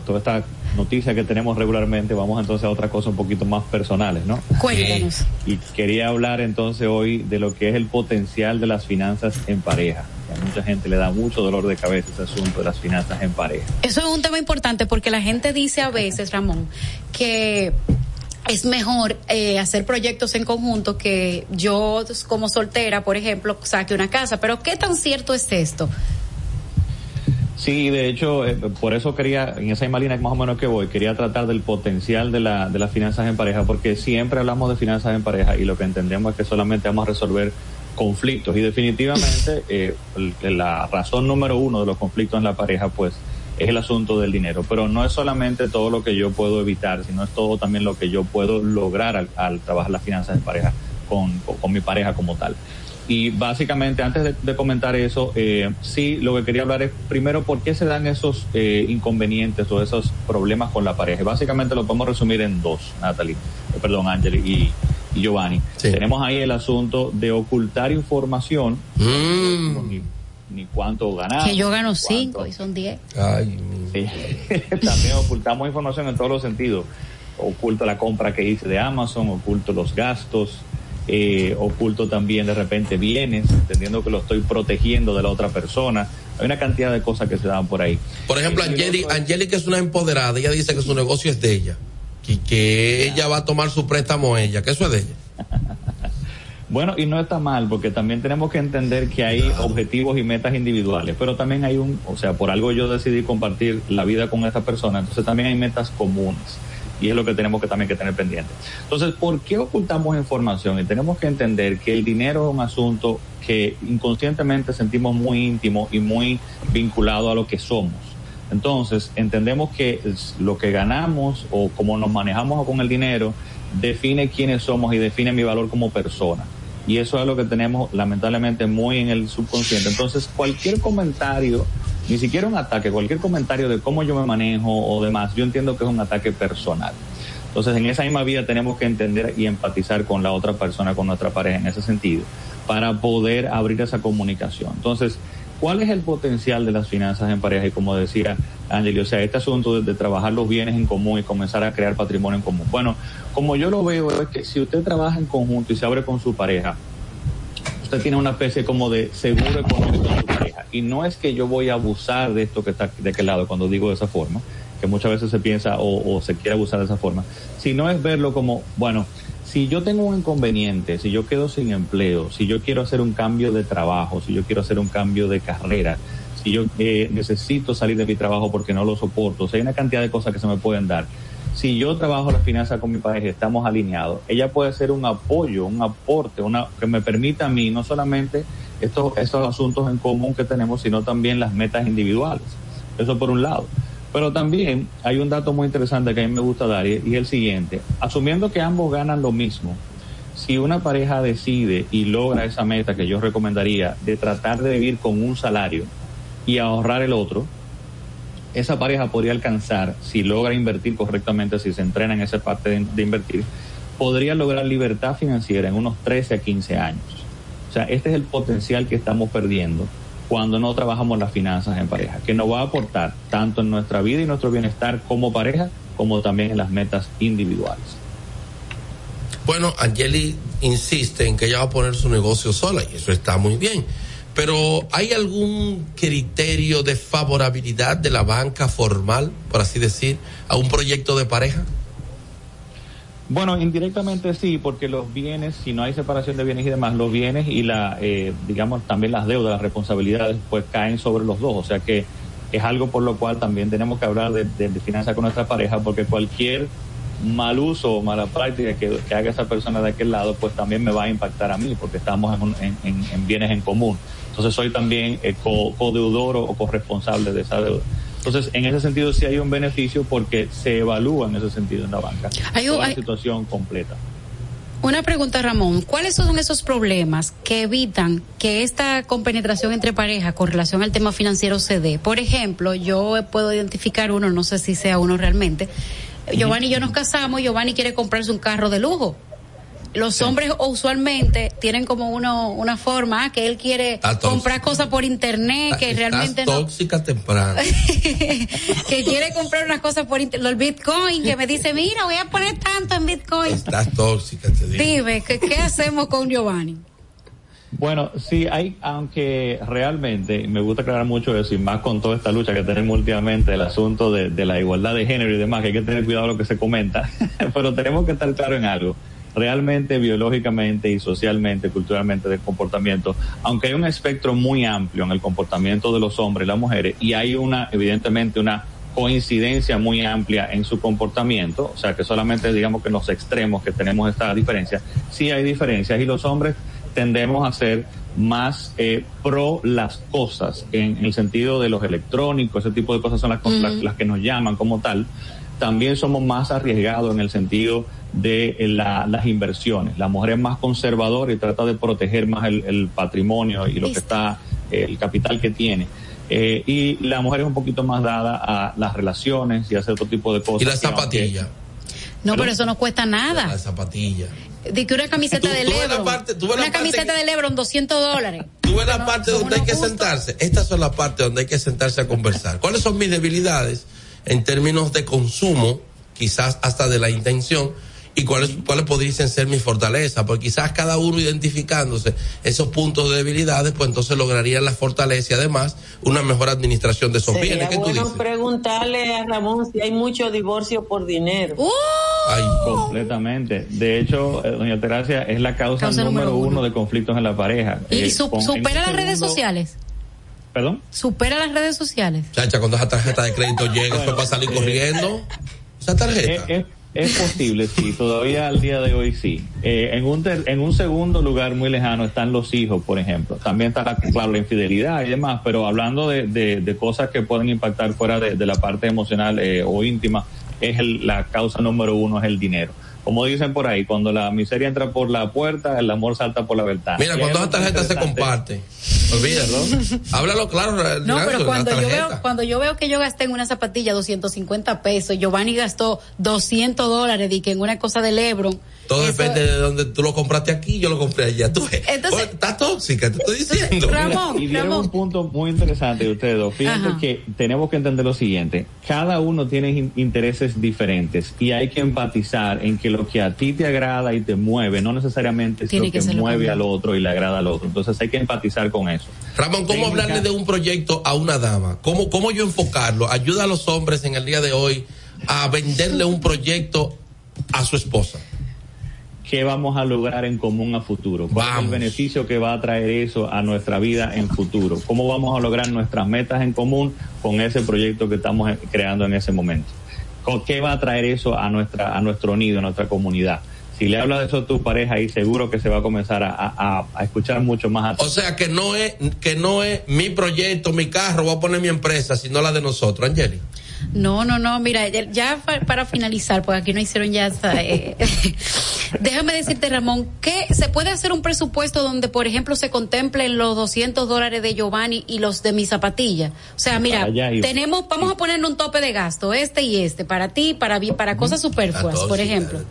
[SPEAKER 17] toda, esta noticia que tenemos regularmente. Vamos entonces a otra cosa un poquito más personales, ¿no?
[SPEAKER 3] Cuéntanos.
[SPEAKER 17] Y quería hablar entonces hoy de lo que es el potencial de las finanzas en pareja. A mucha gente le da mucho dolor de cabeza ese asunto de las finanzas en pareja.
[SPEAKER 3] Eso es un tema importante porque la gente dice a veces, Ramón, que es mejor eh, hacer proyectos en conjunto que yo como soltera, por ejemplo, saque una casa. Pero ¿qué tan cierto es esto?
[SPEAKER 17] Sí, de hecho, eh, por eso quería, en esa misma línea más o menos que voy, quería tratar del potencial de, la, de las finanzas en pareja, porque siempre hablamos de finanzas en pareja y lo que entendemos es que solamente vamos a resolver conflictos y definitivamente eh, la razón número uno de los conflictos en la pareja pues es el asunto del dinero, pero no es solamente todo lo que yo puedo evitar, sino es todo también lo que yo puedo lograr al, trabajar las finanzas de pareja con, con, mi pareja como tal. Y básicamente, antes de, comentar eso, eh, sí, lo que quería hablar es primero por qué se dan esos eh, inconvenientes o esos problemas con la pareja. básicamente lo podemos resumir en dos, Natalie, eh, perdón, Angeli y, Giovanni. Tenemos ahí el asunto de ocultar información. Mm ni cuánto ganamos.
[SPEAKER 3] Que yo gano cinco y son diez.
[SPEAKER 17] Ay, También ocultamos información en todos los sentidos. Oculto la compra que hice de Amazon, oculto los gastos, eh, oculto también de repente bienes, entendiendo que lo estoy protegiendo de la otra persona. Hay una cantidad de cosas que se dan por ahí.
[SPEAKER 5] Por ejemplo, Angélica es una empoderada, ella dice que su negocio es de ella y que ella va a tomar su préstamo ella, que eso es de ella.
[SPEAKER 17] Bueno, y no está mal, porque también tenemos que entender que hay objetivos y metas individuales, pero también hay un, o sea, por algo yo decidí compartir la vida con esa persona, entonces también hay metas comunes. Y es lo que tenemos que también que tener pendiente. Entonces, ¿por qué ocultamos información? Y tenemos que entender que el dinero es un asunto que inconscientemente sentimos muy íntimo y muy vinculado a lo que somos. Entonces, entendemos que lo que ganamos o cómo nos manejamos con el dinero define quiénes somos y define mi valor como persona. Y eso es lo que tenemos lamentablemente muy en el subconsciente. Entonces, cualquier comentario, ni siquiera un ataque, cualquier comentario de cómo yo me manejo o demás, yo entiendo que es un ataque personal. Entonces, en esa misma vida tenemos que entender y empatizar con la otra persona, con nuestra pareja en ese sentido, para poder abrir esa comunicación. Entonces, ¿cuál es el potencial de las finanzas en pareja? Y como decía Angeli, o sea, este asunto de, trabajar los bienes en común y comenzar a crear patrimonio en común. Bueno, como yo lo veo es que si usted trabaja en conjunto y se abre con su pareja, usted tiene una especie como de seguro económico con su pareja. Y no es que yo voy a abusar de esto que está de aquel lado cuando digo de esa forma, que muchas veces se piensa o, o se quiere abusar de esa forma, sino es verlo como, bueno, si yo tengo un inconveniente, si yo quedo sin empleo, si yo quiero hacer un cambio de trabajo, si yo quiero hacer un cambio de carrera, si yo eh, necesito salir de mi trabajo porque no lo soporto, o sea, hay una cantidad de cosas que se me pueden dar. Si yo trabajo la finanza con mi pareja, estamos alineados, ella puede ser un apoyo, un aporte, una que me permita a mí no solamente estos, estos asuntos en común que tenemos, sino también las metas individuales. Eso por un lado. Pero también hay un dato muy interesante que a mí me gusta dar y es el siguiente. Asumiendo que ambos ganan lo mismo, si una pareja decide y logra esa meta que yo recomendaría de tratar de vivir con un salario, y ahorrar el otro, esa pareja podría alcanzar, si logra invertir correctamente, si se entrena en esa parte de, invertir, podría lograr libertad financiera en unos 13 a 15 años. O sea, este es el potencial que estamos perdiendo cuando no trabajamos las finanzas en pareja, que nos va a aportar tanto en nuestra vida y nuestro bienestar como pareja, como también en las metas individuales.
[SPEAKER 5] Bueno, Angeli insiste en que ella va a poner su negocio sola y eso está muy bien pero ¿hay algún criterio de favorabilidad de la banca formal, por así decir, a un proyecto de pareja?
[SPEAKER 17] Bueno, indirectamente sí, porque los bienes, si no hay separación de bienes y demás, los bienes y la, eh, digamos, también las deudas, las responsabilidades, pues caen sobre los dos. O sea que es algo por lo cual también tenemos que hablar de, de, finanzas con nuestra pareja, porque cualquier mal uso o mala práctica que, haga esa persona de aquel lado, pues también me va a impactar a mí, porque estamos en, en bienes en común. Entonces soy también eh, co-deudor o corresponsable de esa deuda. Entonces, en ese sentido sí hay un beneficio porque se evalúa en ese sentido en la banca. Hay una situación completa.
[SPEAKER 3] Una pregunta, Ramón. ¿Cuáles son esos problemas que evitan que esta compenetración entre parejas con relación al tema financiero se dé? Por ejemplo, yo puedo identificar uno, no sé si sea uno realmente. Giovanni y yo nos casamos, Giovanni quiere comprarse un carro de lujo los hombres usualmente tienen como uno, una forma que él quiere comprar cosas por internet que realmente
[SPEAKER 5] no. tóxica temprano.
[SPEAKER 3] que quiere comprar unas cosas por internet. Los bitcoin, que me dice, mira, voy a poner tanto en bitcoin.
[SPEAKER 5] Estás tóxica, te digo.
[SPEAKER 3] Dime, ¿qué, hacemos con Giovanni?
[SPEAKER 17] Bueno, sí, hay, aunque realmente me gusta aclarar mucho eso y más con toda esta lucha que tenemos últimamente, el asunto de, de la igualdad de género y demás, que hay que tener cuidado lo que se comenta, pero tenemos que estar claro en algo realmente biológicamente y socialmente, culturalmente del comportamiento, aunque hay un espectro muy amplio en el comportamiento de los hombres y las mujeres y hay una, evidentemente, una coincidencia muy amplia en su comportamiento, o sea que solamente digamos que en los extremos que tenemos esta diferencia, sí hay diferencias y los hombres tendemos a ser más eh, pro las cosas, en, el sentido de los electrónicos, ese tipo de cosas son las, las, las que nos llaman como tal. También somos más arriesgados en el sentido de eh, las inversiones. La mujer es más conservadora y trata de proteger más el, patrimonio y lo que está, el capital que tiene. Eh, y la mujer es un poquito más dada a las relaciones y a hacer otro tipo de cosas.
[SPEAKER 5] Y la zapatilla.
[SPEAKER 3] No, pero eso no cuesta nada.
[SPEAKER 5] La zapatilla.
[SPEAKER 3] De que una camiseta de Lebron. una camiseta de Lebron, 200 dólares.
[SPEAKER 5] Tú ves la parte donde hay que sentarse. Estas son las partes donde hay que sentarse a conversar. ¿Cuáles son mis debilidades en términos de consumo, quizás hasta de la intención? y cuáles, cuáles podrían ser mis fortalezas, porque quizás cada uno identificándose esos puntos de debilidades, pues entonces lograrían la fortaleza y además una mejor administración de esos bienes.
[SPEAKER 1] ¿Qué bueno preguntarle a Ramón si hay mucho divorcio por dinero.
[SPEAKER 3] ¡Uh!
[SPEAKER 17] completamente. De hecho, eh, doña Teracia, es la causa, número, uno. de conflictos en la pareja.
[SPEAKER 3] ¿Y eh, supera las redes sociales?
[SPEAKER 17] ¿Perdón?
[SPEAKER 3] ¿Supera las redes sociales?
[SPEAKER 5] Chacha, cuando esa tarjeta de crédito llega, eso va a salir corriendo. Esa tarjeta.
[SPEAKER 17] Eh, es posible, sí, todavía al día de hoy sí. Eh, en, un en un segundo lugar muy lejano están los hijos, por ejemplo. También está, claro, la infidelidad y demás, pero hablando de, de, cosas que pueden impactar fuera de, la parte emocional eh, o íntima, es la causa número uno, es el dinero como dicen por ahí, cuando la miseria entra por la puerta, el amor salta por la ventana.
[SPEAKER 5] Mira, cuando esa tarjeta se comparte, olvídalo. Háblalo claro.
[SPEAKER 3] No, pero cuando yo, veo, cuando yo veo que yo gasté en una zapatilla 250 pesos, Giovanni gastó 200 dólares y que en una cosa de Lebron
[SPEAKER 5] todo depende de dónde tú lo compraste aquí, yo lo compré allá. Tú Entonces, está tóxica, te estoy diciendo.
[SPEAKER 17] Ramón, y dieron un punto muy interesante de ustedes dos. Fíjense que tenemos que entender lo siguiente. Cada uno tiene intereses diferentes y hay que empatizar en que lo que a ti te agrada y te mueve no necesariamente es lo que, mueve al otro y le agrada al otro. Entonces hay que empatizar con eso.
[SPEAKER 5] Ramón, ¿cómo hablarle de un proyecto a una dama? ¿Cómo, ¿Cómo yo enfocarlo? Ayuda a los hombres en el día de hoy a venderle un proyecto a su esposa
[SPEAKER 17] qué vamos a lograr en común a futuro, cuál es el beneficio que va a traer eso a nuestra vida en futuro, cómo vamos a lograr nuestras metas en común con ese proyecto que estamos creando en ese momento, qué va a traer eso a nuestra a nuestro nido, a nuestra comunidad. Si le hablas de eso a tu pareja, ahí seguro que se va a comenzar a, escuchar mucho más.
[SPEAKER 5] o sea que no es que no es mi proyecto, mi carro, voy a poner mi empresa, sino la de nosotros, Angeli.
[SPEAKER 3] No, no, no, mira, ya para finalizar, porque aquí no hicieron ya, eh, déjame decirte, Ramón, que se puede hacer un presupuesto donde, por ejemplo, se contemplen los 200 dólares de Giovanni y los de mi zapatilla. O sea, mira, tenemos, vamos a poner un tope de gasto, este y este, para ti, para, para cosas superfluas, por ejemplo.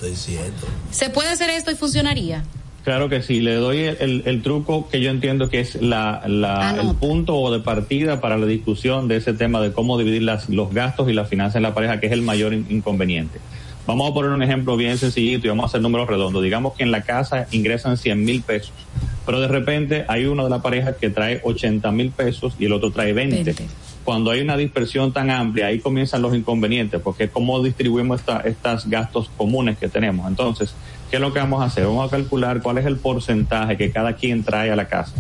[SPEAKER 3] ¿Se puede hacer esto y funcionaría?
[SPEAKER 17] Claro que sí, le doy el, truco que yo entiendo que es la, la el punto de partida para la discusión de ese tema de cómo dividir las, los gastos y las finanzas en la pareja, que es el mayor inconveniente. Vamos a poner un ejemplo bien sencillito y vamos a hacer números redondos. Digamos que en la casa ingresan 100 mil pesos, pero de repente hay uno de la pareja que trae 80 mil pesos y el otro trae 20. Cuando hay una dispersión tan amplia, ahí comienzan los inconvenientes, porque cómo distribuimos estos gastos comunes que tenemos. Entonces, ¿qué es lo que vamos a hacer? Vamos a calcular cuál es el porcentaje que cada quien trae a la casa.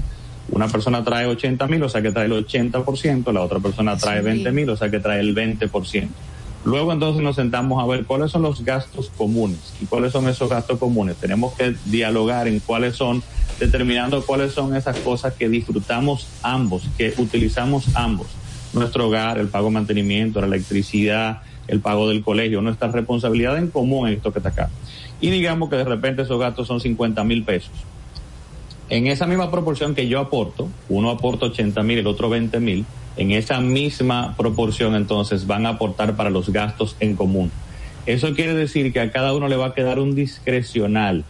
[SPEAKER 17] Una persona trae 80 mil, o sea que trae el 80%, la otra persona trae 20 mil, o sea que trae el 20%. Luego entonces nos sentamos a ver cuáles son los gastos comunes y cuáles son esos gastos comunes. Tenemos que dialogar en cuáles son, determinando cuáles son esas cosas que disfrutamos ambos, que utilizamos ambos. Nuestro hogar, el pago de mantenimiento, la electricidad, el pago del colegio, nuestra responsabilidad en común en esto que está acá y digamos que de repente esos gastos son 50 mil pesos. En esa misma proporción que yo aporto, uno aporta 80 mil, el otro 20 mil, en esa misma proporción entonces van a aportar para los gastos en común. Eso quiere decir que a cada uno le va a quedar un discrecional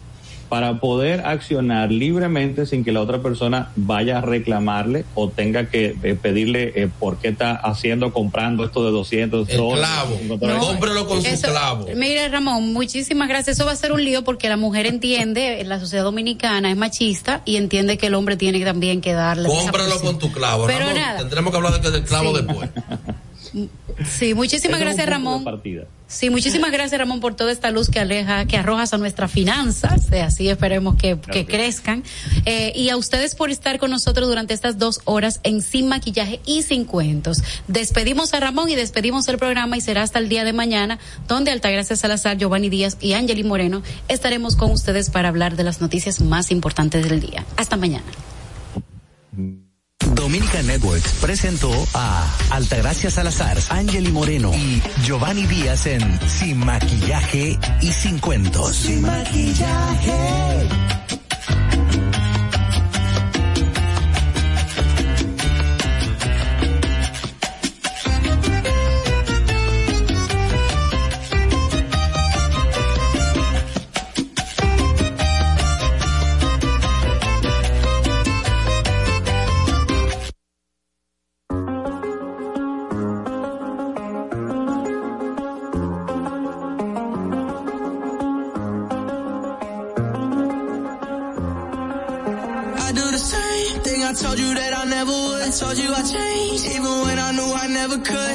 [SPEAKER 17] para poder accionar libremente sin que la otra persona vaya a reclamarle o tenga que eh, pedirle eh, por qué está haciendo, comprando esto de 200
[SPEAKER 5] El clavo, cómprelo con su clavo.
[SPEAKER 3] Mire, Ramón, muchísimas gracias. Eso va a ser un lío porque la mujer entiende, la sociedad dominicana es machista y entiende que el hombre tiene también que darle.
[SPEAKER 5] Cómpralo con tu clavo, Pero Ramón. Nada. Tendremos que hablar del clavo después.
[SPEAKER 3] Sí, muchísimas gracias, Ramón. Sí, muchísimas gracias Ramón por toda esta luz que aleja, que arrojas a nuestras finanzas, eh, así esperemos que, que crezcan. Eh, y a ustedes por estar con nosotros durante estas dos horas en Sin Maquillaje y Sin Cuentos. Despedimos a Ramón y despedimos el programa y será hasta el día de mañana, donde Altagracia Salazar, Giovanni Díaz y Angeli Moreno estaremos con ustedes para hablar de las noticias más importantes del día. Hasta mañana.
[SPEAKER 2] Dominica Networks presentó a Altagracia Salazar, Angeli Moreno y Giovanni Díaz en Sin Maquillaje y Sin Cuentos.
[SPEAKER 14] Sin Maquillaje.
[SPEAKER 18] never could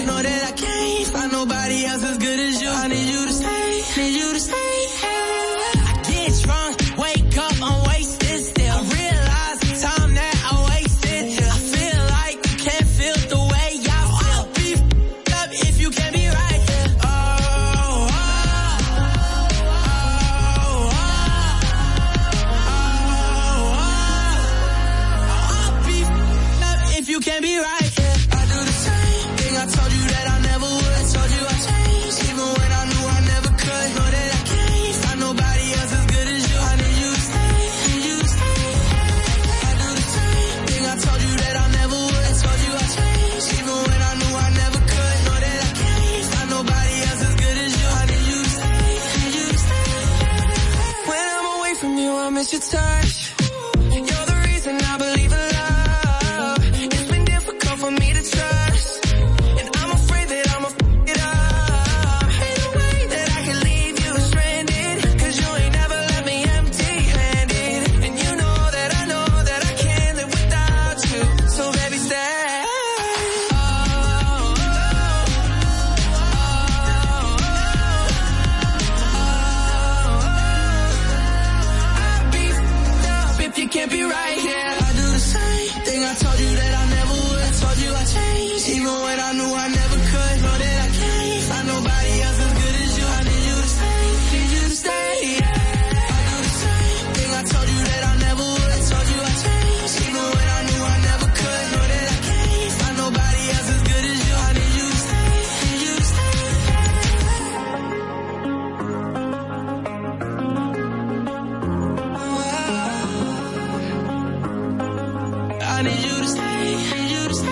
[SPEAKER 18] wanted you to stay, you to stay.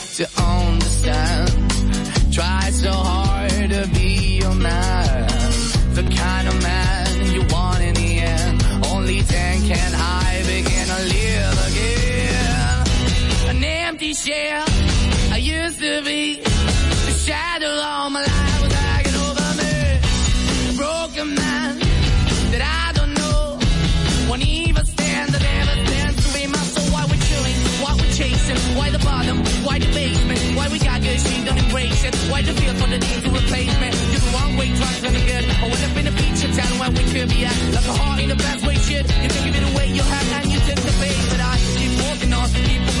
[SPEAKER 18] shell I used to be. The shadow all my life was hanging over me. A broken man that I don't know. Won't even stand, that ever stands to be my soul. Why we're chilling, why we're chasing, why the bottom, why the basement, why we got good, she don't embrace
[SPEAKER 19] it. Why the feel for the need to replace me? You're the wrong way, trying to good. I went up in a feature town where we could be at. Like a heart in a best way, shit. You can give it away, you have, and you take the bait. But I keep walking on, keep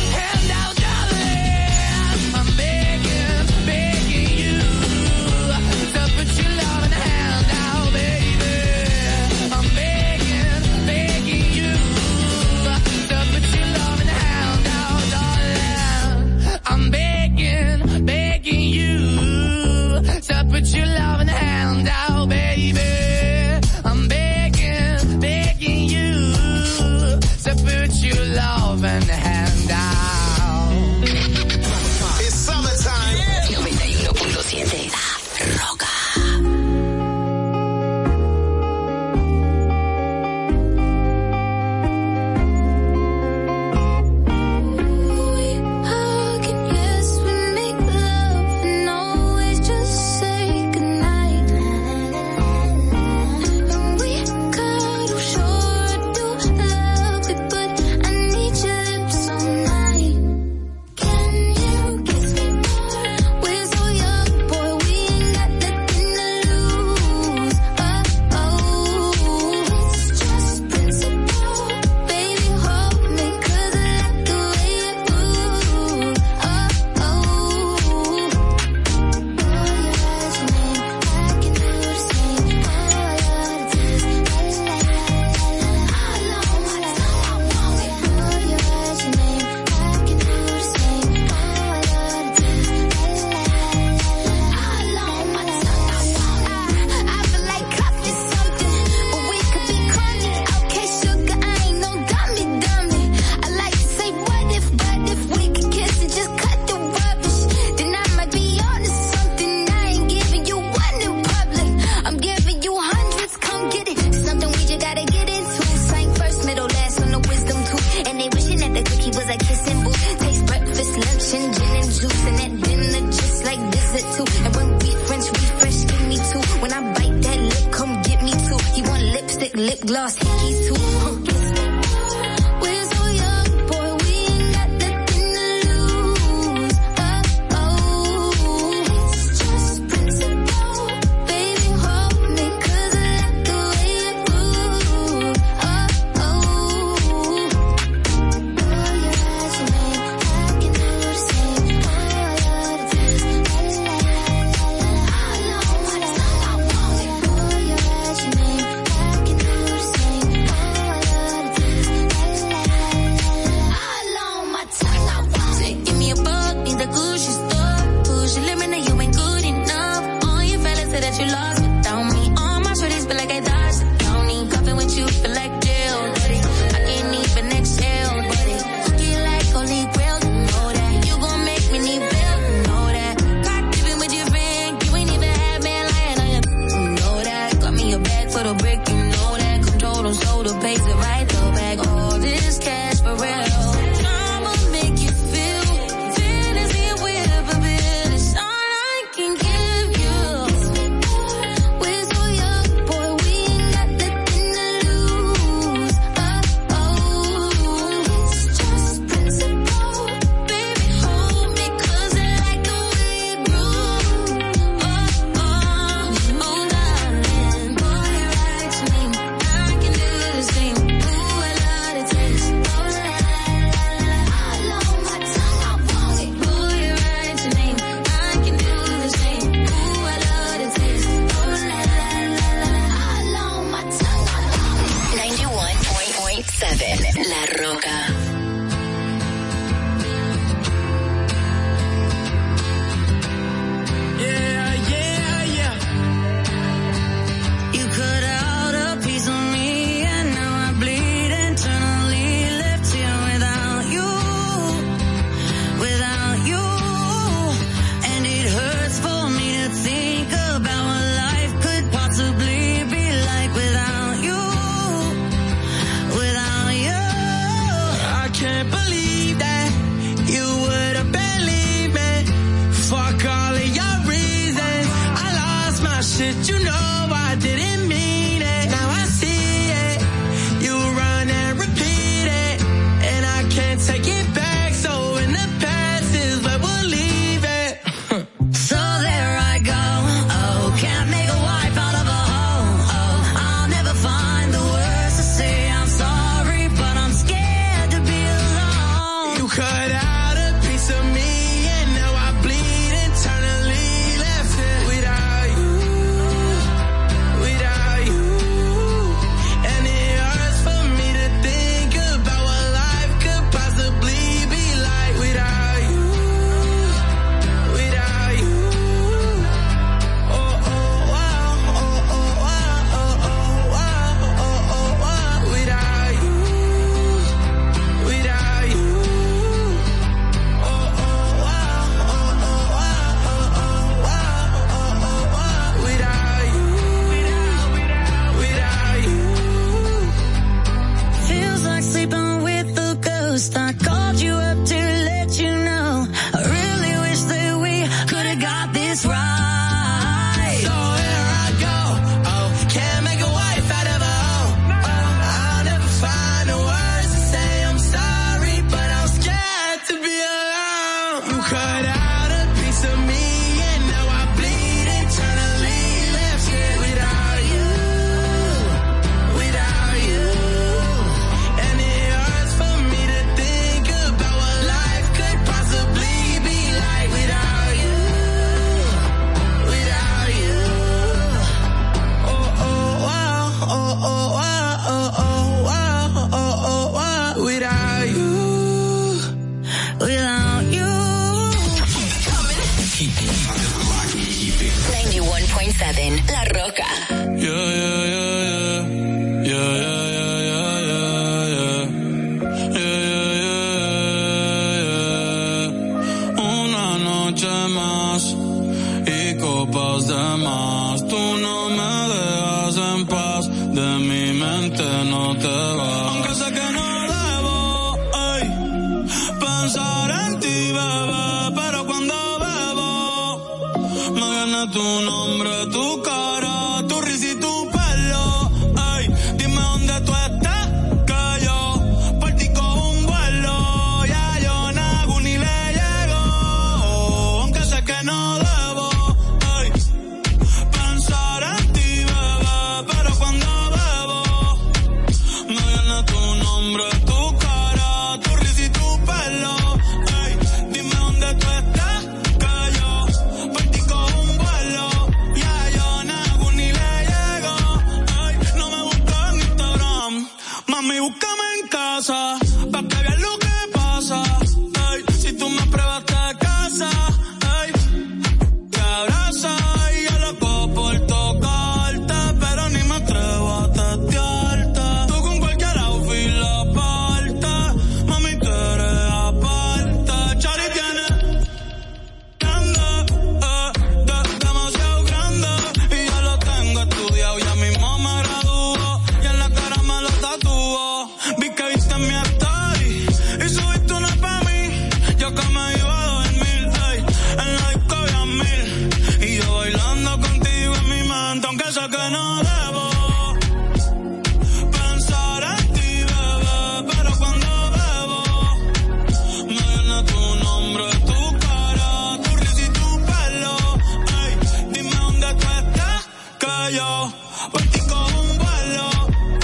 [SPEAKER 20] yo. Por un vuelo,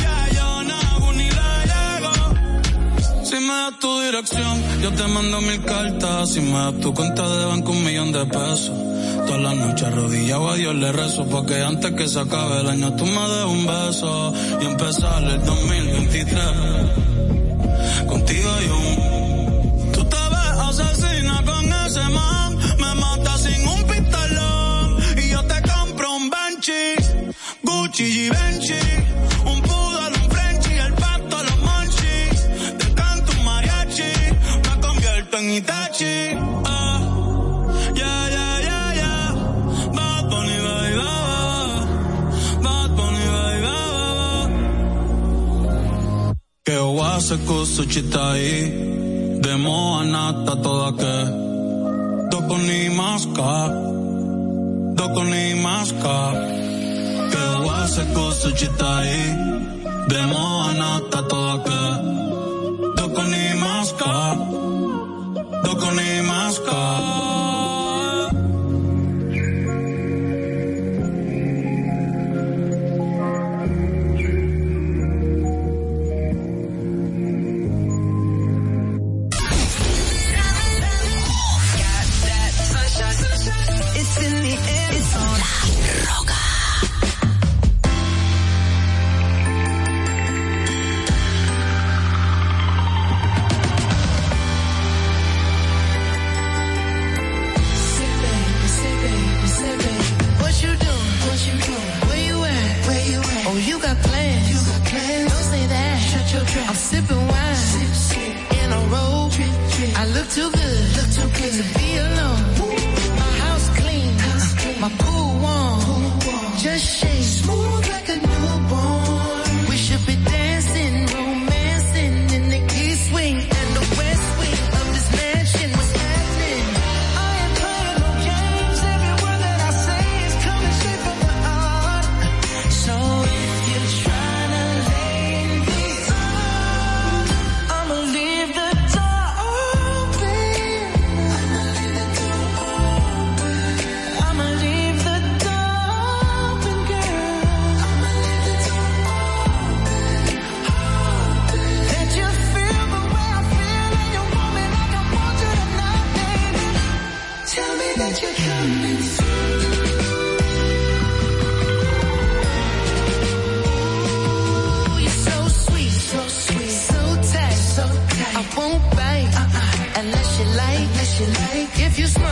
[SPEAKER 20] ya yo no ni la llego. Si me das tu dirección, yo te mando mil cartas. Si me das tu cuenta de banco, un millón de pesos. Todas las noches arrodillado a Dios le rezo porque antes que se acabe el año tú me des un beso y empezar el 2023. Gigi Benchi, un poodle, un Frenchy, el pato, los monchi. Te canto un mariachi, me convierto en Itachi. Ah, yeah, yeah, yeah, yeah. Bad Bunny, baby, baba. Bad Bunny, baby, baba. Que guasa cosa chita ahí. De moa nata toda que. Doco ni masca. Doco ni masca se cosa ci stai Vemo a nata que ni maska Doko ni maska
[SPEAKER 21] I'm sipping wine sip, sip. in a robe. I look too good, look too good to be alone. Ooh. My house clean, house clean. my pool warm. pool warm. Just shake smooth like a new you
[SPEAKER 22] smile.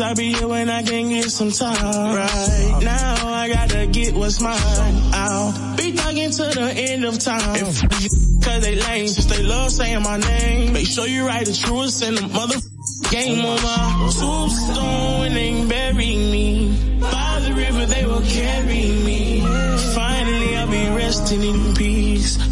[SPEAKER 22] Cause I
[SPEAKER 23] be here when I can get some time. Right now I gotta get what's mine. I'll be thugging to the end of time. Cause they lame, since they love saying my name. Make sure you write the truest in the mother game on my tombstone and bury me. By the river they will carry me. Finally I'll be resting in peace.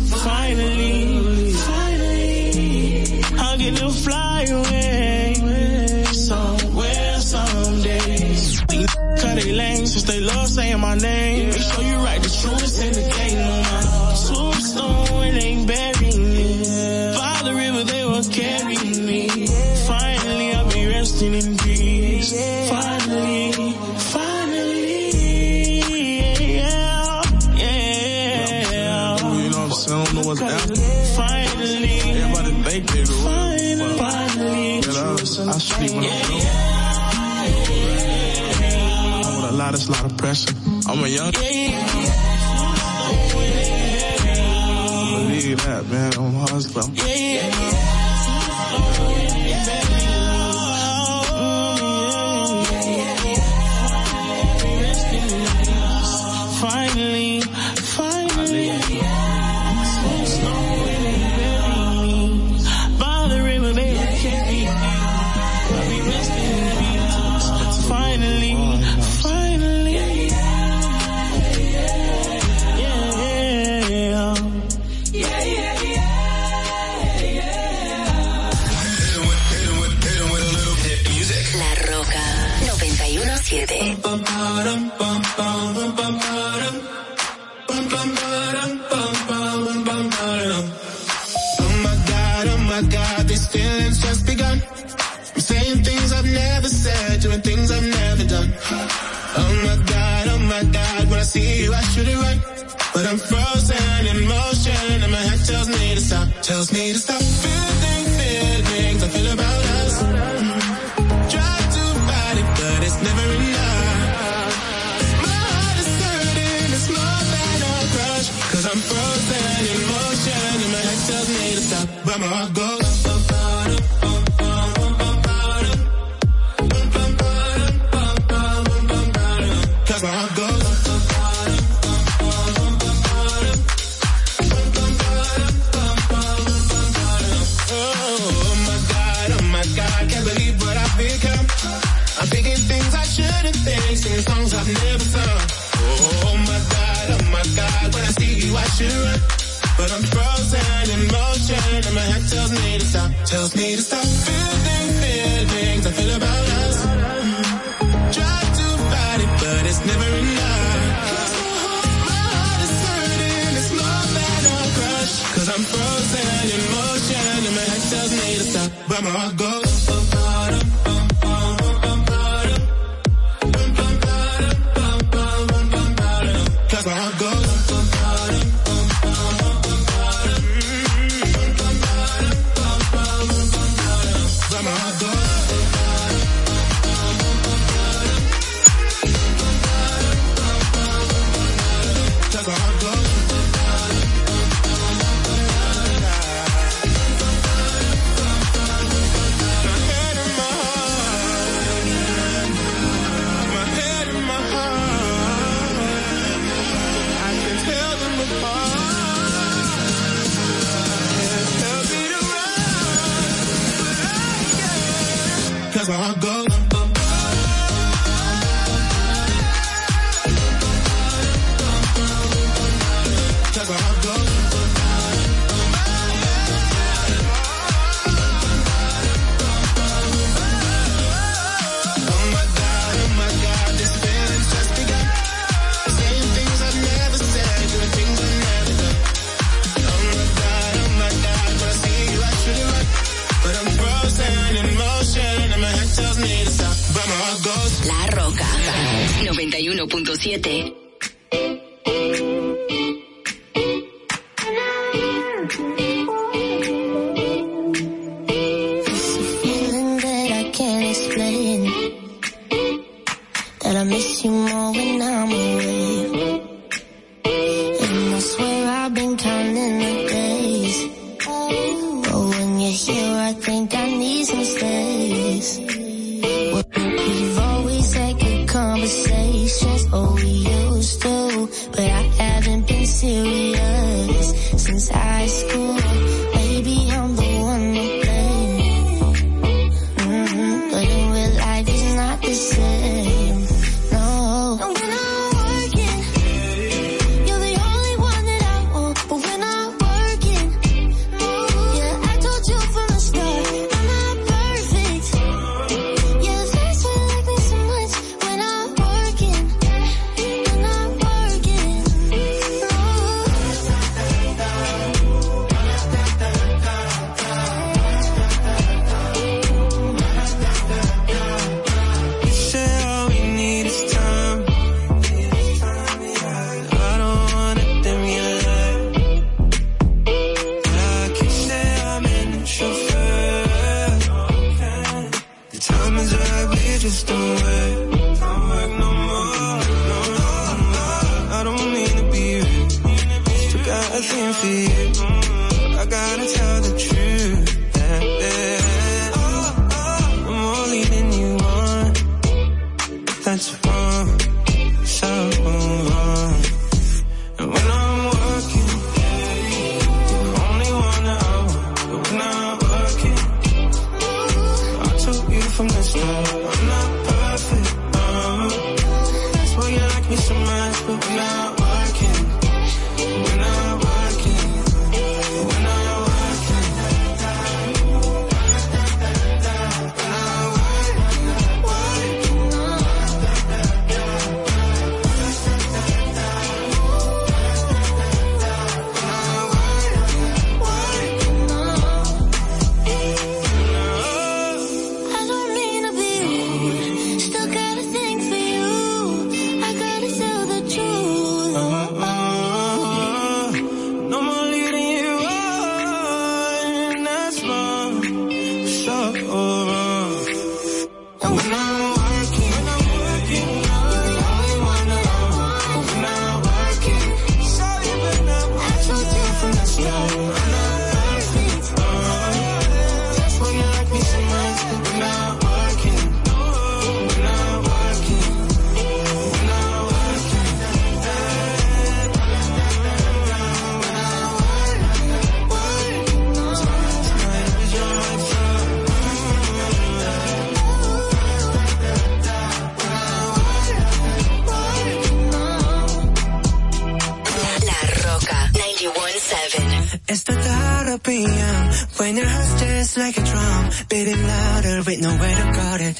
[SPEAKER 23] about it.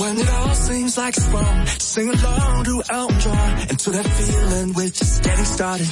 [SPEAKER 23] When it
[SPEAKER 19] all seems like it's wrong, sing along to Elton John and that feeling we're just getting started.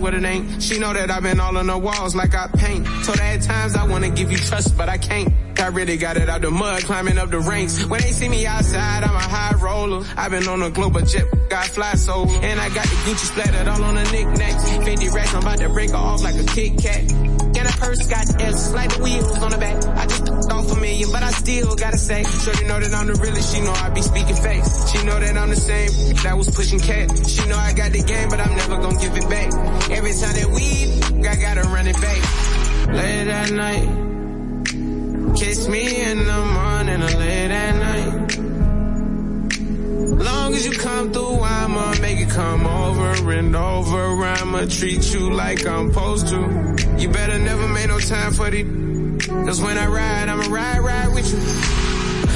[SPEAKER 22] What it
[SPEAKER 24] ain't. She know that
[SPEAKER 22] I've been all on the
[SPEAKER 23] walls like I paint. So that at times I wanna give you trust, but I can't. I really got it out the mud, climbing up the ranks. When they see me outside, I'm a high roller. I've been on a global jet, got fly so And I got the Gucci splattered all on the knickknacks. 50 racks, I'm about to break her off like a Kit Kat. And a purse got S, like the wheels on the back. I million, but I still gotta say. Sure know that I'm the realest, she know I be speaking face. She know that I'm the same, that was pushing cat. She know I got the game, but I'm never gonna give it back. Every time that we, I gotta run it back. Late at night. Kiss me in the morning or late at night. Long as you come through, I'ma make it come over and over. I'ma treat you like I'm supposed to. You better never make no time for the. Cause when I ride, I'ma ride, ride with you.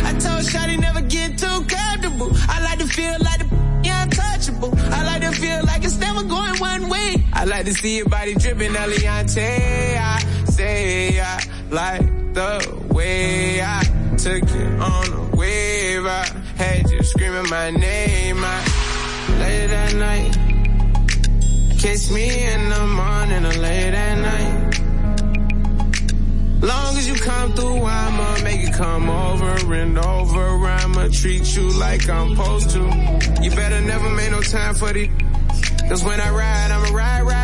[SPEAKER 23] I told Shotty never get too comfortable. I like to feel like the untouchable. I like to feel like it's never going one way. I like to see your body dripping, Eliante. I say I like the way I took you on a wave. I had you screaming my name. I late at night. Kiss me in the morning or late at night as you come through, I'ma make it come over and over. I'ma treat you like I'm supposed to. You better never make no time for the, cause when I ride, I'ma ride, ride.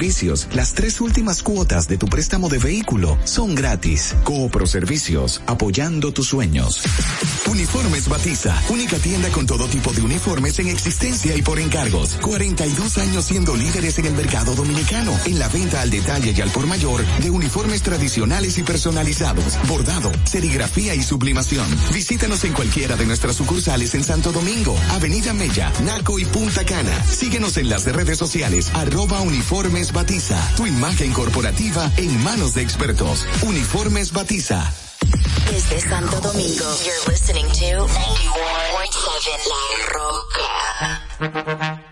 [SPEAKER 2] las tres últimas cuotas de tu préstamo de vehículo son gratis. Coopro Servicios, apoyando tus sueños. Uniformes Batiza, única tienda con todo tipo de uniformes en existencia y por encargos. 42 años siendo líderes en el mercado dominicano, en la venta al detalle y al por mayor de uniformes tradicionales y personalizados, bordado, serigrafía y sublimación. Visítanos en cualquiera de nuestras sucursales en Santo Domingo, Avenida Mella, Naco y Punta Cana. Síguenos en las redes sociales, arroba batiza. Tu imagen corporativa en manos de expertos. Uniformes Batiza.
[SPEAKER 23] Desde Santo Domingo, you're listening to 91.7 La Roca.